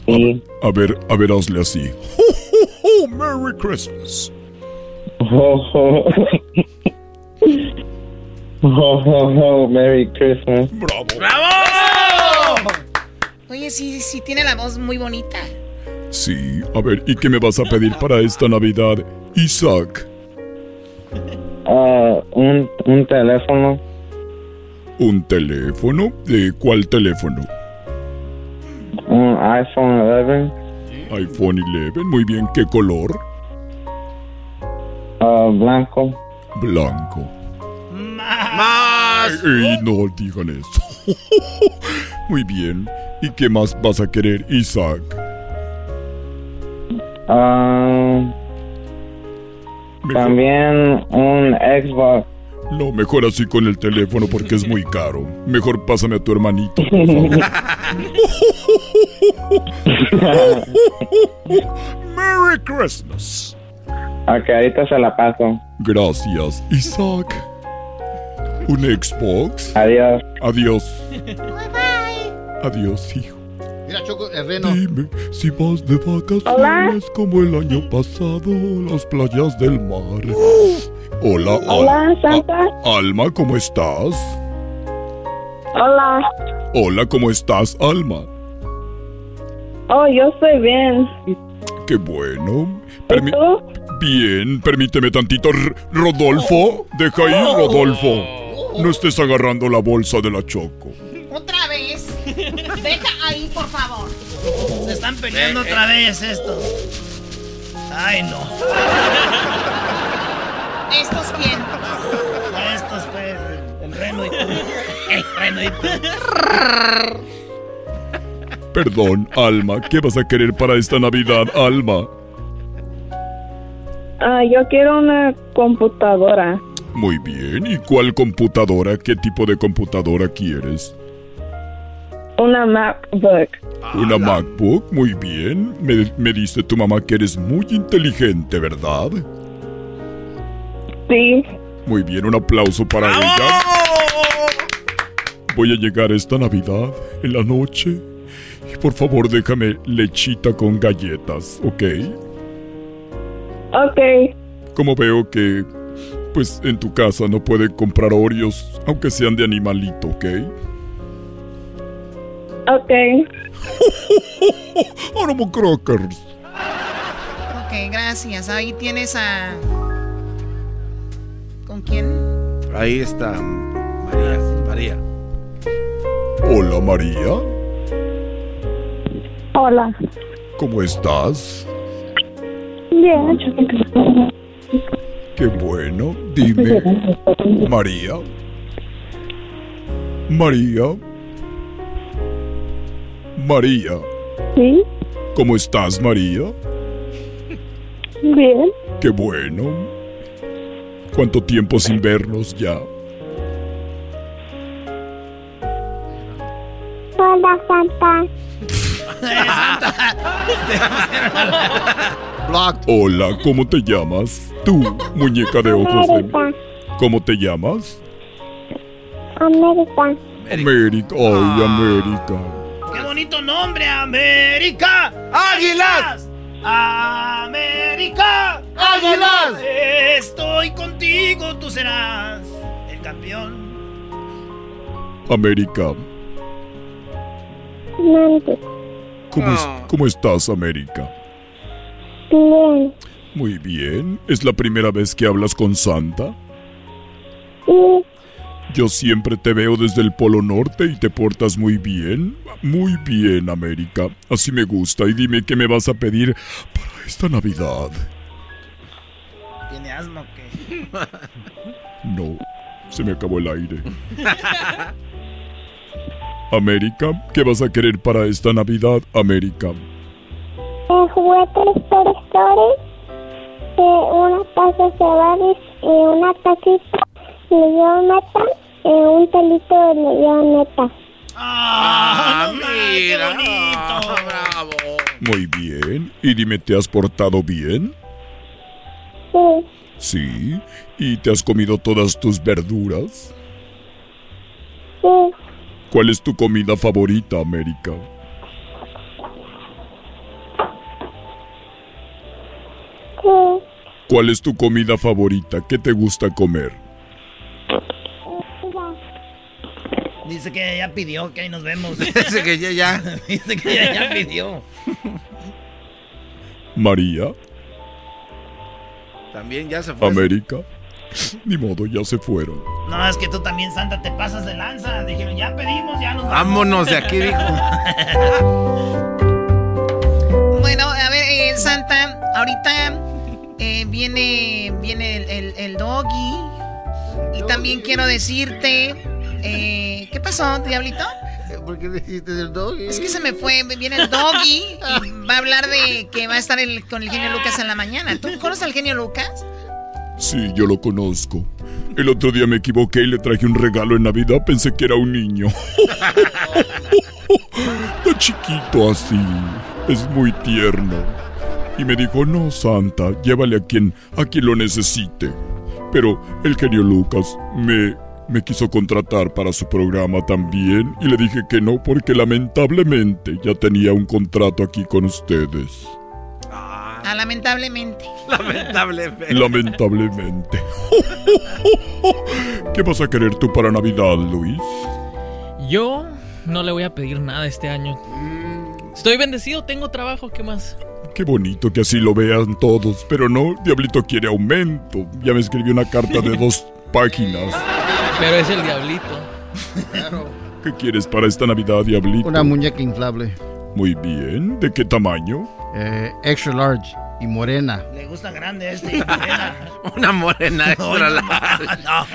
A ver, a ver, hazle así. Merry Christmas. Ho, ho. Ho, Merry Christmas. Bravo. Oye, sí, sí, tiene la voz muy bonita. Sí, a ver, ¿y qué me vas a pedir para esta Navidad, Isaac? Ah, un, un teléfono. ¿Un teléfono? ¿De cuál teléfono? Un iPhone 11. iPhone 11, muy bien. ¿Qué color? Ah, blanco. Blanco. ¡Más! Ey, no digan eso. muy bien. ¿Y qué más vas a querer, Isaac? Ah, también un Xbox. No, mejor así con el teléfono porque es muy caro. Mejor pásame a tu hermanito, por favor. Merry Christmas. Ok, ahorita se la paso. Gracias, Isaac. ¿Un Xbox? Adiós. Adiós. Adiós, hijo. Mira, Choco, el reno. Dime si vas de vacaciones Hola. como el año pasado a las playas del mar. Hola, Al- Hola, Santa. A- Alma, ¿cómo estás? Hola. Hola, ¿cómo estás, Alma? Oh, yo estoy bien. Qué bueno. ¿Y tú? Bien, permíteme tantito. R- Rodolfo, deja ir, Rodolfo. No estés agarrando la bolsa de la Choco. Otra vez. Deja ahí, por favor. Se están peleando otra vez estos. Ay, no. ¿Estos quién? Estos, pues, el reno y tú. El reno y tú. Perdón, Alma, ¿qué vas a querer para esta Navidad, Alma? Ah, yo quiero una computadora. Muy bien, ¿y cuál computadora? ¿Qué tipo de computadora quieres? Una MacBook. ¿Una MacBook? Muy bien. Me, me dice tu mamá que eres muy inteligente, ¿verdad? Sí. Muy bien, un aplauso para ella. Voy a llegar esta Navidad en la noche. Y por favor, déjame lechita con galletas, ¿ok? Ok. Como veo que, pues en tu casa no pueden comprar Oreos, aunque sean de animalito, ¿ok? Ok. Ánimo Crackers. Ok, gracias. Ahí tienes a. ¿Con quién? Ahí está María. María. Hola María, Hola. ¿cómo estás? Bien. Qué bueno. Dime, María. María. María. Sí. ¿Cómo estás, María? Bien. Qué bueno. ¿Cuánto tiempo sin vernos ya? Hola, Santa. Hola, ¿cómo te llamas? Tú, muñeca de ojos de... América. ¿Cómo te llamas? América. América. Ay, América. ¡Qué bonito nombre, América! ¡Águilas! ¡América! ¡Águilas! Estoy contigo, tú serás el campeón. América. Mande. ¿Cómo, es- cómo estás, América? Bien. Muy bien. ¿Es la primera vez que hablas con Santa? Sí. Yo siempre te veo desde el Polo Norte y te portas muy bien. Muy bien, América. Así me gusta. Y dime qué me vas a pedir para esta Navidad. ¿Tiene asma o qué? No, se me acabó el aire. América, ¿qué vas a querer para esta Navidad, América? El juguete Story. Eh, una taza de cereales y una tacita de leoneta y un pelito de leoneta. ¡Ah, mira! ¡Bravo! Muy bien. Y dime, ¿te has portado bien? Sí. Sí. ¿Y te has comido todas tus verduras? Sí. ¿Cuál es tu comida favorita, América? Sí. ¿Cuál es tu comida favorita? ¿Qué te gusta comer? Dice que ya pidió, que ahí nos vemos. Dice que ya, ya. Dice que ya, ya pidió. María, También ya se fue. América. Ni modo, ya se fueron. No, es que tú también, Santa, te pasas de lanza. Dijeron, ya pedimos, ya nos vamos. Vámonos de aquí, dijo. Bueno, a ver, eh, Santa, ahorita eh, viene, viene el, el- el doggy. Y también quiero decirte. eh, ¿Qué pasó, Diablito? ¿Por qué dijiste el doggy? Es que se me fue. Viene el doggy y va a hablar de que va a estar el- con el genio Lucas en la mañana. ¿Tú conoces al genio Lucas? Sí, yo lo conozco. El otro día me equivoqué y le traje un regalo en Navidad. Pensé que era un niño. Está chiquito así. Es muy tierno. Y me dijo, no, Santa, llévale a quien, a quien lo necesite. Pero el genio Lucas me, me quiso contratar para su programa también y le dije que no porque lamentablemente ya tenía un contrato aquí con ustedes. Ah, lamentablemente. Lamentablemente. Lamentablemente. ¿Qué vas a querer tú para Navidad, Luis? Yo no le voy a pedir nada este año. Estoy bendecido, tengo trabajo, ¿qué más? Qué bonito que así lo vean todos, pero no, Diablito quiere aumento. Ya me escribió una carta de dos páginas. Pero es el Diablito. ¿Qué quieres para esta Navidad, Diablito? Una muñeca inflable. Muy bien, ¿de qué tamaño? Eh, extra large y morena. Le gusta grande este y morena. Una morena extra No, large. no,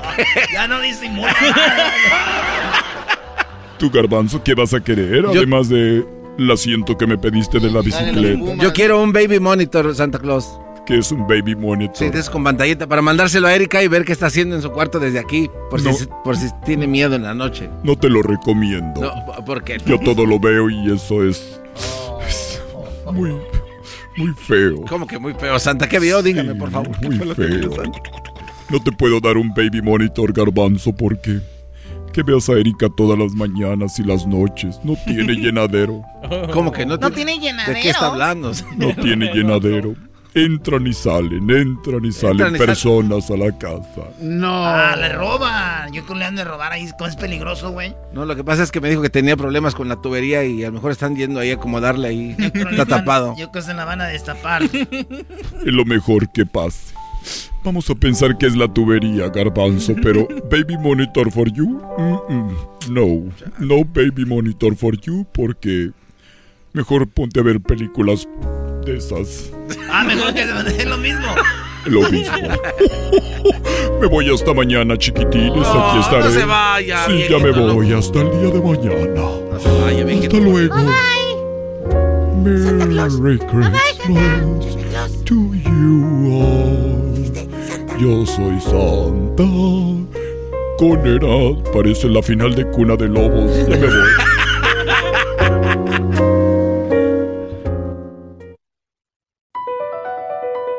ya no dice morena. ¿Tu garbanzo qué vas a querer? Yo- Además de el asiento que me pediste de la bicicleta. Yo quiero un baby monitor, Santa Claus. Que es un baby monitor. Sí, esos con pantallita para mandárselo a Erika y ver qué está haciendo en su cuarto desde aquí, por, No. si, por si tiene miedo en la noche. No te lo recomiendo. No, ¿por qué? Yo todo lo veo y eso es, es muy, muy feo. ¿Cómo que muy feo, Santa? ¿Qué vio? Dígame, por favor. ¿qué Muy feo. No te puedo dar un baby monitor garbanzo porque que veas a Erika todas las mañanas y las noches. No tiene llenadero. ¿Cómo que no, No tiene llenadero. ¿De qué está hablando? No tiene llenadero. Entran y salen, entran y salen Entran y salen. personas a la casa. No. Ah, le roban. Yo creo que le han de robar ahí. ¿Cómo es peligroso, güey? No, lo que pasa es que me dijo que tenía problemas con la tubería y a lo mejor están yendo ahí a acomodarle ahí. Está tapado. Yo creo que se la van a destapar. Es lo mejor que pase. Vamos a pensar que es la tubería, garbanzo, pero baby monitor for you? No, no baby monitor for you porque mejor ponte a ver películas de esas. Ah, mejor que es lo mismo. Lo mismo. Me voy hasta mañana, chiquitines. No, Aquí estaré. no se vaya, Sí, ya me voy loco. hasta el día de mañana. No se vaya, Hasta luego. Merry Christmas to you all. Yo soy Santa. Con edad parece la final de Cuna de Lobos. Ya me voy.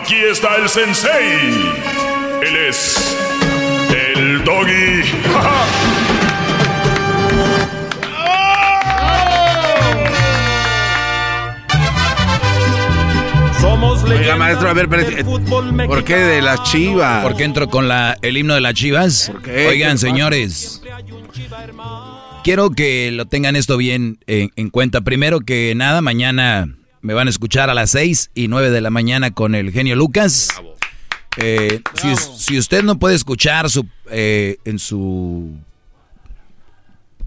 Aquí está el sensei. Él es el doggy. Somos Oiga, maestro, a ver, ¿por qué de las chivas? ¿Por qué entro con la, el himno de las chivas? ¿Por qué? Oigan, señores. Quiero que lo tengan esto bien en, en cuenta. Primero que nada, mañana me van a escuchar a las 6 y 9 de la mañana con el genio Lucas. Eh, si, us- si usted no puede escuchar su, eh, en su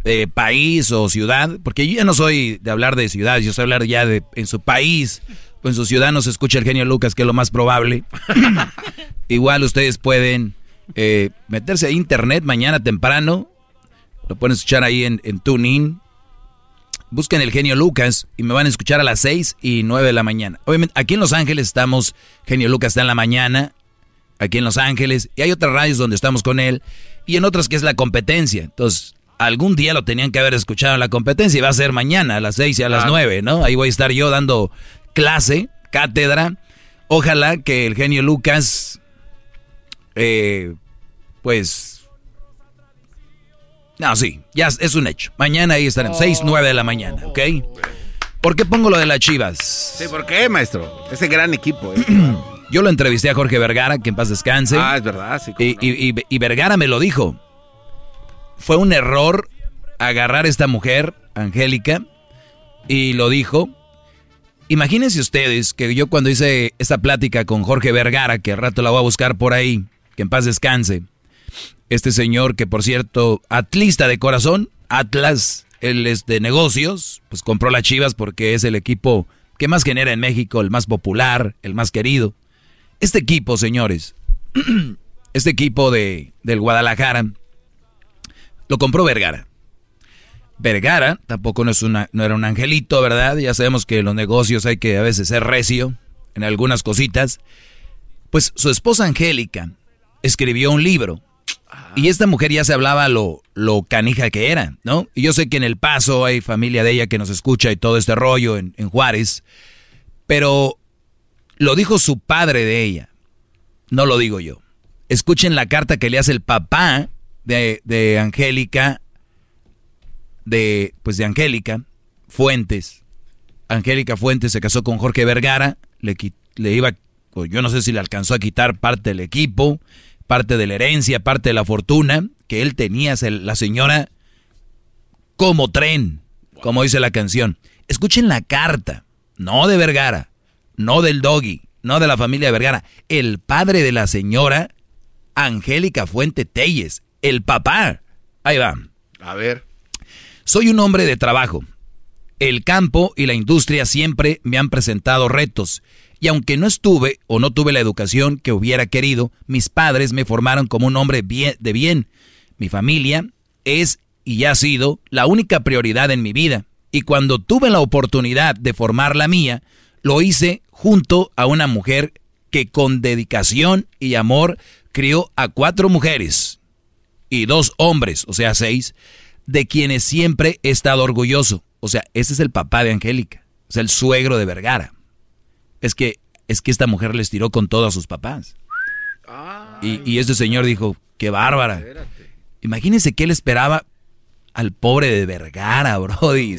eh, país o ciudad, porque yo ya no soy de hablar de ciudades, yo soy hablar ya de en su país o en su ciudad no se escucha el genio Lucas, que es lo más probable. Igual ustedes pueden eh, meterse a internet mañana temprano, lo pueden escuchar ahí en, en TuneIn. Busquen el genio Lucas y me van a escuchar a las 6 y 9 de la mañana. Obviamente, aquí en Los Ángeles estamos, genio Lucas está en la mañana, aquí en Los Ángeles, y hay otras radios donde estamos con él, y en otras que es la competencia. Entonces, algún día lo tenían que haber escuchado en la competencia, y va a ser mañana a las 6 y a las Claro. 9, ¿no? Ahí voy a estar yo dando clase, cátedra. Ojalá que el genio Lucas, eh, pues... No, sí, ya es- un hecho. Mañana ahí estaremos, 6, 9 de la mañana, ¿ok? ¿Por qué pongo lo de las chivas? Sí, ¿por qué, maestro? Ese gran equipo. ¿eh? Yo lo entrevisté a Jorge Vergara, que en paz descanse. Ah, es verdad, sí. Y, y- y- y Vergara me lo dijo. Fue un error agarrar a esta mujer, Angélica, y lo dijo. Imagínense ustedes que yo cuando hice esta plática con Jorge Vergara, que al rato la voy a buscar por ahí, que en paz descanse, este señor que por cierto, atlista de corazón, Atlas, él es de negocios, pues compró las Chivas porque es el equipo que más genera en México, el más popular, el más querido. Este equipo, señores, este equipo de, del Guadalajara, lo compró Vergara. Vergara tampoco no, es una, no era un angelito, ¿verdad? Ya sabemos que en los negocios hay que a veces ser recio en algunas cositas. Pues su esposa Angélica escribió un libro. Y esta mujer ya se hablaba lo, lo canija que era, ¿no? Y yo sé que en El Paso hay familia de ella que nos escucha y todo este rollo en, en Juárez. Pero lo dijo su padre de ella. No lo digo yo. Escuchen la carta que le hace el papá de, de Angélica de, pues de Angélica Fuentes. Angélica Fuentes se casó con Jorge Vergara, le, le iba, yo no sé si le alcanzó a quitar parte del equipo, parte de la herencia, parte de la fortuna que él tenía, la señora como tren, como dice la canción. Escuchen la carta, no de Vergara, no del doggy, no de la familia Vergara, el padre de la señora Angélica Fuente Telles, el papá. Ahí va. A ver. Soy un hombre de trabajo. El campo y la industria siempre me han presentado retos. Y aunque no estuve o no tuve la educación que hubiera querido, mis padres me formaron como un hombre de bien. Mi familia es y ha sido la única prioridad en mi vida. Y cuando tuve la oportunidad de formar la mía, lo hice junto a una mujer que con dedicación y amor crió a cuatro mujeres y dos hombres, o sea, seis, de quienes siempre he estado orgulloso. O sea, ese es el papá de Angélica, sea, el suegro de Vergara. Es que, es que esta mujer les tiró con todos sus papás. y, y este señor dijo, qué bárbara. Imagínense qué le esperaba al pobre de Vergara, Brody.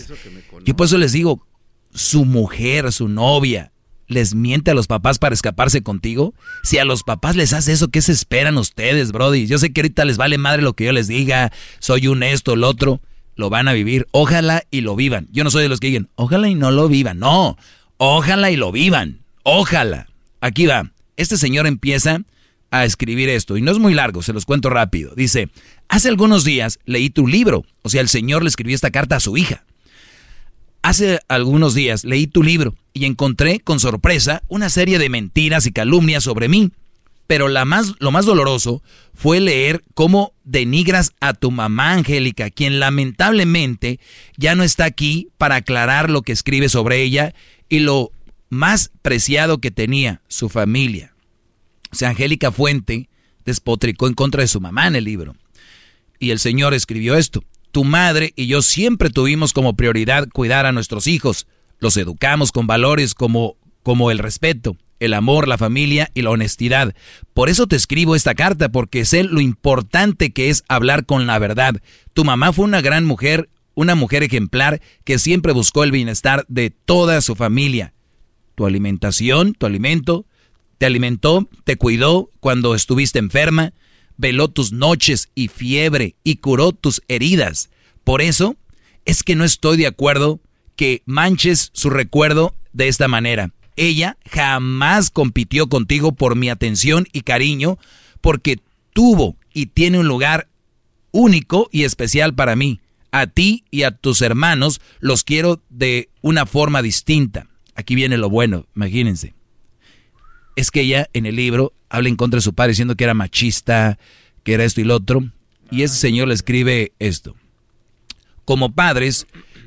Y por eso les digo, su mujer, su novia, les miente a los papás para escaparse contigo? Si a los papás les hace eso, ¿qué se esperan ustedes, Brody? Yo sé que ahorita les vale madre lo que yo les diga, soy un esto, el otro. Lo van a vivir, ojalá y lo vivan. Yo no soy de los que digan, ojalá y no lo vivan. No, ojalá y lo vivan. Ojalá. Aquí va. Este señor empieza a escribir esto, y no es muy largo, se los cuento rápido. Dice, hace algunos días leí tu libro, o sea, el señor le escribió esta carta a su hija. Hace algunos días leí tu libro y encontré con sorpresa una serie de mentiras y calumnias sobre mí. Pero la más, lo más doloroso fue leer cómo denigras a tu mamá Angélica, quien lamentablemente ya no está aquí para aclarar lo que escribe sobre ella y lo más preciado que tenía, su familia. O sea, Angélica Fuente despotricó en contra de su mamá en el libro. Y el Señor escribió esto tu madre y yo siempre tuvimos como prioridad cuidar a nuestros hijos. Los educamos con valores como, como el respeto, el amor, la familia y la honestidad. Por eso te escribo esta carta, porque sé lo importante que es hablar con la verdad. Tu mamá fue una gran mujer, una mujer ejemplar que siempre buscó el bienestar de toda su familia. Tu alimentación, tu alimento, te alimentó, te cuidó cuando estuviste enferma, veló tus noches y fiebre y curó tus heridas. Por eso es que no estoy de acuerdo que manches su recuerdo de esta manera. Ella jamás compitió contigo por mi atención y cariño porque tuvo y tiene un lugar único y especial para mí. A ti y a tus hermanos los quiero de una forma distinta. Aquí viene lo bueno, imagínense es que ella en el libro habla en contra de su padre diciendo que era machista, que era esto y lo otro. Y ese señor le escribe esto. Como padres,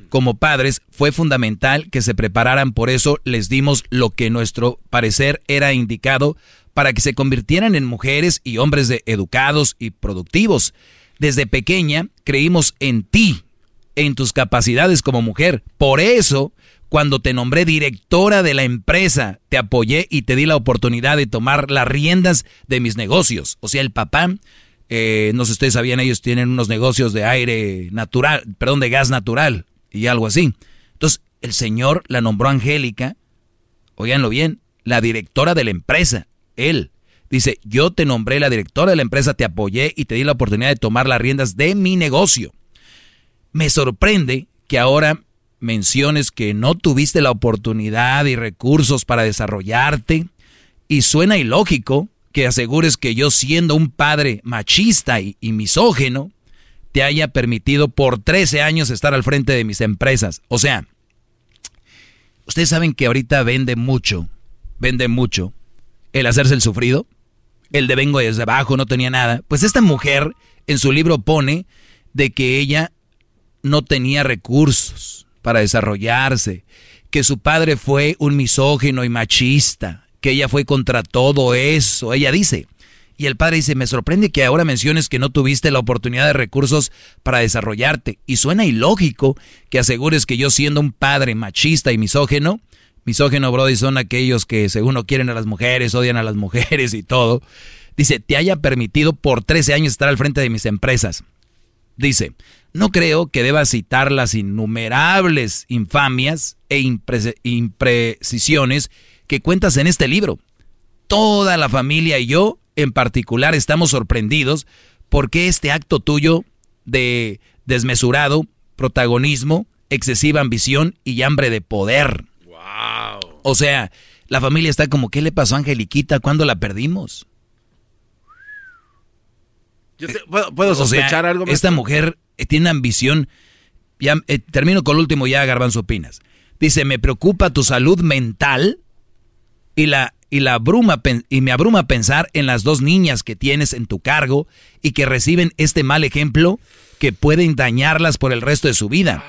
como padres fue fundamental que se prepararan, por eso les dimos lo que nuestro parecer era indicado para que se convirtieran en mujeres y hombres de educados y productivos. Desde pequeña creímos en ti, en tus capacidades como mujer. Por eso cuando te nombré directora de la empresa, te apoyé y te di la oportunidad de tomar las riendas de mis negocios. O sea, el papá, eh, no sé si ustedes sabían, ellos tienen unos negocios de aire natural, perdón, de gas natural y algo así. Entonces, el señor la nombró Angélica, oiganlo bien, la directora de la empresa, él. Dice, yo te nombré la directora de la empresa, te apoyé y te di la oportunidad de tomar las riendas de mi negocio. Me sorprende que ahora menciones que no tuviste la oportunidad y recursos para desarrollarte. Y suena ilógico que asegures que yo siendo un padre machista y, misógeno, te haya permitido por 13 años estar al frente de mis empresas. O sea, ustedes saben que ahorita vende mucho, vende mucho el hacerse el sufrido, el de vengo desde abajo, no tenía nada. Pues esta mujer en su libro pone de que ella no tenía recursos para desarrollarse, que su padre fue un misógino y machista, que ella fue contra todo eso. Ella dice, y el padre dice, me sorprende que ahora menciones que no tuviste la oportunidad de recursos para desarrollarte. Y suena ilógico que asegures que yo siendo un padre machista y misógeno, misógeno, Brody, son aquellos que según no quieren a las mujeres, odian a las mujeres y todo. Dice, te haya permitido por 13 años estar al frente de mis empresas. Dice, no creo que deba citar las innumerables infamias e imprecisiones que cuentas en este libro. Toda la familia y yo en particular estamos sorprendidos porque este acto tuyo de desmesurado protagonismo, excesiva ambición y hambre de poder. O sea, la familia está como, ¿qué le pasó a Angeliquita? ¿Cuándo la perdimos? ¿puedo, sospechar algo? Esta mujer eh, tiene ambición. Ya, eh, termino con el último ya, Garbanzo Opinas. Dice, me preocupa tu salud mental y la y, la abruma, y me abruma pensar en las dos niñas que tienes en tu cargo y que reciben este mal ejemplo que pueden dañarlas por el resto de su vida.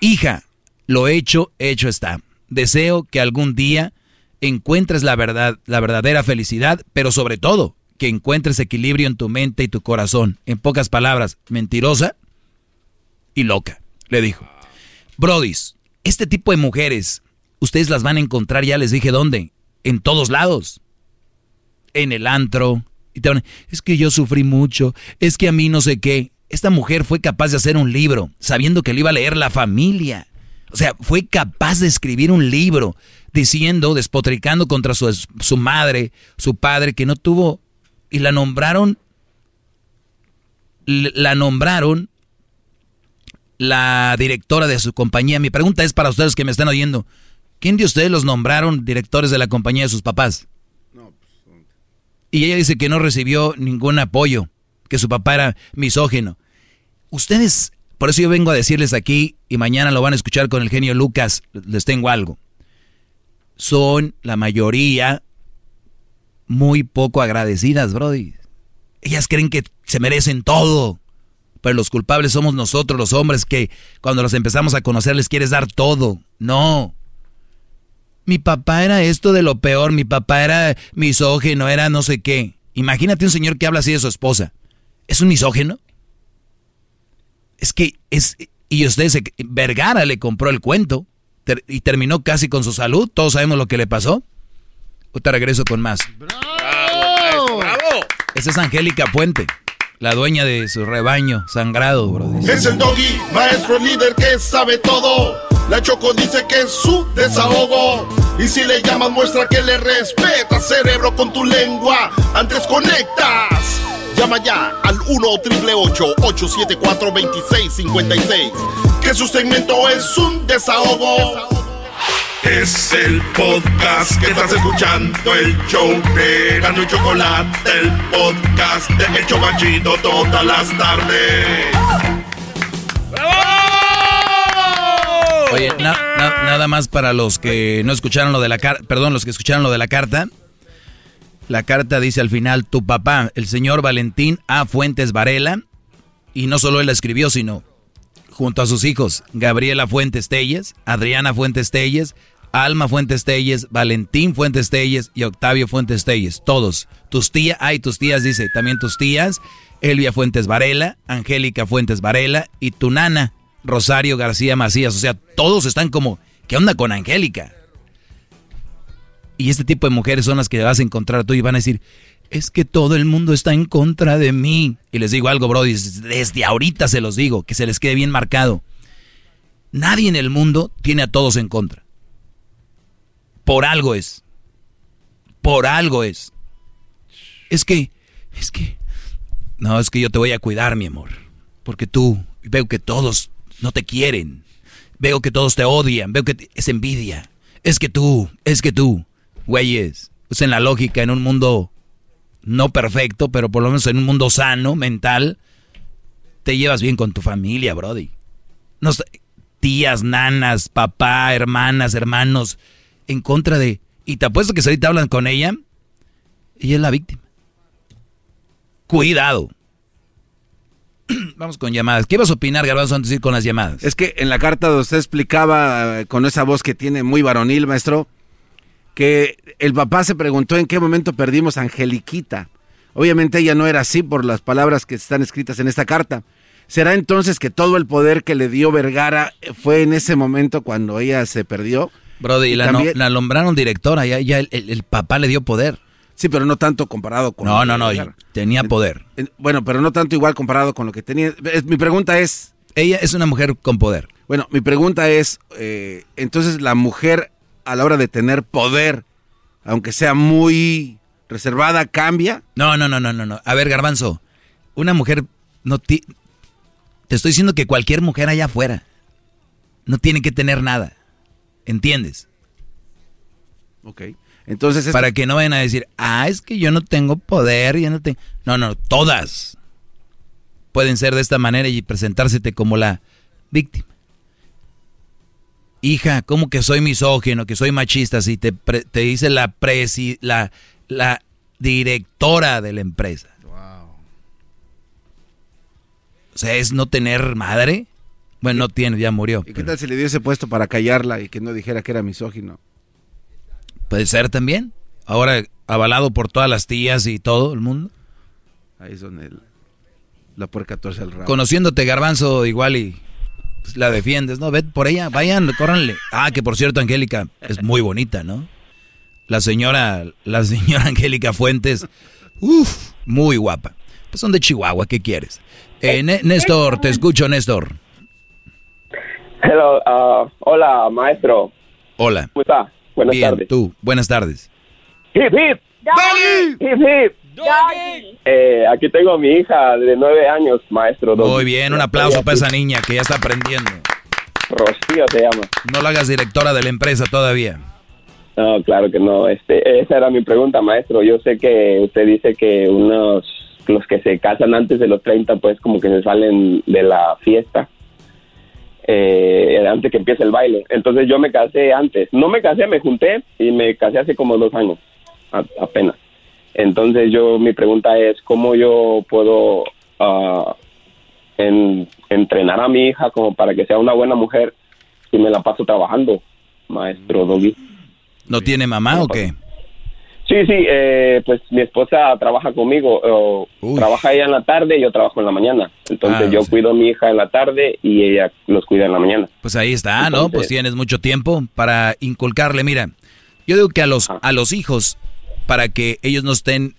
Hija, lo hecho, hecho está. Deseo que algún día encuentres la verdad, la verdadera felicidad, pero sobre todo que encuentres equilibrio en tu mente y tu corazón. En pocas palabras, mentirosa y loca, le dijo. Brodis, este tipo de mujeres, ustedes las van a encontrar, ya les dije dónde, en todos lados. En el antro. Y es que yo sufrí mucho, es que a mí no sé qué. Esta mujer fue capaz de hacer un libro, sabiendo que lo iba a leer la familia. O sea, fue capaz de escribir un libro diciendo, despotricando contra su, su madre, su padre, que no tuvo. Y la nombraron. La nombraron la directora de su compañía. Mi pregunta es para ustedes que me están oyendo. ¿Quién de ustedes los nombraron directores de la compañía de sus papás? No, pues, y ella dice que no recibió ningún apoyo, que su papá era misógeno. Ustedes, por eso yo vengo a decirles aquí, y mañana lo van a escuchar con el genio Lucas, les tengo algo. Son la mayoría muy poco agradecidas, Brody. Ellas creen que se merecen todo. Pero los culpables somos nosotros, los hombres, que cuando los empezamos a conocer les quieres dar todo. No mi papá era esto de lo peor, mi papá era misógeno, era no sé qué. Imagínate un señor que habla así de su esposa. ¿Es un misógeno? Es que es... Y ustedes, Vergara le compró el cuento y terminó casi con su salud. Todos sabemos lo que le pasó. te regreso con más. ¡Bravo! ¡Bravo! Esa es Angélica Puente, la dueña de su rebaño sangrado, bro. Es el doggy, maestro líder que sabe todo. La Choco dice que es su desahogo. Y si le llamas, muestra que le respeta, cerebro, con tu lengua. Antes conectas. Llama ya al 1-888-874-2656. Que su segmento es un desahogo. Es el podcast que estás escuchando, el show de Gano y Chocolate, el podcast de El Chocachito todas las tardes. Oye, nada más para los que no escucharon lo de la carta, perdón, los que escucharon lo de la carta. La carta dice al final, tu papá, el señor Valentín A. Fuentes Varela, y no solo él la escribió, sino junto a sus hijos, Gabriela Fuentes Telles, Adriana Fuentes Telles, Alma Fuentes Telles, Valentín Fuentes Telles y Octavio Fuentes Telles, todos. Tus tías, hay tus tías, dice, también tus tías, Elvia Fuentes Varela, Angélica Fuentes Varela y tu nana, Rosario García Macías. O sea, todos están como, ¿qué onda con Angélica? Y este tipo de mujeres son las que vas a encontrar tú y van a decir, es que todo el mundo está en contra de mí. Y les digo algo, Brody, desde ahorita se los digo, que se les quede bien marcado. Nadie en el mundo tiene a todos en contra. Por algo es. Por algo es. Es que, es que, no, es que yo te voy a cuidar, mi amor. Porque tú, veo que todos no te quieren. Veo que todos te odian, veo que es envidia. Es que tú, es que tú, güeyes, pues en la lógica, en un mundo no perfecto, pero por lo menos en un mundo sano, mental, te llevas bien con tu familia, Brody. No, tías, nanas, papá, hermanas, hermanos, en contra de... Y te apuesto que si ahorita hablan con ella, ella es la víctima. Cuidado. Vamos con llamadas. ¿Qué vas a opinar, Garbanzo, antes de ir con las llamadas? Es que en la carta donde usted explicaba eh, con esa voz que tiene muy varonil, maestro, que el papá se preguntó en qué momento perdimos a Angeliquita. Obviamente ella no era así por las palabras que están escritas en esta carta. ¿Será entonces que todo el poder que le dio Vergara fue en ese momento cuando ella se perdió? Brody, la, la, nombraron directora, ya, ya el, papá le dio poder. Sí, pero no tanto comparado con... No, no, no, tenía poder. bueno, pero no tanto igual comparado con lo que tenía. mi pregunta es... Ella es una mujer con poder. Bueno, mi pregunta es, eh, entonces la mujer a la hora de tener poder, aunque sea muy reservada, cambia? No, no, no, no, no, no. A ver, Garbanzo, una mujer no te estoy diciendo que cualquier mujer allá afuera no tiene que tener nada. ¿Entiendes? Ok. Entonces para que no vayan a decir, "Ah, es que yo no tengo poder, yo no tengo." No, no, todas pueden ser de esta manera y presentársete como la víctima. Hija, ¿cómo que soy misógino, que soy machista si te, te dice la presi la la directora de la empresa. O sea, es no tener madre. Bueno, no tiene, ya murió. ¿Y qué tal si le dio ese puesto para callarla y que no dijera que era misógino? Puede ser también. Ahora avalado por todas las tías y todo el mundo. Ahí es donde la puerca torce el rabo. Conociéndote, Garbanzo, igual y pues, la defiendes, ¿no? Ve por ella, vayan, córranle. Ah, que por cierto, Angélica es muy bonita, ¿no? la señora, la señora Angélica Fuentes, uff, muy guapa. Pues son de Chihuahua, ¿qué quieres? Eh, Néstor, te escucho, Néstor. Hello, uh, hola, maestro. Hola. ¿Cómo está? Buenas Bien, tardes. tú, buenas tardes. Hip, hip. Hip, hip. Doggy. Eh, aquí tengo a mi hija de nueve años, maestro. Muy bien, un aplauso para esa niña que ya está aprendiendo. Rocío se llama. No la hagas directora de la empresa todavía. No, claro que no. Este, esa era mi pregunta, maestro. Yo sé que usted dice que unos los que se casan antes de los 30, pues como que se salen de la fiesta eh, antes que empiece el baile. Entonces yo me casé antes. No me casé, me junté y me casé hace como dos años, apenas. Entonces yo, mi pregunta es, ¿cómo yo puedo ah, entrenar a mi hija como para que sea una buena mujer si me la paso trabajando, maestro Doggy? ¿No tiene mamá o qué? Sí, sí, eh, pues mi esposa trabaja conmigo, trabaja ella en la tarde y yo trabajo en la mañana. Entonces ah, yo cuido a mi hija en la tarde y ella los cuida en la mañana. Pues ahí está, ¿no? Pues tienes mucho tiempo para inculcarle. Mira, yo digo que a los, a los hijos, para que ellos no estén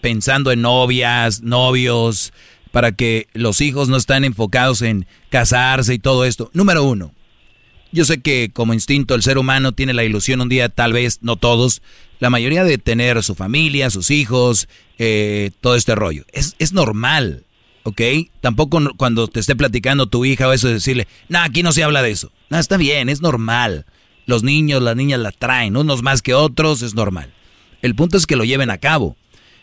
pensando en novias, novios, para que los hijos no estén enfocados en casarse y todo esto. Número uno, yo sé que como instinto el ser humano tiene la ilusión un día, tal vez, no todos, la mayoría de tener su familia, sus hijos, eh, todo este rollo. Es, es normal, ¿ok? Tampoco cuando te esté platicando tu hija o eso decirle, no, aquí no se habla de eso. No, está bien, es normal. Los niños, las niñas la traen, unos más que otros, es normal. El punto es que lo lleven a cabo.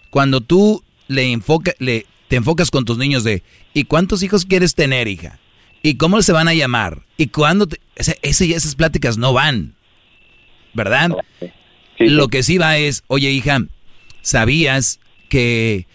Cuando tú le, enfoca, le te enfocas con tus niños de, ¿y cuántos hijos quieres tener, hija? ¿Y cómo se van a llamar? ¿Y cuándo? ese, esas pláticas no van, ¿verdad? Lo que sí va es, oye hija, ¿sabías que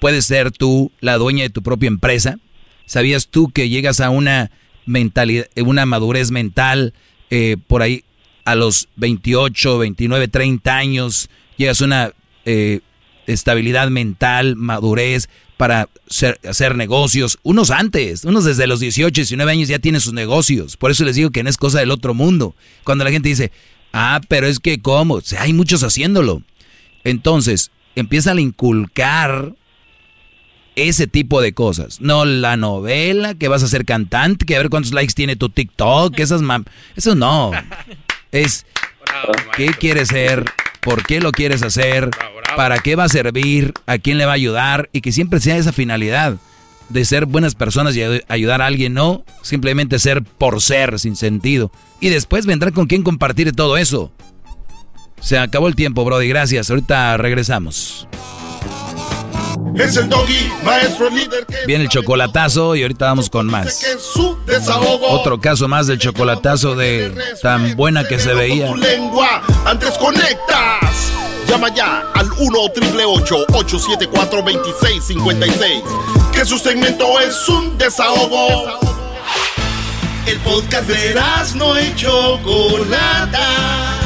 puedes ser tú la dueña de tu propia empresa? ¿Sabías tú que llegas a una mentalidad, una madurez mental eh, por ahí a los 28, 29, 30 años? Llegas a una eh, estabilidad mental, madurez, para hacer negocios. Unos antes, unos desde los 18, 19 años ya tienen sus negocios. Por eso les digo que no es cosa del otro mundo. Cuando la gente dice, ah, pero es que cómo, hay muchos haciéndolo. Entonces, empiezan a inculcar ese tipo de cosas. No la novela, que vas a ser cantante, que a ver cuántos likes tiene tu TikTok, esas mam... Eso no. Es, ¿qué quieres ser? ¿Por qué lo quieres hacer? ¿Para qué va a servir? ¿A quién le va a ayudar? Y que siempre sea esa finalidad de ser buenas personas y ayudar a alguien, no simplemente ser por ser, sin sentido. Y después vendrá con quién compartir todo eso. Se acabó el tiempo, Brody. Gracias. Ahorita regresamos. Es el doggy, maestro líder que Viene el chocolatazo y ahorita vamos con más. Otro caso más del chocolatazo de tan buena que se veía. Lengua, antes conectas. Llama ya al 1 874 2656 Que su segmento es un desahogo. El podcast de no y Chocolata.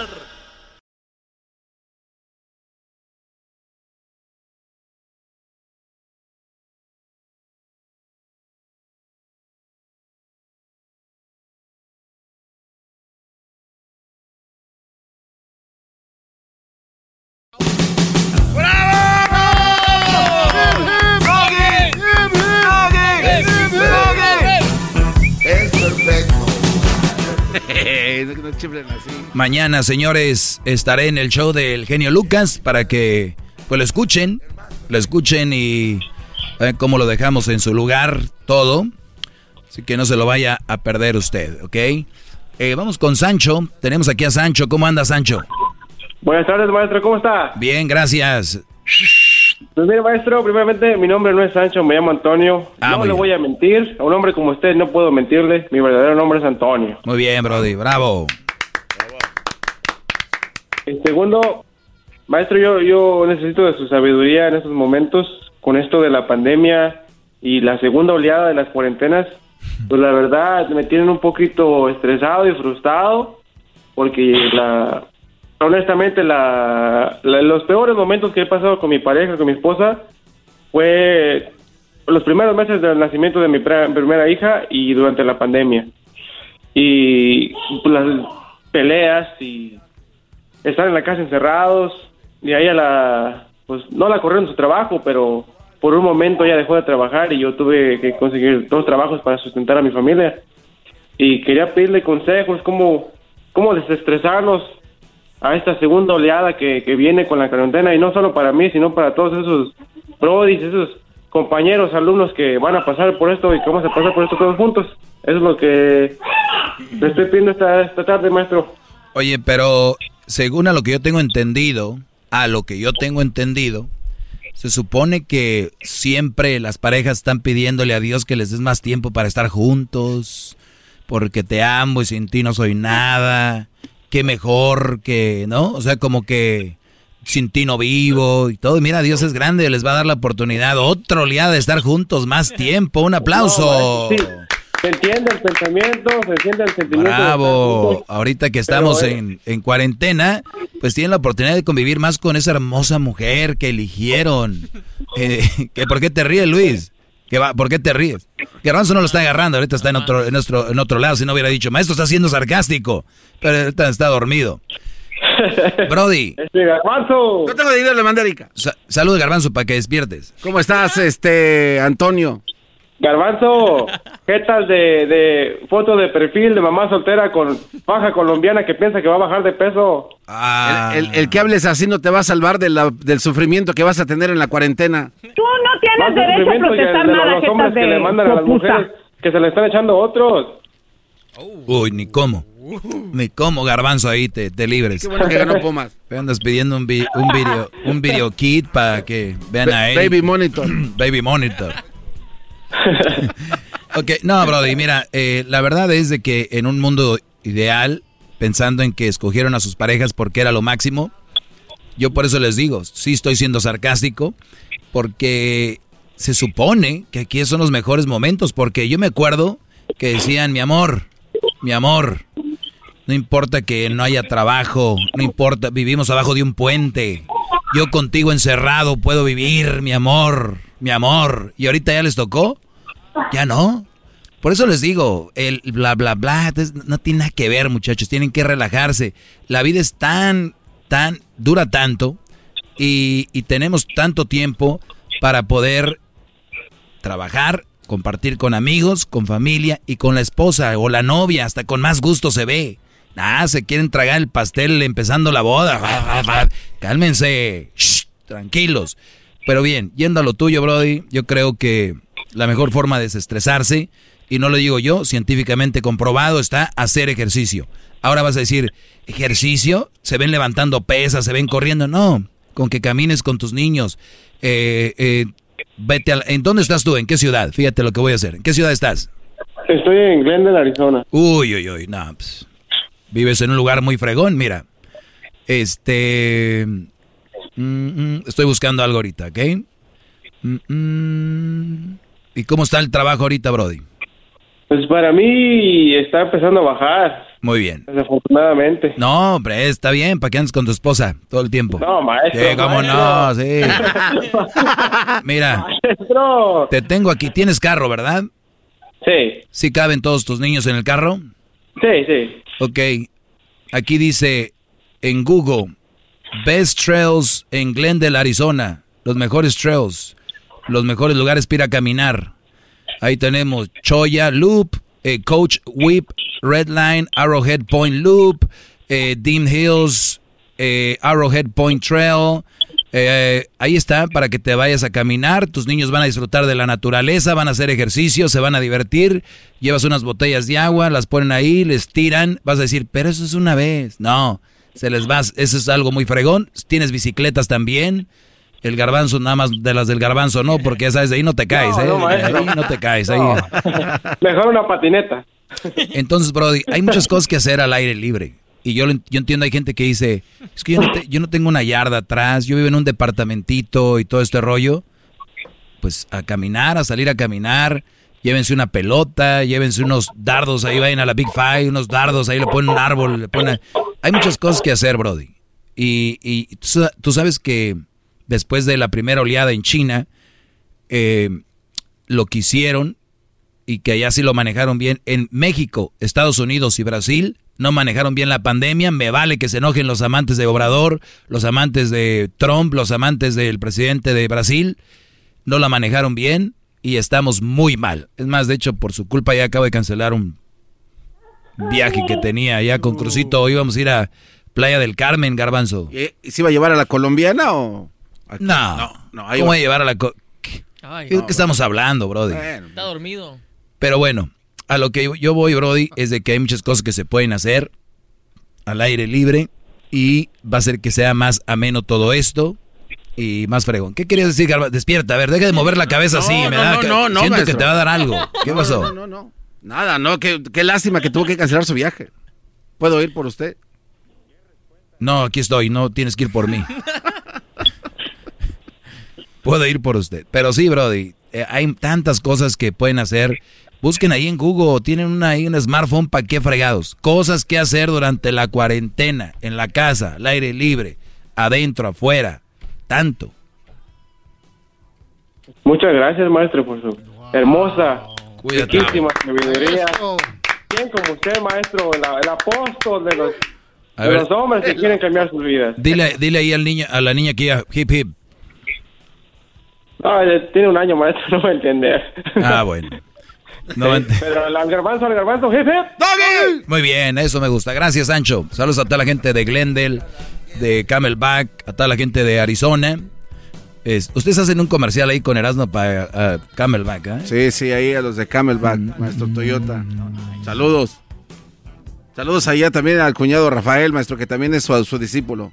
No, no chiflen así. Mañana, señores, estaré en el show del genio Lucas para que pues lo escuchen, lo escuchen y vean cómo lo dejamos en su lugar todo. Así que no se lo vaya a perder usted, ¿ok? Eh, vamos con Sancho. Tenemos aquí a Sancho. ¿Cómo anda, Sancho? Buenas tardes, maestro, ¿cómo está? Bien, gracias. Pues mire, maestro, primeramente mi nombre no es Sancho, me llamo Antonio. Ah, no le bien. voy a mentir, a un hombre como usted no puedo mentirle, mi verdadero nombre es Antonio. Muy bien, Brody. Bravo. Y segundo, maestro, yo, yo necesito de su sabiduría en estos momentos, con esto de la pandemia y la segunda oleada de las cuarentenas. Pues la verdad me tienen un poquito estresado y frustrado, porque la, honestamente los peores momentos que he pasado con mi pareja, con mi esposa, fue los primeros meses del nacimiento de mi primera hija y durante la pandemia. Y pues, las peleas y estar en la casa encerrados y a ella la pues no la corrieron su trabajo pero por un momento ella dejó de trabajar y yo tuve que conseguir dos trabajos para sustentar a mi familia y quería pedirle consejos cómo cómo desestresarnos a esta segunda oleada que, que viene con la cuarentena y no solo para mí sino para todos esos prodis esos compañeros alumnos que van a pasar por esto y que vamos a pasar por esto todos juntos. Eso es lo que le estoy pidiendo esta, esta tarde maestro. Oye, pero según a lo que yo tengo entendido, a lo que yo tengo entendido, se supone que siempre las parejas están pidiéndole a Dios que les des más tiempo para estar juntos, porque te amo y sin ti no soy nada, qué mejor que, ¿no? O sea, como que sin ti no vivo y todo. Y mira, Dios es grande, les va a dar la oportunidad, otra oleada de estar juntos más tiempo. Un aplauso. No, sí, se entiende el pensamiento, se entiende el sentimiento. Bravo. Ahorita que estamos pero, en, en cuarentena, pues tienen la oportunidad de convivir más con esa hermosa mujer que eligieron. Eh, que ¿Por qué te ríes, Luis? ¿Qué va? ¿Por qué te ríes? Garbanzo no lo está agarrando, ahorita está en otro, en, nuestro, en otro lado, si no hubiera dicho, maestro está siendo sarcástico, pero ahorita está dormido. Brody, Este garbanzo. No tengo dinero, le mandé a Erika. sa- salud Garbanzo para que despiertes. ¿Cómo estás, este, Antonio? Garbanzo, ¿qué tal de, de foto de perfil de mamá soltera con faja colombiana que piensa que va a bajar de peso? Ah. El, el- el que hables así no te va a salvar de la- del sufrimiento que vas a tener en la cuarentena. Tú no tienes Más derecho a sufrimiento y el protestar de nada, los hombres jetas que de le mandan a las mujeres que se le están echando otros. Uy, ni cómo. Ni cómo, Garbanzo, ahí te, te libres. Qué bueno que ganó Pumas. Me andas pidiendo un, vi- un video un video kit para que vean a él. Baby Monitor. Baby Monitor. ok, no, Brody, mira, eh, la verdad es de que en un mundo ideal, pensando en que escogieron a sus parejas porque era lo máximo, yo por eso les digo, sí estoy siendo sarcástico, porque se supone que aquí son los mejores momentos, porque yo me acuerdo que decían, mi amor, mi amor, no importa que no haya trabajo, no importa, vivimos abajo de un puente. Yo contigo encerrado puedo vivir, mi amor, mi amor. ¿Y ahorita ya les tocó? Ya no. Por eso les digo, el bla, bla, bla, no tiene nada que ver, muchachos, tienen que relajarse. La vida es tan, tan, dura tanto y, y tenemos tanto tiempo para poder trabajar, compartir con amigos, con familia y con la esposa o la novia, hasta con más gusto se ve. Ah, se quieren tragar el pastel empezando la boda. Cálmense, Shh, tranquilos. Pero bien, yendo a lo tuyo, Brody, yo creo que la mejor forma de desestresarse, y no lo digo yo, científicamente comprobado está hacer ejercicio. Ahora vas a decir, ejercicio, se ven levantando pesas, se ven corriendo. No, con que camines con tus niños. Eh, eh, vete a, ¿En dónde estás tú? ¿En qué ciudad? Fíjate lo que voy a hacer. ¿En qué ciudad estás? Estoy en Glendale, Arizona. Uy, uy, uy, no, pues, vives en un lugar muy fregón, mira. Este, mm, mm, estoy buscando algo ahorita, ¿ok? Mm. ¿Y cómo está el trabajo ahorita, Brody? Pues para mí está empezando a bajar, Muy bien. desafortunadamente. No, hombre, está bien, ¿para qué andas con tu esposa todo el tiempo? No, maestro. Sí, cómo no, sí. Mira, Maestro. te tengo aquí, tienes carro, ¿verdad? Sí. ¿Sí caben todos tus niños en el carro? Sí, sí. Ok, aquí dice en Google, Best Trails en Glendale, Arizona. Los mejores trails, los mejores lugares para caminar. Ahí tenemos Choya Loop, eh, Coach Whip, Redline, Arrowhead Point Loop, eh, Dean Hills, eh, Arrowhead Point Trail. Ahí está para que te vayas a caminar. Tus niños van a disfrutar de la naturaleza, van a hacer ejercicio, se van a divertir. Llevas unas botellas de agua, las ponen ahí, les tiran. Vas a decir, pero eso es una vez. No, se les va. Eso es algo muy fregón. Tienes bicicletas también. El garbanzo, nada más de las del garbanzo, no, porque ya sabes, de ahí no te caes, No, ¿eh? no, maestro. ahí no te caes, ahí. Mejor una patineta. Entonces, Brody, hay muchas cosas que hacer al aire libre. Y yo, yo entiendo, hay gente que dice, es que yo no, te- yo no tengo una yarda atrás, yo vivo en un departamentito y todo este rollo. Pues a caminar, a salir a caminar, llévense una pelota, llévense unos dardos, ahí vayan a la Big Five, unos dardos, ahí le ponen un árbol, le ponen... Hay muchas cosas que hacer, Brody. Y, y tú sa- tú sabes que después de la primera oleada en China, eh, lo que hicieron y que allá sí lo manejaron bien. En México, Estados Unidos y Brasil no manejaron bien la pandemia. Me vale que se enojen los amantes de Obrador, los amantes de Trump, los amantes del presidente de Brasil. No la manejaron bien y estamos muy mal. Es más, de hecho, por su culpa ya acabo de cancelar un viaje que tenía allá con Crucito. Íbamos a ir a Playa del Carmen, Garbanzo. ¿Y, se iba a llevar a la colombiana o...? aquí? No, no, ahí ¿Cómo va. voy a llevar a la... co- Ay, ¿Qué, qué estamos hablando, Brody? Está dormido. Pero bueno, a lo que yo voy, Brody, es de que hay muchas cosas que se pueden hacer al aire libre y va a ser que sea más ameno todo esto y más fregón. ¿Qué querías decir, Garba? Despierta, a ver, deja de mover la cabeza así. No, me no, da, no, no, no, siento que te va a dar algo. ¿Qué No, pasó? No, no, no. Nada, no, qué, qué lástima que tuvo que cancelar su viaje. ¿Puedo ir por usted? No, aquí estoy, no tienes que ir por mí. Puedo ir por usted. Pero sí, Brody, eh, hay tantas cosas que pueden hacer. Busquen ahí en Google, tienen una, ahí un smartphone para qué fregados. Cosas que hacer durante la cuarentena, en la casa, al aire libre, adentro, afuera. Tanto. Muchas gracias, maestro, por su hermosa, Cuídate. riquísima sabiduría. ¿Quién como usted, maestro, el, el apóstol de los, A de ver. los hombres que quieren cambiar sus vidas? Dile, dile ahí al niño, a la niña que ya, hip hip. No, tiene un año, maestro, no va a entender. Ah, bueno. No Pero al garbanzo, al garbanzo, jefe. Muy bien, eso me gusta. Gracias, Sancho. Saludos a toda la gente de Glendale, de Camelback, a toda la gente de Arizona. Es- ustedes hacen un comercial ahí con Erasmo para ah, Camelback, ¿eh? Sí, sí, ahí a los de Camelback, maestro Toyota. Saludos. Saludos allá también al cuñado Rafael, maestro, que también es su, su discípulo.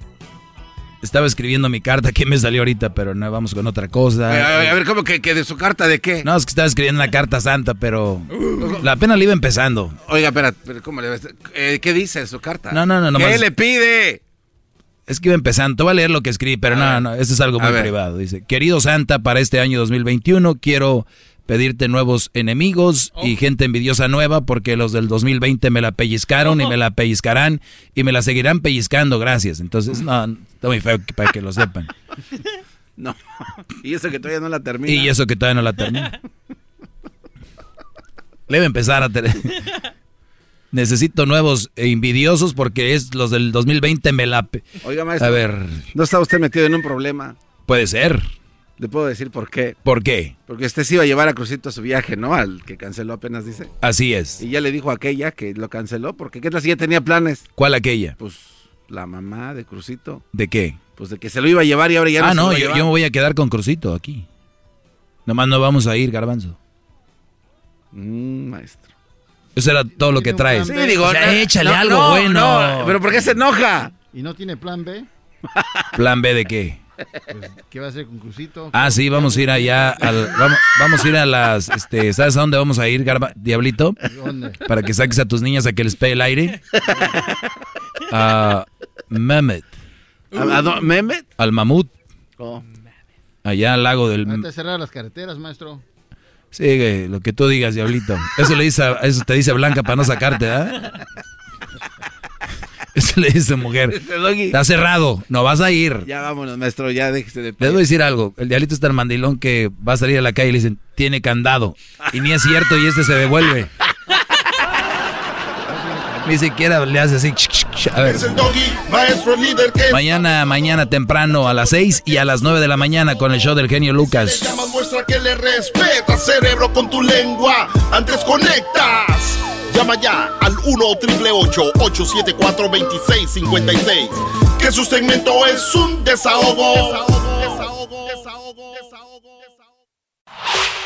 Estaba escribiendo mi carta que me salió ahorita, pero no vamos con otra cosa. A, a- a ver, ¿cómo que, que de su carta de qué? No, es que estaba escribiendo una carta santa, pero la pena le iba empezando. Oiga, espera, pero ¿cómo le eh, ¿Qué dice su carta? No, no, no, ¿Qué nomás- le pide? Es que iba empezando. Te voy a leer lo que escribí, pero no, no, eso es algo A muy ver. privado. Dice, querido Santa, para este año 2021 quiero pedirte nuevos enemigos y gente envidiosa nueva porque los del 2020 me la pellizcaron y me la pellizcarán y me la seguirán pellizcando, gracias. Entonces, no, está muy feo para que lo sepan. No. Y eso que todavía no la termina. Y eso que todavía no la termino. Le voy a empezar a tener... Necesito nuevos e envidiosos porque es los del 2020 me la... Oiga, maestro. A ver, ¿No está usted metido en un problema? puede ser. Le puedo decir por qué. ¿Por qué? Porque usted se iba a llevar a Crucito a su viaje, ¿no? Al que canceló apenas, dice. Así es. Y ya le dijo a aquella que lo canceló, porque ¿qué tal si ya tenía planes? ¿Cuál aquella? Pues la mamá de Crucito. ¿De qué? Pues de que se lo iba a llevar y ahora ya ah, no, no, se lo va a yo, yo me voy a quedar con Crucito aquí. Nomás no vamos a ir, Garbanzo. Mm, maestro. Eso era todo lo que traes. Sí, digo, O sea, no, échale no, algo no, bueno. no, pero ¿por qué se enoja? ¿Y no tiene plan B? ¿Plan B de qué? Pues, ¿Qué va a hacer con Crucito? Ah, sí, vamos a ir allá. Al, vamos, vamos a ir a las. Este, ¿Sabes a dónde vamos a ir, Garba, Diablito? ¿Dónde? Para que saques a tus niñas a que les pegue el aire. A Mehmet. ¿A, a do- Mehmet? Al mamut. Oh. Allá al lago del. Ahorita cerrar las carreteras, maestro. Sí, lo que tú digas, Diablito. Eso le dice, a- eso te dice Blanca para no sacarte, ¿ah? Eso le dice mujer. Está cerrado, no vas a ir. Ya vámonos, maestro, ya déjese de... Les voy a decir algo. El diablito es tan mandilón que va a salir a la calle y le dicen, tiene candado. Y ni es cierto y este se devuelve. Ni siquiera le hace así. A ver. Es el doggy, maestro líder que Mañana, mañana temprano a las 6 y a las 9 de la mañana con el show del genio Lucas. llama muestra que le respeta, cerebro, con tu lengua. Antes conectas. Llama ya al 1 874 2656 Que su segmento es un desahogo.